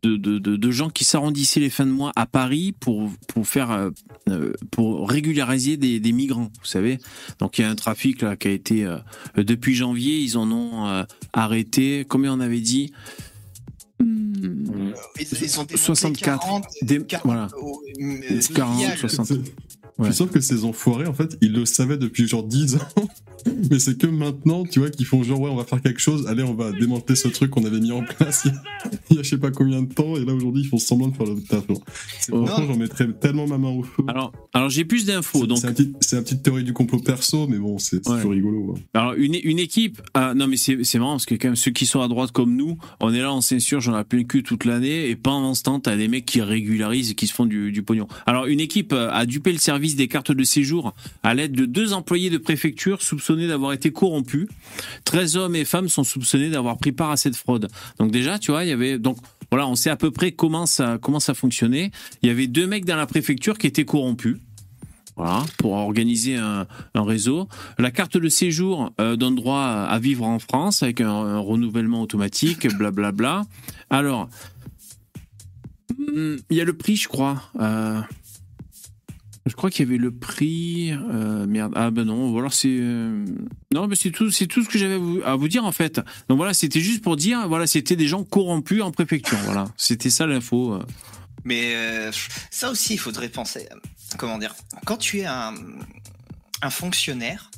de, de, de- gens qui s'arrondissaient les fins de mois à Paris pour pour faire pour régulariser des, des migrants, vous savez. Donc il y a un trafic là qui a été depuis janvier, ils en ont arrêté. Combien on avait dit? Ils, ils ont démonté 64. 40, Des- 40 voilà. au- euh, 40, villages. 60. Je suis sûr que ces enfoirés, en fait, ils le savaient depuis genre 10 ans. Mais c'est que maintenant, tu vois, qu'ils font genre, ouais, on va faire quelque chose, allez, on va démonter ce truc qu'on avait mis en place il y, a, je sais pas combien de temps, et là aujourd'hui, ils font semblant de faire le taf. Franchement, j'en mettrais tellement ma main au feu. Alors, alors j'ai plus d'infos. Donc, C'est une petite théorie du complot perso, mais bon, c'est Ouais. toujours rigolo. hein. Alors une, une équipe, ah, non mais c'est c'est marrant parce que quand même ceux qui sont à droite comme nous, on est là, on s'insurge, j'en ai plein le cul toute l'année et pendant ce temps t'as des mecs qui régularisent et qui se font du, du pognon. Alors une équipe euh, a dupé le service des cartes de séjour à l'aide de deux employés de préfecture soupçonnés d'avoir été corrompus. 13 hommes et femmes sont soupçonnés d'avoir pris part à cette fraude. Donc déjà tu vois il y avait donc voilà on sait à peu près comment ça comment ça fonctionnait. Il y avait deux mecs dans la préfecture qui étaient corrompus. Voilà, pour organiser un, réseau. La carte de séjour euh, donne droit à, vivre en France avec un, renouvellement automatique, blablabla. Alors, hum, il y a le prix, je crois. Euh, je crois qu'il y avait le prix. euh, merde. Ah ben non. Ou alors c'est. euh, non, mais c'est tout. C'est tout ce que j'avais à vous, à vous dire en fait. Donc voilà, c'était juste pour dire. Voilà, c'était des gens corrompus en préfecture. Voilà, c'était ça l'info. euh. Mais euh, ça aussi, il faudrait penser. Comment dire Quand tu es un, un fonctionnaire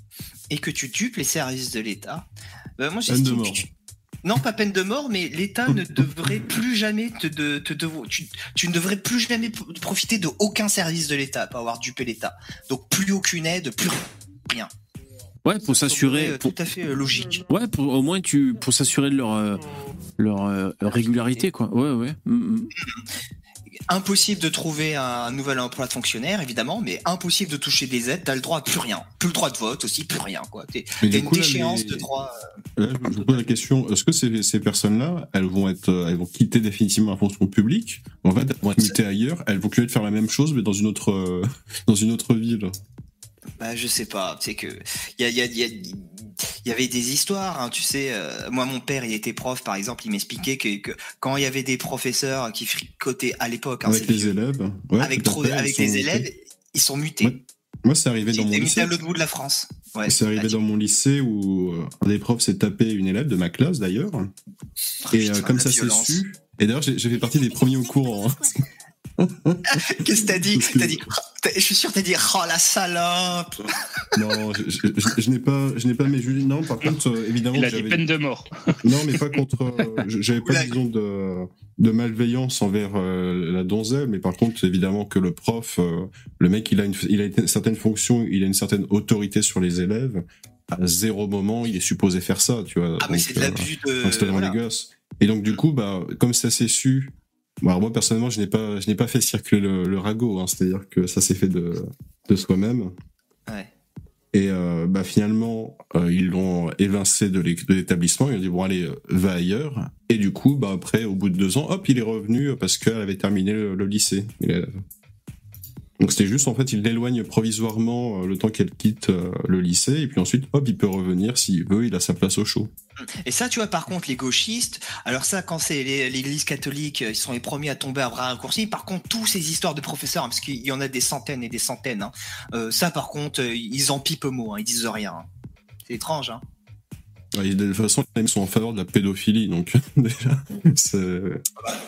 et que tu dupes les services de l'État, bah, moi j'estime que tu- Non, pas peine de mort, mais l'État ne devrait plus jamais te, de, te tu, tu ne devrais plus jamais profiter de aucun service de l'État, pas avoir dupé l'État. Donc plus aucune aide, plus rien. Ouais, pour s'assurer. Euh, pour- Tout à fait euh, logique. Ouais, pour, au moins tu pour s'assurer de leur euh, leur euh, régularité quoi. Ouais ouais. Mm, mm. Impossible de trouver un nouvel emploi de fonctionnaire, évidemment, mais impossible de toucher des aides. T'as le droit à plus rien, plus le droit de vote aussi, plus rien quoi. T'es- une coup, là, déchéance les- de droit. Là, je je vous pose la question est-ce que ces, ces personnes-là, elles vont être, euh, elles vont quitter définitivement la fonction publique? En fait, elles vont être mutées ailleurs. Elles vont que faire la même chose, mais dans une autre, euh, dans une autre ville. Bah, je sais pas, c'est que il y, a, il y, a- il y, a- il y avait des histoires, hein, tu sais. euh, moi, mon père, il était prof, par exemple, il m'expliquait que, que quand il y avait des professeurs qui fricotaient à l'époque, hein, avec les vieux, élèves. Ouais, avec trop, fait, avec élèves, ils sont mutés. Moi, c'est arrivé dans mon lycée. à l'autre bout de la France. Ouais, c'est arrivé dans mon lycée où euh, un des profs s'est tapé une élève de ma classe d'ailleurs. Et euh, putain, comme ça s'est su. Et d'ailleurs, j'ai j'ai fait partie des premiers au courant. Qu'est-ce que t'as dit? T'as dit, t'as- je suis sûr, t'as dit, oh la salope. Non, je, je- je- je n'ai pas, je n'ai pas mes Julie. Non, par contre, euh, évidemment, Il a que dit j'avais- peine de mort. Non, mais pas contre. euh, je- J'avais pas, disons, de, de malveillance envers euh, la donzelle, mais par contre, évidemment que le prof, euh, le mec, il a, une, il a une certaine fonction, il a une certaine autorité sur les élèves. À zéro moment, il est supposé faire ça, tu vois. Ah, mais Donc, c'est de l'abus de- voilà. les gosses. Et donc, du coup, bah, comme ça s'est su. Bon, alors moi, personnellement, je n'ai pas, je n'ai pas fait circuler le, le ragot, hein, c'est-à-dire que ça s'est fait de, de soi-même. Ouais. Et euh, bah, finalement, euh, ils l'ont évincé de l'é- de l'établissement. Ils ont dit bon allez, euh, va ailleurs. Et du coup, bah après, au bout de deux ans, hop, il est revenu parce qu'elle avait terminé le, le lycée. Il Donc c'était juste en fait, il l'éloigne provisoirement euh, le temps qu'elle quitte euh, le lycée, et puis ensuite, hop, il peut revenir s'il veut. Il a sa place au chaud. Et ça, tu vois, par contre, les gauchistes, alors ça, quand c'est l'église catholique, ils sont les premiers à tomber à bras raccourcis. Par contre, tous ces histoires de professeurs, hein, parce qu'il y en a des centaines et des centaines, hein, euh, ça, par contre, euh, ils en pipent mot, hein, ils disent rien. hein. C'est étrange, hein. Ouais, de toute façon, les mecs sont en faveur de la pédophilie, donc déjà,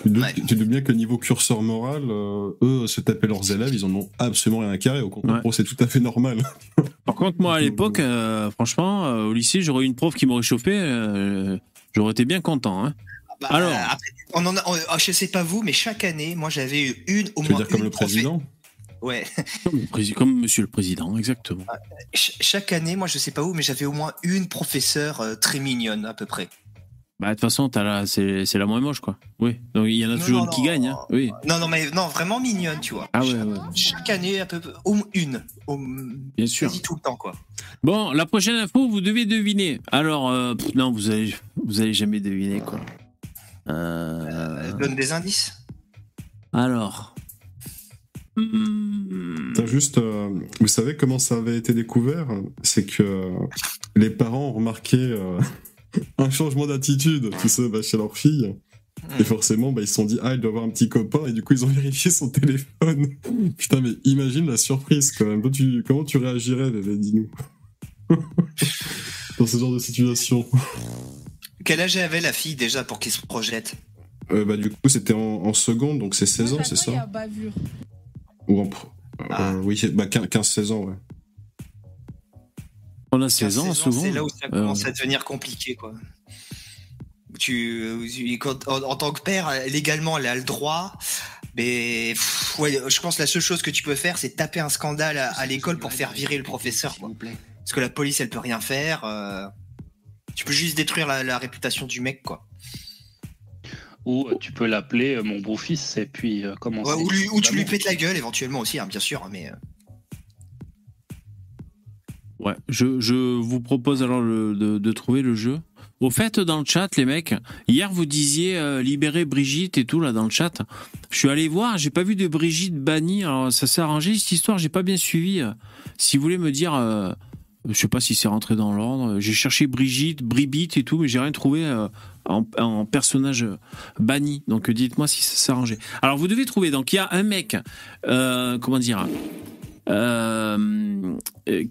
tu doutes, tu doutes bien que niveau curseur moral, euh, eux, se taper leurs élèves, ils en ont absolument rien à carrer. Au contraire, c'est tout à fait normal. Par contre, moi, à l'époque, euh, franchement, euh, au lycée, j'aurais eu une prof qui m'aurait chauffé, euh, j'aurais été bien content. Hein. Bah, Alors, après, on en a, on- ah, je sais pas vous, mais chaque année, moi, j'avais eu une, au Tu veux moins dire comme le président? Ouais. comme, monsieur le président, exactement. Ch- chaque année, moi, je sais pas où, mais j'avais au moins une professeure euh, très mignonne, à peu près. Bah, de toute façon, c'est la moins moche, quoi. Oui. Donc, il y en a Non, toujours non, une qui gagne, hein. Oui. Non, non, mais non, vraiment mignonne, tu vois. Ah ouais, ouais. Chaque année, à peu moins une. Au- Bien sûr. tout le temps, quoi. Bon, la prochaine info, vous devez deviner. Alors, euh, pff, non, vous allez, vous allez jamais deviner, quoi. Euh, Donne des indices. alors. T'as juste, euh, vous savez comment ça avait été découvert? C'est que euh, les parents ont remarqué euh, un changement d'attitude, tu sais, bah, chez leur fille. Et forcément, bah, ils se sont dit, ah, elle doit avoir un petit copain, et du coup, ils ont vérifié son téléphone. Putain, mais imagine la surprise quand même. Toi, tu- comment tu réagirais, bébé, dis-nous? Dans ce genre de situation. Quel âge avait la fille déjà pour qu'il se projette? Euh, bah, du coup, c'était en, en seconde, donc c'est 16 ans, c'est Il y a ça bavure. Ou en. pr- euh, oui, bah, 15-16 ans, ouais. On a 16 ans, 16 souvent. C'est là où ça Euh, commence à devenir compliqué, quoi. Tu, euh, quand- en, en tant que père, légalement, elle a le droit. Mais pff, ouais, je pense que la seule chose que tu peux faire, c'est taper un scandale à, à l'école pour faire virer le professeur. quoi. Parce que la police, elle peut rien faire. euh, tu peux juste détruire la, la réputation du mec, quoi. Ou euh, tu peux l'appeler euh, mon beau-fils et puis euh, commencer. Ouais, ou, lui- ou tu lui pètes la gueule éventuellement aussi, hein, bien sûr. Mais euh, Ouais, je, je vous propose alors le- de, de trouver le jeu. Au fait, dans le chat, les mecs, hier vous disiez euh, libérer Brigitte et tout là dans le chat. Je suis allé voir, j'ai pas vu de Brigitte bannie. Alors ça s'est arrangé cette histoire, j'ai pas bien suivi. Si vous voulez me dire, euh, je sais pas si c'est rentré dans l'ordre. J'ai cherché Brigitte, Bribit et tout, mais j'ai rien trouvé euh, en, personnage euh, banni. Donc euh, dites-moi si ça s'est arrangé. Alors vous devez trouver. Donc il y a un mec, comment dire,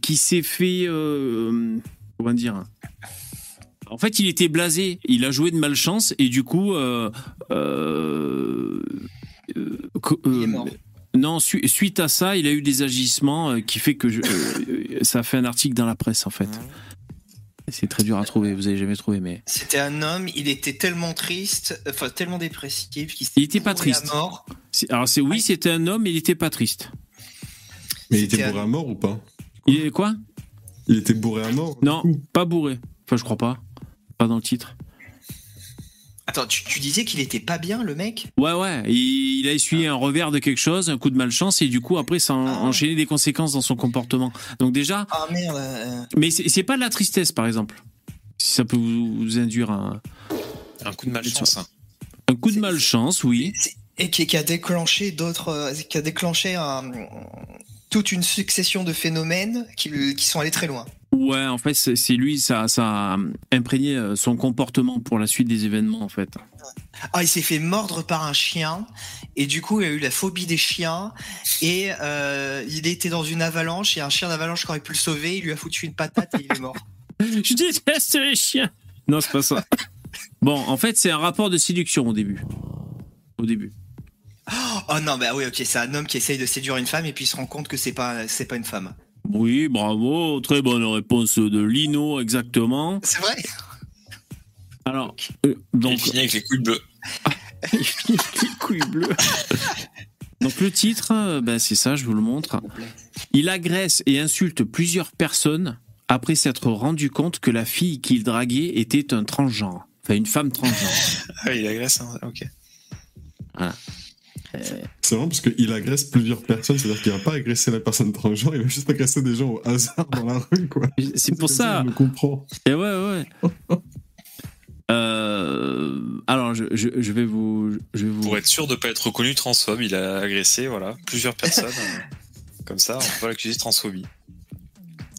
qui s'est fait, comment dire. En fait, il était blasé. Il a joué de malchance et du coup, euh, co- euh, non, su- suite à ça, il a eu des agissements euh, qui fait que je- euh, ça a fait un article dans la presse en fait. C'est très dur à trouver. Vous avez jamais trouvé, mais c'était un homme, il était tellement triste, enfin tellement dépressif qu'il il était pas bourré à triste. mort. C'est- Alors c'est oui, c'était un homme, mais il était pas triste. Mais il était bourré à mort ou pas? Il est quoi? Il était bourré à mort Non, pas bourré. Enfin, je crois pas. Pas dans le titre. Attends, tu, tu disais qu'il était pas bien, le mec? Ouais, ouais. Il, il a essuyé un revers de quelque chose, un coup de malchance, et du coup, après, ça a enchaîné des conséquences dans son comportement. Donc, déjà. Ah merde. euh, Mais c'est pas de la tristesse, par exemple. Si ça peut vous, vous induire un. Un coup de malchance. Un coup de malchance, oui. et qui, qui a déclenché d'autres, euh, qui a déclenché un- toute une succession de phénomènes qui, qui sont allés très loin. Ouais, en fait, c'est lui, ça, ça a imprégné euh, son comportement pour la suite des événements, en fait. Ah, il s'est fait mordre par un chien et du coup il a eu la phobie des chiens et euh, il était dans une avalanche et un chien d'avalanche qui aurait pu le sauver, il lui a foutu une patate et il est mort. Je déteste les chiens. Non, c'est pas ça. Bon, en fait, c'est un rapport de séduction au début. Au début. Oh non, bah oui, ok, c'est un homme qui essaye de séduire une femme et puis il se rend compte que c'est pas, c'est pas une femme. Oui, bravo. Très bonne réponse de Lino, exactement. C'est vrai? Alors, euh, donc. Il finit avec les couilles bleues. Il finit avec les couilles bleues. Donc le titre, euh, ben, c'est ça, je vous le montre. Il agresse et insulte plusieurs personnes après s'être rendu compte que la fille qu'il draguait était un transgenre. Enfin, une femme transgenre. Ah, il agresse, hein. ok. Voilà. C'est vraiment parce qu'il agresse plusieurs personnes, c'est-à-dire qu'il va pas agresser la personne transgenre, il va juste agresser des gens au hasard dans la rue, quoi. C'est pour ça. Je comprends. Et ouais, ouais. Euh, alors, je, je, je vais vous, je vais vous. Pour être sûr de pas être reconnu transphobe, il a agressé voilà, plusieurs personnes. euh, Comme ça, on peut l'accuser de transphobie.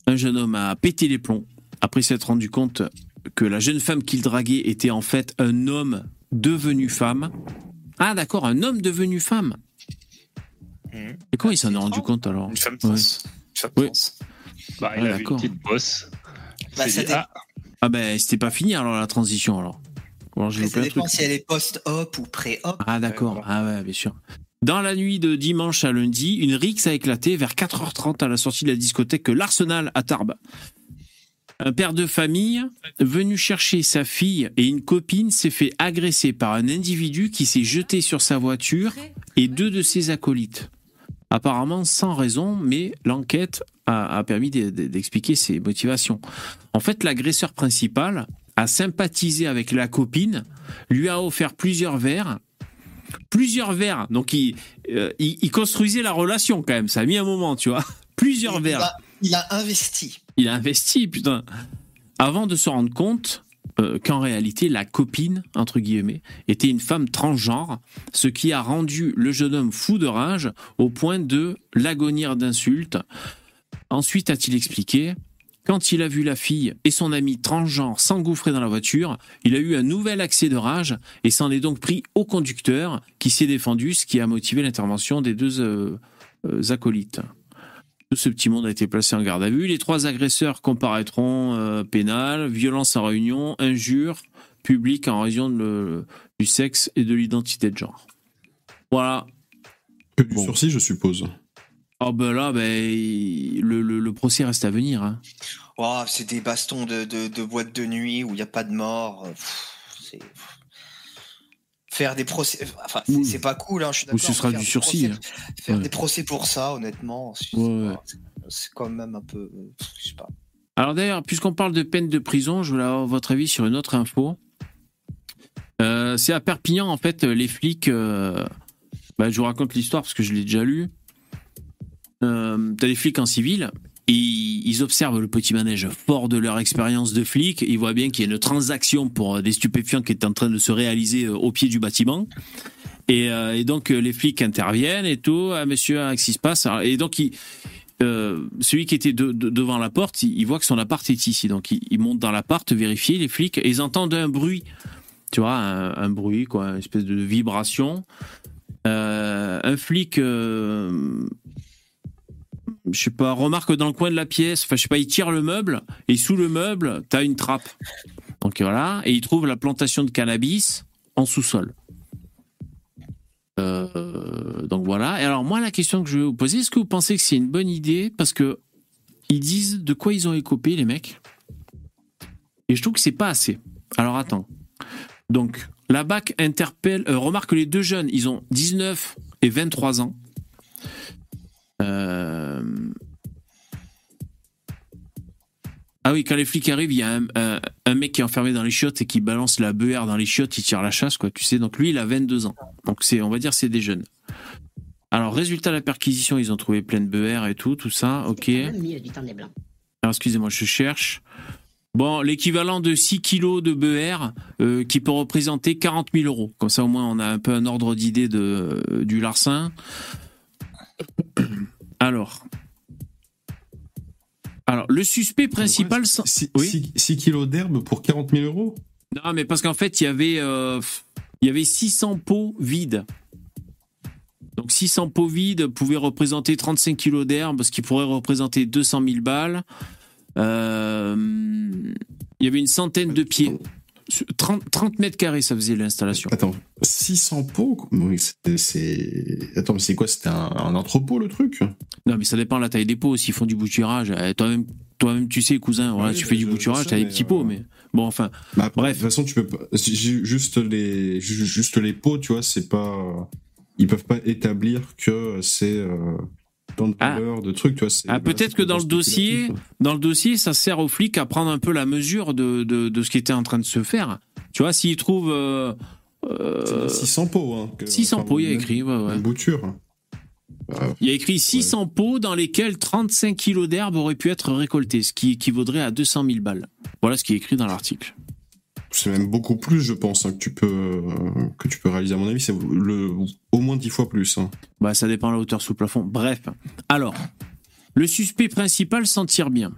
Un jeune homme a pété les plombs après s'être rendu compte que la jeune femme qu'il draguait était en fait un homme devenu femme. Ah d'accord, un homme devenu femme. Et comment il s'en est rendu compte alors Une femme trans. Ouais. Une femme Oui. trans. Bah, il Ah, une d'accord. petite bosse. Bah, dit, ah, Ah ben c'était pas fini alors la transition alors. Ça dépend truc. si elle est post-op ou pré-op. Ah d'accord, ah ouais bien sûr. Dans la nuit de dimanche à lundi, une rixe a éclaté vers 4h30 à la sortie de la discothèque L'Arsenal à Tarbes. Un père de famille venu chercher sa fille et une copine s'est fait agresser par un individu qui s'est jeté sur sa voiture et deux de ses acolytes. Apparemment sans raison, mais l'enquête a, a permis de- de- d'expliquer ses motivations. En fait, l'agresseur principal a sympathisé avec la copine, lui a offert plusieurs verres plusieurs verres. Donc il, euh, il, il construisait la relation quand même. Ça a mis un moment, tu vois. Plusieurs Il verres. Il a investi. Il a investi, putain. Avant de se rendre compte euh, qu'en réalité, la copine, entre guillemets, était une femme transgenre, ce qui a rendu le jeune homme fou de rage au point de l'agonir d'insultes. Ensuite, a-t-il expliqué, quand il a vu la fille et son ami transgenre s'engouffrer dans la voiture, il a eu un nouvel accès de rage et s'en est donc pris au conducteur qui s'est défendu, ce qui a motivé l'intervention des deux euh, euh, acolytes. Tout ce petit monde a été placé en garde à vue. Les trois agresseurs comparaîtront euh, pénal, violence en réunion, injure publique en raison de le- du sexe et de l'identité de genre. Voilà. Que du sursis, je suppose. Oh ben là, ben, le, le- le procès reste à venir. hein. Oh, c'est des bastons de, de, de boîte de nuit où il n'y a pas de mort. pff, c'est- Faire des procès. Enfin, c'est- pas cool, hein, je suis Ou d'accord. ce sera du sursis. procès- hein. Faire Ouais. des procès pour ça, honnêtement, c'est Ouais, ouais. c'est quand même un peu. Je sais pas. Alors d'ailleurs, puisqu'on parle de peine de prison, je voulais avoir votre avis sur une autre info. Euh, c'est à Perpignan, en fait, les flics. euh, bah, je vous raconte l'histoire parce que je l'ai déjà lu. Euh, T'as des flics en civil. Ils observent le petit manège fort de leur expérience de flic. Ils voient bien qu'il y a une transaction pour euh, des stupéfiants qui est en train de se réaliser euh, au pied du bâtiment. Et, euh, donc les flics interviennent et tout. Ah, monsieur, ah, qu'est-ce qui se passe? Et donc celui qui était de- de- devant la porte, il, il voit que son appart est ici. Donc il, il monte dans l'appart, vérifier les flics, et ils entendent un bruit. Tu vois, un, bruit, quoi, une espèce de vibration. Un flic, je sais pas, remarque dans le coin de la pièce, enfin je sais pas, il tire le meuble, et sous le meuble, t'as une trappe. Donc voilà, et il trouve la plantation de cannabis en sous-sol. Euh, donc voilà. Et alors moi la question que je vais vous poser, est-ce que vous pensez que c'est une bonne idée? Parce que ils disent de quoi ils ont écopé les mecs et je trouve que c'est pas assez. Alors attends. Donc la BAC interpelle, euh, remarque que les deux jeunes, ils ont 19 et 23 ans. Euh, Ah oui, quand les flics arrivent, il y a un, un- un mec qui est enfermé dans les chiottes et qui balance la BR dans les chiottes, il tire la chasse, quoi, tu sais. Donc lui, il a 22 ans. Donc c'est, on va dire, c'est des jeunes. Alors, résultat de la perquisition, ils ont trouvé plein de BR et tout, tout ça, ok. Alors, excusez-moi, je cherche. Bon, l'équivalent de 6 kilos de BR euh, qui peut représenter 40 000 euros. Comme ça, au moins, on a un peu un ordre d'idée de, euh, du larcin. Alors. Alors, le suspect principal. 6 kilos d'herbe pour 40 000 euros? Non, mais parce qu'en fait, il y avait, euh, il y avait 600 pots vides. Donc 600 pots vides pouvaient représenter 35 kilos d'herbe, ce qui pourrait représenter 200 000 balles. Euh, il y avait une centaine de pieds. 30, 30 mètres carrés, ça faisait l'installation. Attends, 600 pots c'est-. Attends, mais c'est quoi? C'était un, un entrepôt le truc? Non, mais ça dépend de la taille des pots. S'ils font du bouturage, euh, toi-même, toi-même, tu sais, cousin, voilà, Oui, tu fais du bouturage, t'as des petits pots, euh, mais bon, enfin. Bref. De toute façon, tu peux pas. ju- ju- Juste les, ju- juste les pots, tu vois, c'est pas. Ils peuvent pas établir que c'est. Euh, tant de valeur, de trucs, tu vois. Ah, peut-être que dans le dossier, quoi. dans le dossier, ça sert aux flics à prendre un peu la mesure de, de, de ce qui était en train de se faire. Tu vois, s'ils trouvent. euh, euh, 600 pots, hein. que- 600 enfin, pots, il y a écrit, ouais, ouais. Une bouture. Bah, Il y a écrit 600 pots dans lesquels 35 kilos d'herbe auraient pu être récoltés, ce qui équivaudrait à 200 000 balles. Voilà ce qui est écrit dans l'article. C'est même beaucoup plus, je pense, hein, que tu peux euh, que tu peux réaliser. À mon avis, c'est le au moins 10 fois plus. hein. Bah, ça dépend de la hauteur sous plafond. Bref. Alors, le suspect principal s'en tire bien.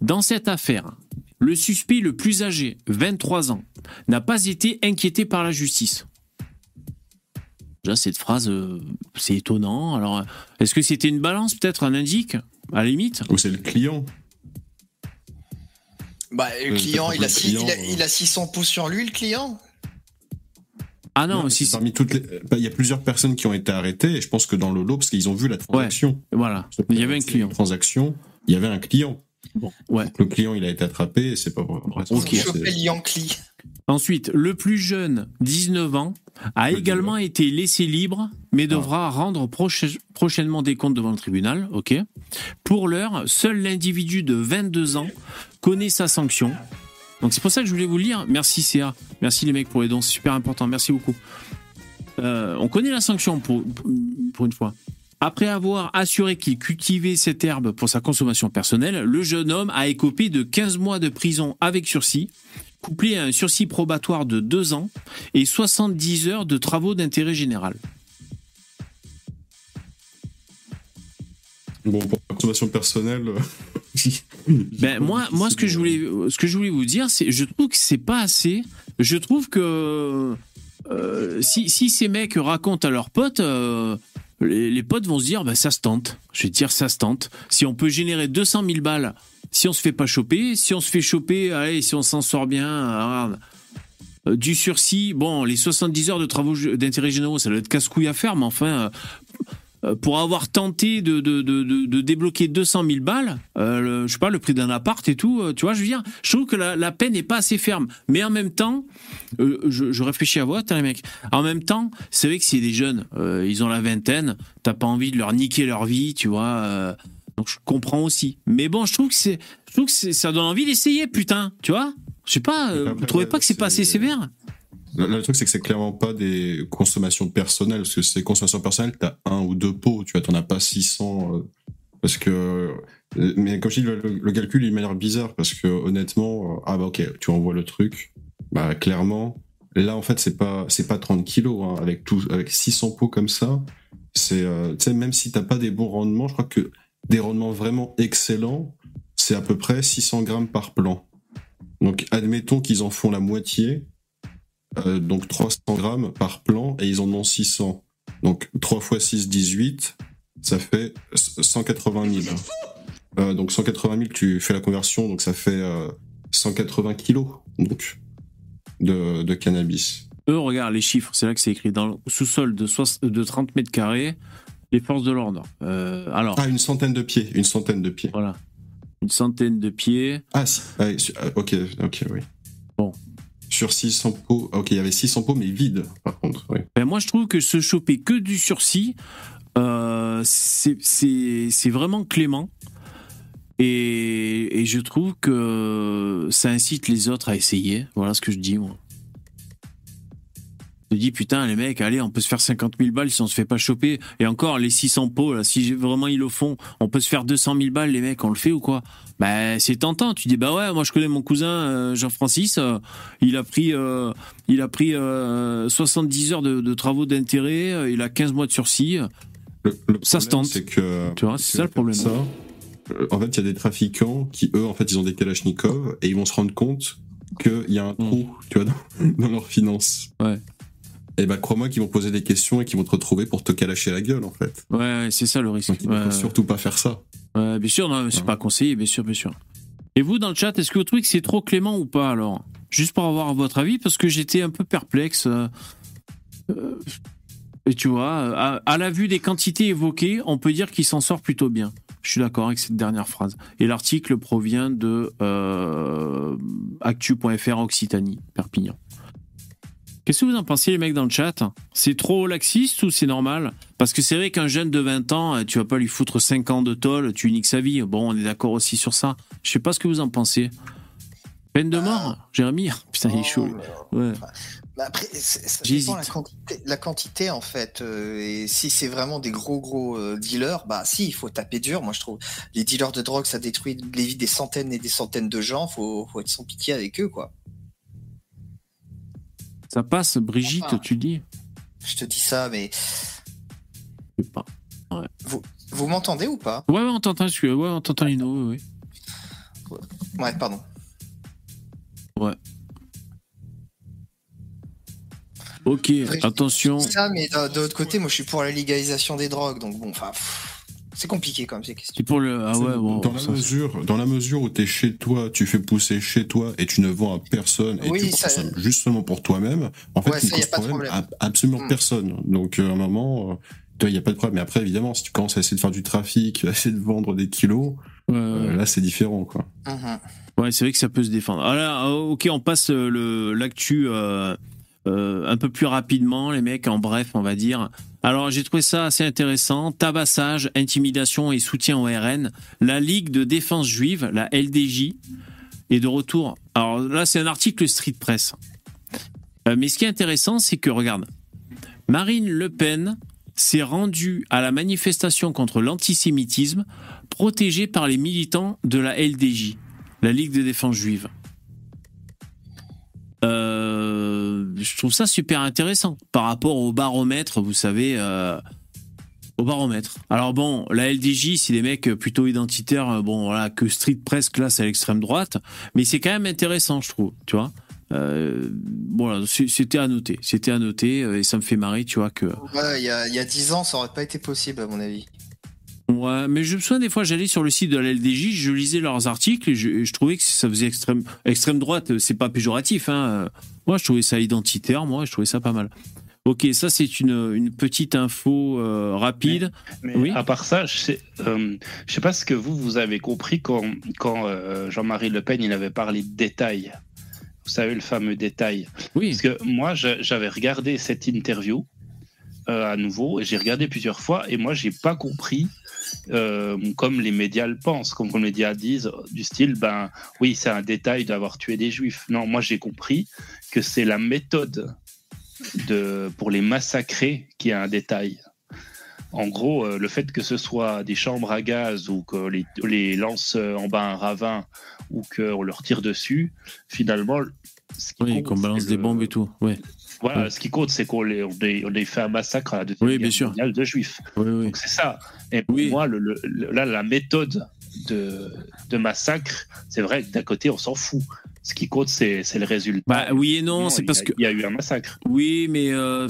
Dans cette affaire, le suspect le plus âgé, 23 ans, n'a pas été inquiété par la justice. Déjà, cette phrase, euh, c'est étonnant. Alors, est-ce que c'était une balance, peut-être un indique, à la limite? Ou c'est le client Bah, le Euh, client, il a, le six- client, il, a, euh. il a 600 pouces sur lui, le client? Ah non, mais si parmi toutes les, bah, il y a plusieurs personnes qui ont été arrêtées et je pense que dans le lot parce qu'ils ont vu la transaction. Voilà. Il y avait un client. Transaction. Il y avait un client. Bon, ouais. Le client, il a été attrapé et c'est pas vrai. Ok. Yankee. Ensuite, le plus jeune, 19 ans, a également été laissé libre, mais devra rendre proche- prochainement des comptes devant le tribunal. Ok? Pour l'heure, seul l'individu de 22 ans connaît sa sanction. Donc c'est pour ça que je voulais vous le lire. Merci CA. Merci les mecs pour les dons. C'est super important. Merci beaucoup. Euh, on connaît la sanction pour, pour une fois. Après avoir assuré qu'il cultivait cette herbe pour sa consommation personnelle, le jeune homme a écopé de 15 mois de prison avec sursis, couplé à un sursis probatoire de 2 ans et 70 heures de travaux d'intérêt général. Bon, pour la consommation personnelle. euh, Ben moi, moi, ce que je voulais, ce que je voulais vous dire, c'est, je trouve que c'est pas assez. Je trouve que euh, si, si ces mecs racontent à leurs potes, euh, les, les potes vont se dire, ben ça se tente. Je vais te dire, ça se tente. Si on peut générer 200 000 balles, si on se fait pas choper, si on se fait choper, allez, si on s'en sort bien. Euh, Du sursis, bon, les 70 heures de travaux d'intérêt généraux, ça doit être casse-couille à faire, mais enfin, pour avoir tenté de, de, de, de- débloquer 200 000 balles, euh, le- je sais pas, le prix d'un appart et tout, euh, tu vois, je veux dire, je trouve que la, peine n'est pas assez ferme. Mais en même temps, euh, je, réfléchis à voix, les mecs. En même temps, c'est vrai que c'est des jeunes, euh, ils ont la vingtaine, t'as pas envie de leur niquer leur vie, tu vois. euh, donc je comprends aussi. Mais bon, je trouve que c'est, je trouve que ça donne envie d'essayer, putain, tu vois. Je sais pas, euh, vous trouvez pas que c'est pas assez sévère? Le, truc, c'est que c'est clairement pas des consommations personnelles, parce que c'est consommations personnelles, t'as un ou deux pots, tu vois, t'en as pas 600. euh, parce que. euh, Mais comme je dis, le, calcul, il m'a l'air bizarre, parce que honnêtement, euh, ah bah ok, tu envoies le truc, bah clairement, là en fait, c'est pas, c'est pas 30 kilos, hein, avec, tout, avec 600 pots comme ça, c'est. euh, tu sais, même si t'as pas des bons rendements, je crois que des rendements vraiment excellents, c'est à peu près 600 grammes par plan. Donc admettons qu'ils en font la moitié, euh, donc 300 grammes par plan et ils en ont 600. Donc 3 fois 6, 18, ça fait 180 000. Euh, donc 180 000, tu fais la conversion, donc ça fait euh, 180 kilos donc, de, de cannabis. Eux, regarde les chiffres, c'est là que c'est écrit dans le sous-sol de, soix- de 30 mètres carrés, les forces de l'ordre. Euh, alors, Ah, une centaine de pieds, une centaine de pieds. Voilà. Une centaine de pieds. Ah, si, ah, ok, ok, oui. Bon. Sur 600 pots, ok, il y avait 600 pots, mais vides, par contre. Ben, moi, je trouve que se choper que du sursis, euh, c'est- vraiment clément. Et, et je trouve que ça incite les autres à essayer. Voilà ce que je dis, moi. Je dis, putain, les mecs, allez, on peut se faire 50 000 balles si on se fait pas choper. Et encore, les 600 pots, là, si vraiment ils le font, on peut se faire 200 000 balles, les mecs, on le fait ou quoi? Bah, c'est tentant. Tu dis, bah ouais, moi je connais mon cousin euh, Jean-Francis, euh, il a pris, euh, il a pris euh, 70 heures de, de travaux d'intérêt, il a 15 mois de sursis. ça se tente. C'est que. Tu vois, c'est ça le problème. Ça, en fait, il y a des trafiquants qui, eux, en fait, ils ont des Kalachnikov et ils vont se rendre compte qu'il y a un trou, tu vois, dans, dans leurs finances. Ouais. Et bah, crois-moi qu'ils vont poser des questions et qu'ils vont te retrouver pour te calacher la gueule, en fait. Ouais, c'est ça le risque. Donc, il ne Ouais, faut ouais. surtout pas faire ça. Ouais, bien sûr, non, c'est pas conseillé, bien sûr, bien sûr. Et vous, dans le chat, est-ce que vous trouvez que c'est trop clément ou pas, alors? Juste pour avoir votre avis, parce que j'étais un peu perplexe. euh, euh, et tu vois, à, à la vue des quantités évoquées, on peut dire qu'il s'en sort plutôt bien. Je suis d'accord avec cette dernière phrase. Et l'article provient de euh, actu.fr Occitanie, Perpignan. Qu'est-ce que vous en pensez, les mecs, dans le chat? C'est trop laxiste ou c'est normal? Parce que c'est vrai qu'un jeune de 20 ans, euh, tu vas pas lui foutre 5 ans de tôle, tu niques sa vie. Bon, on est d'accord aussi sur ça. Je sais pas ce que vous en pensez. Peine de mort Jérémy? Putain, il est chaud. Ouais. Bah après, c'est- ça J'hésite. dépend la quantité, la quantité en fait. euh, et si c'est vraiment des gros gros euh, dealers, bah si, il faut taper dur. Moi je trouve les dealers de drogue, ça détruit les vies des centaines et des centaines de gens. Faut, faut être sans pitié avec eux quoi. Ça passe, Brigitte, Enfin. tu dis Je te dis ça, mais Je sais pas. Ouais, vous, vous m'entendez ou pas? Ouais, ouais, on t'entend, je suis- ouais, on t'entend, Lino, oui, oui. Ouais, pardon. Ouais. Ok, attention. Je dis ça, mais de l'autre côté, moi je suis pour la légalisation des drogues, donc bon, enfin, pff, c'est compliqué quand même ces questions. Pour le. Ah ouais, bon. dans, la ça- mesure, dans la mesure où tu es chez toi, tu fais pousser chez toi et tu ne vends à personne et Oui, tu ça- consommes juste seulement pour toi-même, en fait, Ouais, tu ne pas de problème problème. à absolument Mm. personne. Donc, euh, à un moment, euh, il n'y a pas de problème. Mais après, évidemment, si tu commences à essayer de faire du trafic, à essayer de vendre des kilos, euh, là, c'est différent, quoi. Mhm. Ouais, c'est vrai que ça peut se défendre. Alors, euh, ok, on passe le l'actu euh, un peu plus rapidement, les mecs, en bref, on va dire. Alors, j'ai trouvé ça assez intéressant. Tabassage, intimidation et soutien au RN. La Ligue de défense juive, la LDJ, est de retour. Alors là, c'est un article Street Press. Euh, mais ce qui est intéressant, c'est que, regarde, Marine Le Pen s'est rendue à la manifestation contre l'antisémitisme protégée par les militants de la LDJ, la Ligue de défense juive. Euh, je trouve ça super intéressant par rapport au baromètre, vous savez, euh, au baromètre. Alors bon, la LDJ, c'est des mecs plutôt identitaires, euh, bon voilà, que Street Press classe à l'extrême droite, mais c'est quand même intéressant, je trouve, tu vois. Euh, c'était à noter, c'était à noter, et ça me fait marrer, tu vois que. Il y a, 10 ans, ça aurait pas été possible à mon avis. Ouais, mais je me souviens des fois, j'allais sur le site de la LDJ, je lisais leurs articles et je, et je trouvais que ça faisait extrême, extrême droite. C'est pas péjoratif, hein. Moi, je trouvais ça identitaire, moi, je trouvais ça pas mal. Ok, ça c'est une, une petite info euh, rapide. Mais oui. à part ça, je sais, euh, je sais pas ce que vous, vous avez compris quand, quand euh, Jean-Marie Le Pen il avait parlé de détails. Vous savez, le fameux détail. Oui. Parce que moi, j'avais regardé cette interview à nouveau, et j'ai regardé plusieurs fois, et moi, j'ai pas compris, euh, comme les médias le pensent, comme les médias disent, du style, ben oui, c'est un détail d'avoir tué des juifs. Non, moi, j'ai compris que c'est la méthode de, pour les massacrer qui est un détail. En gros, euh, le fait que ce soit des chambres à gaz ou que les, les lance euh, en bas un ravin ou qu'on leur tire dessus, finalement, ce qui Oui, qu'on balance des le- bombes et tout. Ouais. Voilà, Ouais. ce qui compte, c'est qu'on les, on les, on les fait un massacre à la deuxième Oui, bien guerre sûr. mondiale de juifs. Oui, oui. Donc c'est ça. Et pour moi, le, le- là, la méthode de, de massacre, c'est vrai que d'un côté, on s'en fout. Ce qui compte, c'est le résultat. Bah oui et non, c'est parce a- que. Il y a eu un massacre. Oui, mais euh,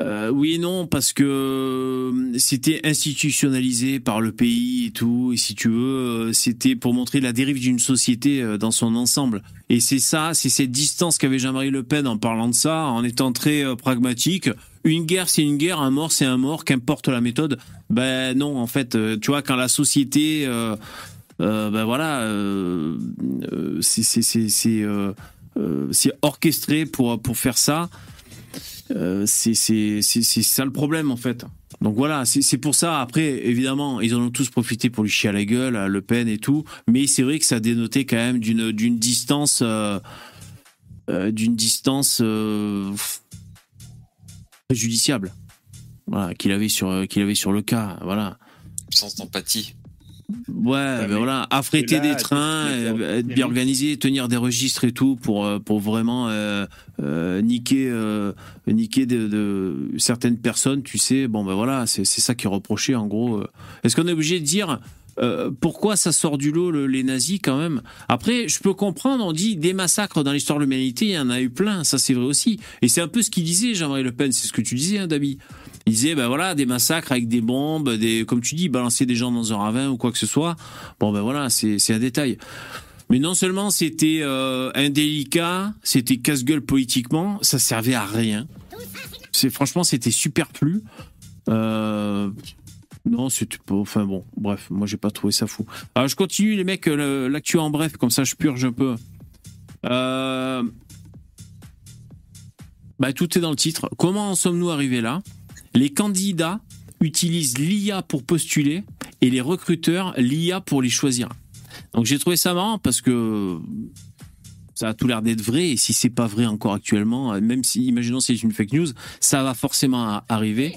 euh, oui et non parce que euh, c'était institutionnalisé par le pays et tout. Et si tu veux, euh, c'était pour montrer la dérive d'une société dans son ensemble. Et c'est ça, c'est cette distance qu'avait Jean-Marie Le Pen en parlant de ça, en étant très pragmatique. Une guerre, c'est une guerre. Un mort, c'est un mort. Qu'importe la méthode. Ben non, en fait, tu vois, quand la société ben voilà, c'est orchestré pour pour faire ça. Euh, c'est ça le problème en fait. Donc voilà, c'est pour ça. Après, évidemment, ils en ont tous profité pour lui chier à la gueule, à Le Pen et tout. Mais c'est vrai que ça dénotait quand même d'une d'une distance, euh, euh, distance euh, préjudiciable. Voilà, qu'il avait sur qu'il avait sur le cas. Voilà. Absence d'empathie. Ouais, ben mais- voilà, affréter des trains, être bien organisé, tenir des registres et tout pour euh, pour vraiment euh, euh, niquer euh, niquer de, de certaines personnes, tu sais. Bon ben voilà, c'est ça qui est reproché en gros. Est-ce qu'on est obligé de dire euh, pourquoi ça sort du lot le- les nazis quand même? Après, je peux comprendre. On dit des massacres dans l'histoire de l'humanité, il y en a eu plein. Ça c'est vrai aussi. Et c'est un peu ce qu'il disait Jean-Marie Le Pen. C'est ce que tu disais, hein, Dabi. Il disait, ben voilà, des massacres avec des bombes, des, comme tu dis, balancer des gens dans un ravin ou quoi que ce soit. Bon, ben voilà, c'est un détail. Mais non seulement c'était euh, indélicat, c'était casse-gueule politiquement, ça servait à rien. Franchement, c'était superflu. Euh, non, c'était pas. Enfin bon, bref, moi j'ai pas trouvé ça fou. Alors je continue les mecs, l'actu en bref, comme ça je purge un peu. Euh, bah, tout est dans le titre. Comment en sommes-nous arrivés là? Les candidats utilisent l'IA pour postuler et les recruteurs l'IA pour les choisir. Donc j'ai trouvé ça marrant parce que ça a tout l'air d'être vrai et si c'est pas vrai encore actuellement, même si imaginons c'est une fake news, ça va forcément arriver.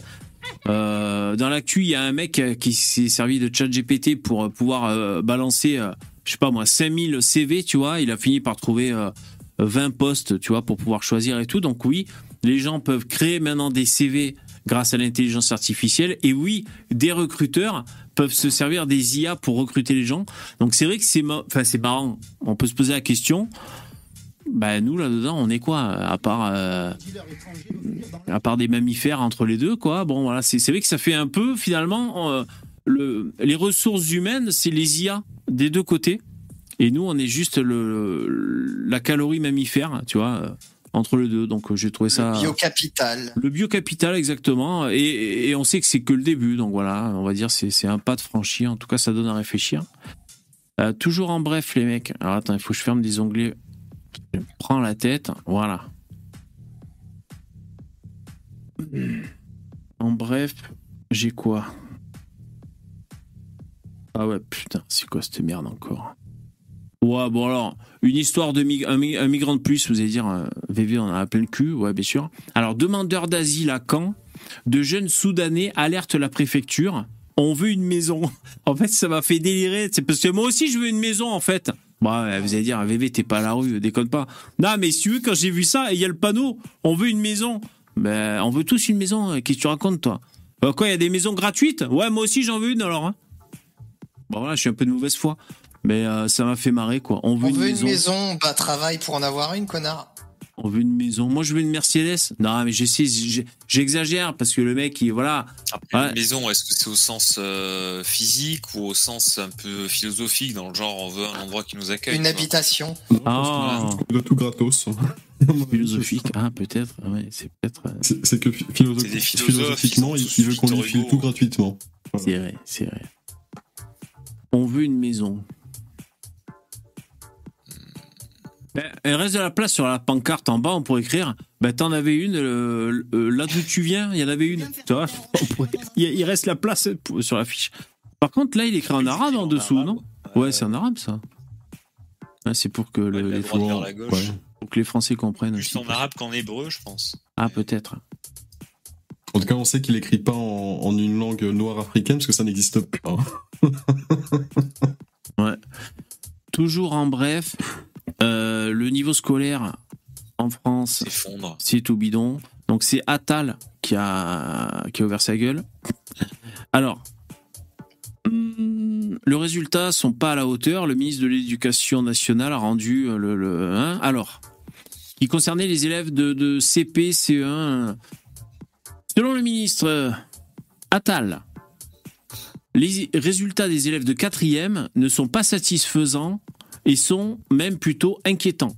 Euh, dans l'actu, il y a un mec qui s'est servi de chat GPT pour euh, pouvoir euh, balancer, euh, je sais pas moi, 5000 CV, tu vois. Il a fini par trouver euh, 20 postes, tu vois, pour pouvoir choisir et tout. Donc oui, les gens peuvent créer maintenant des CV grâce à l'intelligence artificielle. Et oui, des recruteurs peuvent se servir des IA pour recruter les gens. Donc c'est vrai que c'est ma- enfin, marrant. On peut se poser la question. Bah nous là-dedans, on est quoi À part euh, à part des mammifères entre les deux, quoi? Bon voilà, c'est vrai que ça fait un peu finalement euh, le, les ressources humaines, c'est les IA des deux côtés. Et nous, on est juste le, la calorie mammifère, tu vois, euh, entre les deux. Donc, euh, j'ai trouvé ça. Biocapital. Le biocapital, exactement. Et, et on sait que c'est que le début. Donc, voilà, on va dire c'est c'est un pas de franchi. En tout cas, ça donne à réfléchir. Euh, toujours en bref, les mecs. Alors, attends, il faut que je ferme des onglets. Je prends la tête. Voilà. En bref, j'ai quoi? Ah ouais, putain, c'est quoi cette merde encore? Ouais, bon alors, une histoire de un, mi- un migrant de plus, vous allez dire, euh, VV, on en a plein le cul, ouais, bien sûr. Alors, demandeur d'asile à Caen, de jeunes Soudanais alertent la préfecture, on veut une maison. En fait, ça m'a fait délirer, c'est parce que moi aussi, je veux une maison, en fait. Bah, vous allez dire, VV, t'es pas à la rue, déconne pas. Non, mais si tu veux, quand j'ai vu ça, il y a le panneau, on veut une maison. Ben, on veut tous une maison, euh, qu'est-ce que tu racontes, toi? Euh, Quoi, il y a des maisons gratuites? Ouais, moi aussi, j'en veux une, alors. Hein. Bon, voilà, je suis un peu de mauvaise foi. Mais euh, ça m'a fait marrer, quoi. On veut, On une, veut maison. une maison, bah travaille pour en avoir une, connard. On veut une maison. Moi, je veux une Mercedes. Non, mais j'essaie, j'exagère parce que le mec, il, voilà. Après, Ouais. une maison, est-ce que c'est au sens euh, phisique ou au sens un peu philosophique, dans le genre on veut un endroit qui nous accueille Une habitation. Ah, De tout gratos. philosophique. Ah, peut-être. Ouais, c'est peut-être. euh, C'est que philosophiquement, il, veut qu'on lui file tout gratuitement. C'est vrai, c'est vrai. On veut une maison. Il reste de la place sur la pancarte en bas, on pourrait écrire. Ben, t'en avais une, euh, euh, là d'où tu viens, il y en avait une. Tu vois, pourrait- il, reste la place pour- sur la fiche. Par contre, là, il écrit en arabe en dessous, non? Ouais, c'est en arabe, ça. Ouais, c'est pour que le- de la les, droite Fran- vers la gauche. ouais, pour que les Français comprennent. Plus aussi. en arabe qu'en hébreu, je pense. Ah, peut-être. En tout cas, on sait qu'il écrit pas en, en une langue noire africaine parce que ça n'existe pas. Ouais. Toujours en bref, euh, le niveau scolaire en France, S'effondre. c'est tout bidon. Donc c'est Attal qui a, qui a ouvert sa gueule. Alors, hum, le résultat sont pas à la hauteur. Le ministre de l'Éducation nationale a rendu le. le- hein, alors, qui concernait les élèves de, de CP, CE1. Selon le ministre euh, Attal, les résultats des élèves de quatrième ne sont pas satisfaisants et sont même plutôt inquiétants.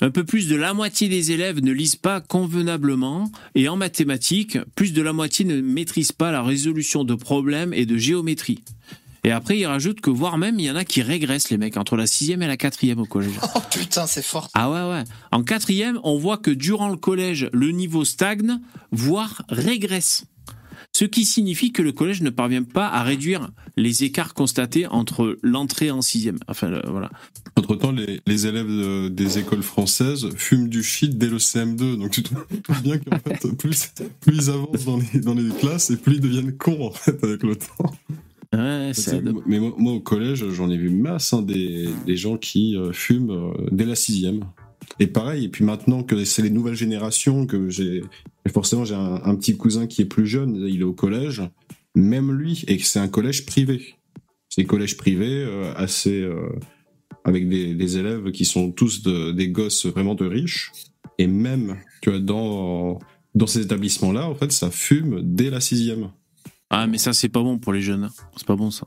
Un peu plus de la moitié des élèves ne lisent pas convenablement et en mathématiques, plus de la moitié ne maîtrisent pas la résolution de problèmes et de géométrie. Et après, il rajoute que voire même, il y en a qui régressent, les mecs, entre la sixième et la quatrième au collège. Oh putain, c'est fort. Ah ouais, ouais. En quatrième, on voit que durant le collège, le niveau stagne, voire régresse. Ce qui signifie que le collège ne parvient pas à réduire les écarts constatés entre l'entrée en sixième. Enfin, le- voilà. Entre temps, les, les élèves de- des écoles françaises fument du shit dès le CM2. Donc tu te vois bien qu'en fait, plus, plus ils avancent dans les, dans les classes et plus ils deviennent cons en fait avec le temps. Ouais, ça. Mais moi, moi, au collège, j'en ai vu masse hein, des, des gens qui euh, fument euh, dès la sixième. Et pareil, et puis maintenant que c'est les nouvelles générations, que j'ai forcément j'ai un, petit cousin qui est plus jeune, il est au collège, même lui, et que c'est un collège privé. C'est un collège privé euh, assez euh, avec des, élèves qui sont tous de- des gosses vraiment de riches. Et même, vois, dans dans ces établissements-là, en fait, ça fume dès la sixième. Ah, mais ça, c'est pas bon pour les jeunes. hein. C'est pas bon, ça.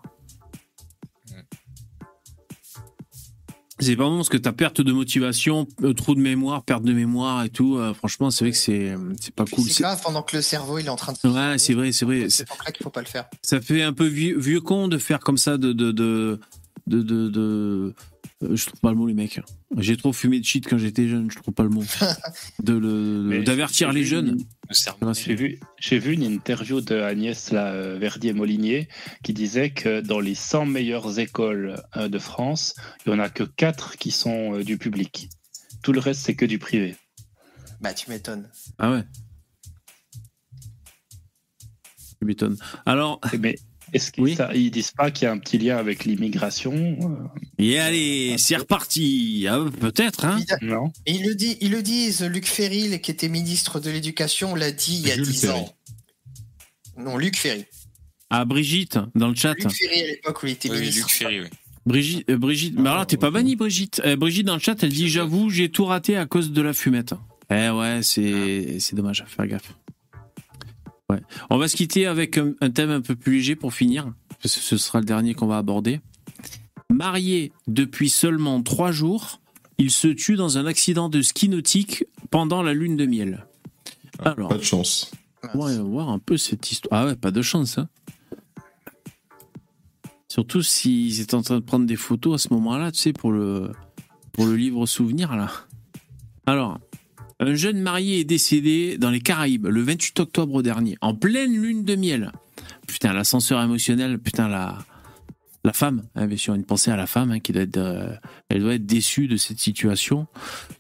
C'est pas bon parce que ta perte de motivation, euh, trou de mémoire, perte de mémoire et tout. euh, franchement, c'est vrai que c'est c'est pas cool. C'est grave pendant que le cerveau il est en train de. Ouais, c'est vrai, c'est vrai. C'est pour ça qu'il faut pas le faire. Ça fait un peu vieux, vieux con de faire comme ça, de. de, de, de, de- de- euh, je trouve pas le mot, les mecs. J'ai trop fumé de shit quand j'étais jeune, je trouve pas le mot. De le- D'avertir les jeunes. J'ai vu, j'ai vu une interview de Agnès là, euh, Verdier-Molinier qui disait que dans les 100 meilleures écoles euh, de France, il n'y en a que 4 qui sont euh, du public. Tout le reste, c'est que du privé. Bah, tu m'étonnes. Ah ouais. Tu m'étonnes. Alors. Mais est-ce qu'ils ils disent pas qu'il y a un petit lien avec l'immigration euh, Et allez, c'est reparti. Ah, Peut-être, hein Non. Et ils le, dit, ils le disent, Luc Ferry, qui était ministre de l'Éducation, l'a dit il y a Jules 10 Ferry. ans. Non, Luc Ferry. Ah, Brigitte, dans le chat. Luc Ferry à l'époque où il était Oui, ministre. Luc Ferry, oui. Brigitte, euh, Brigitte, mais alors t'es pas banni, Brigitte? Euh, Brigitte dans le chat, elle dit J'avoue, j'ai tout raté à cause de la fumette. Eh ouais, c'est c'est dommage, faire gaffe. Ouais. On va se quitter avec un, un thème un peu plus léger pour finir. parce que Ce sera le dernier qu'on va aborder. Marié depuis seulement trois jours, il se tue dans un accident de ski nautique pendant la lune de miel. Alors, Pas de chance. on va voir un peu cette histoire. Ah ouais, pas de chance, hein. Surtout s'ils étaient en train de prendre des photos à ce moment-là, tu sais, pour le, pour le livre souvenir, là. Alors, un jeune marié est décédé dans les Caraïbes le 28 octobre dernier, en pleine lune de miel. Putain, l'ascenseur émotionnel, putain, la, la femme, hein, bien sûr, une pensée à la femme, hein, qui doit être, euh, elle doit être déçue de cette situation.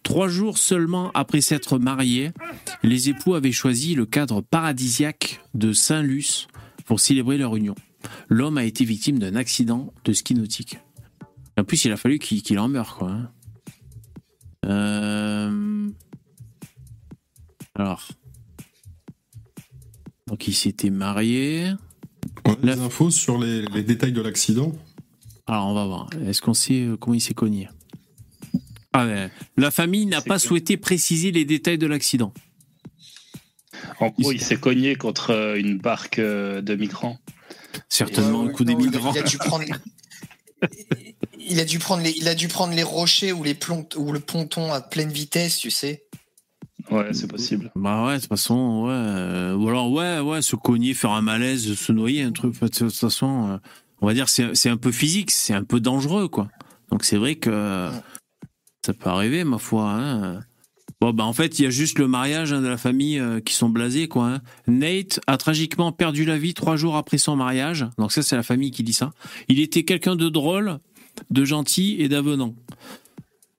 Trois jours seulement après s'être mariés, les époux avaient choisi le cadre paradisiaque de Saint-Luce pour célébrer leur union. L'homme a été victime d'un accident de ski nautique. En plus, il a fallu qu'il en meure, quoi. hein. Euh, Alors. Donc, il s'était marié. On a des infos sur les, les détails de l'accident Alors, on va voir. Est-ce qu'on sait euh, comment il s'est cogné? Ah ouais. La famille n'a pas souhaité préciser les détails de l'accident. En gros, il s'est cogné contre euh, une barque euh, de migrants. Certainement un coup des migrants. Il a dû prendre. Il a dû prendre les, il a dû prendre les rochers ou les plont, ou le ponton à pleine vitesse, tu sais. Ouais, c'est possible. Bah ouais, de toute façon, ouais. euh, Ou alors, ouais, ouais, se cogner, faire un malaise, se noyer, un truc. De toute façon, euh, on va dire, c'est c'est un peu physique, c'est un peu dangereux, quoi. Donc c'est vrai que ça peut arriver, ma foi. Hein. Bon, bah en fait, il y a juste le mariage hein, de la famille euh, qui sont blasés, quoi. hein. Nate a tragiquement perdu la vie trois jours après son mariage. Donc ça, c'est la famille qui dit ça. Il était quelqu'un de drôle, de gentil et d'avenant.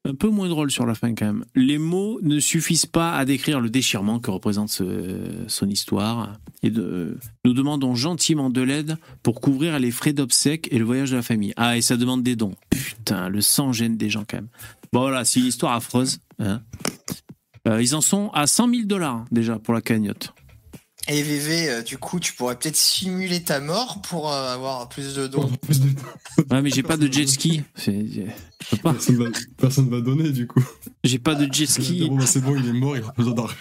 Un peu moins drôle sur la fin quand même. Les mots ne suffisent pas à décrire le déchirement que représente son histoire. Et de- nous demandons gentiment de l'aide pour couvrir les frais d'obsèques et le voyage de la famille. Ah, et ça demande des dons. Putain, le sang gêne des gens quand même. Bon voilà, c'est une histoire affreuse. hein. Euh, ils en sont à 100 000 dollars déjà pour la cagnotte. Et VV, euh, du coup, tu pourrais peut-être simuler ta mort pour euh, avoir plus de dons. Ouais, mais j'ai pas de jet ski. Pas. Personne va, personne va donner du coup. J'ai pas de jet ski. Bon, bah, c'est bon, il est mort, il a besoin d'argent.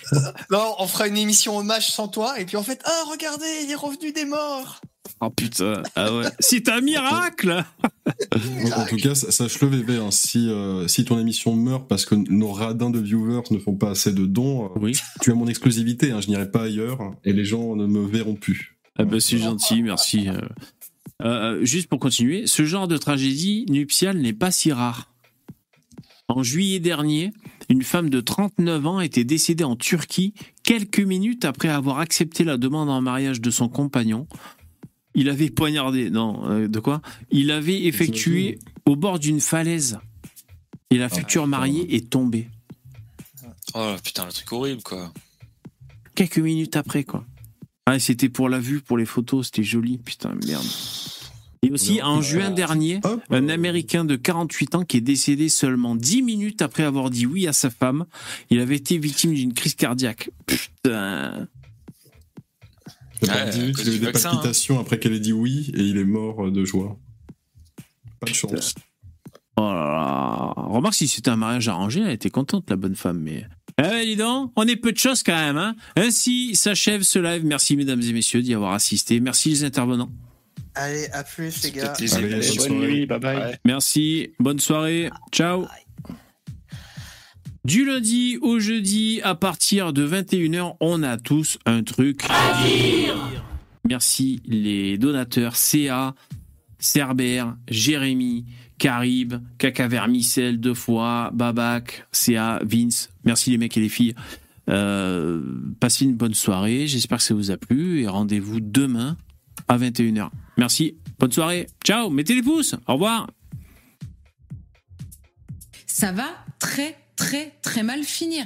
Non, on fera une émission hommage sans toi, et puis en fait, ah, regardez, il est revenu des morts. Oh putain, ah ouais. C'est un miracle En, en tout cas, sa- sache-le, VV, hein, si, euh, si ton émission meurt parce que nos radins de viewers ne font pas assez de dons, euh, tu as mon exclusivité, hein, je n'irai pas ailleurs et les gens ne me verront plus. Ah bah c'est gentil, merci. Euh, euh, juste pour continuer, ce genre de tragédie nuptiale n'est pas si rare. En juillet dernier, une femme de 39 ans était décédée en Turquie quelques minutes après avoir accepté la demande en mariage de son compagnon. Il avait poignardé, non, euh, de quoi? Il avait effectué au bord d'une falaise. Et la future mariée est tombée. Oh putain, le truc horrible quoi. Quelques minutes après, quoi. Ah, c'était pour la vue, pour les photos, c'était joli. Putain, merde. Et aussi, en juin dernier, un Américain de 48 ans qui est décédé seulement 10 minutes après avoir dit oui à sa femme. Il avait été victime d'une crise cardiaque. Putain. Il a eu des vaccin, palpitations après qu'elle ait dit oui et il est mort de joie. Pas de chance. Oh là là. Remarque, si c'était un mariage arrangé, elle était contente, la bonne femme, mais. Eh ben, dis donc, on est peu de choses quand même, hein. Ainsi s'achève ce live. Merci, mesdames et messieurs, d'y avoir assisté. Merci les intervenants. Allez, à plus, les gars. Allez, bonne nuit, bye bye. Merci, bonne soirée, ciao. Du lundi au jeudi, à partir de 21h, on a tous un truc à dire. Merci les donateurs CA, Cerber, Jérémy, Carib, Caca Vermicelle deux fois, Babac, CA, Vince. Merci les mecs et les filles. Euh, passez une bonne soirée. J'espère que ça vous a plu et rendez-vous demain à 21h. Merci. Bonne soirée. Ciao. Mettez les pouces. Au revoir. Ça va très très très mal finir.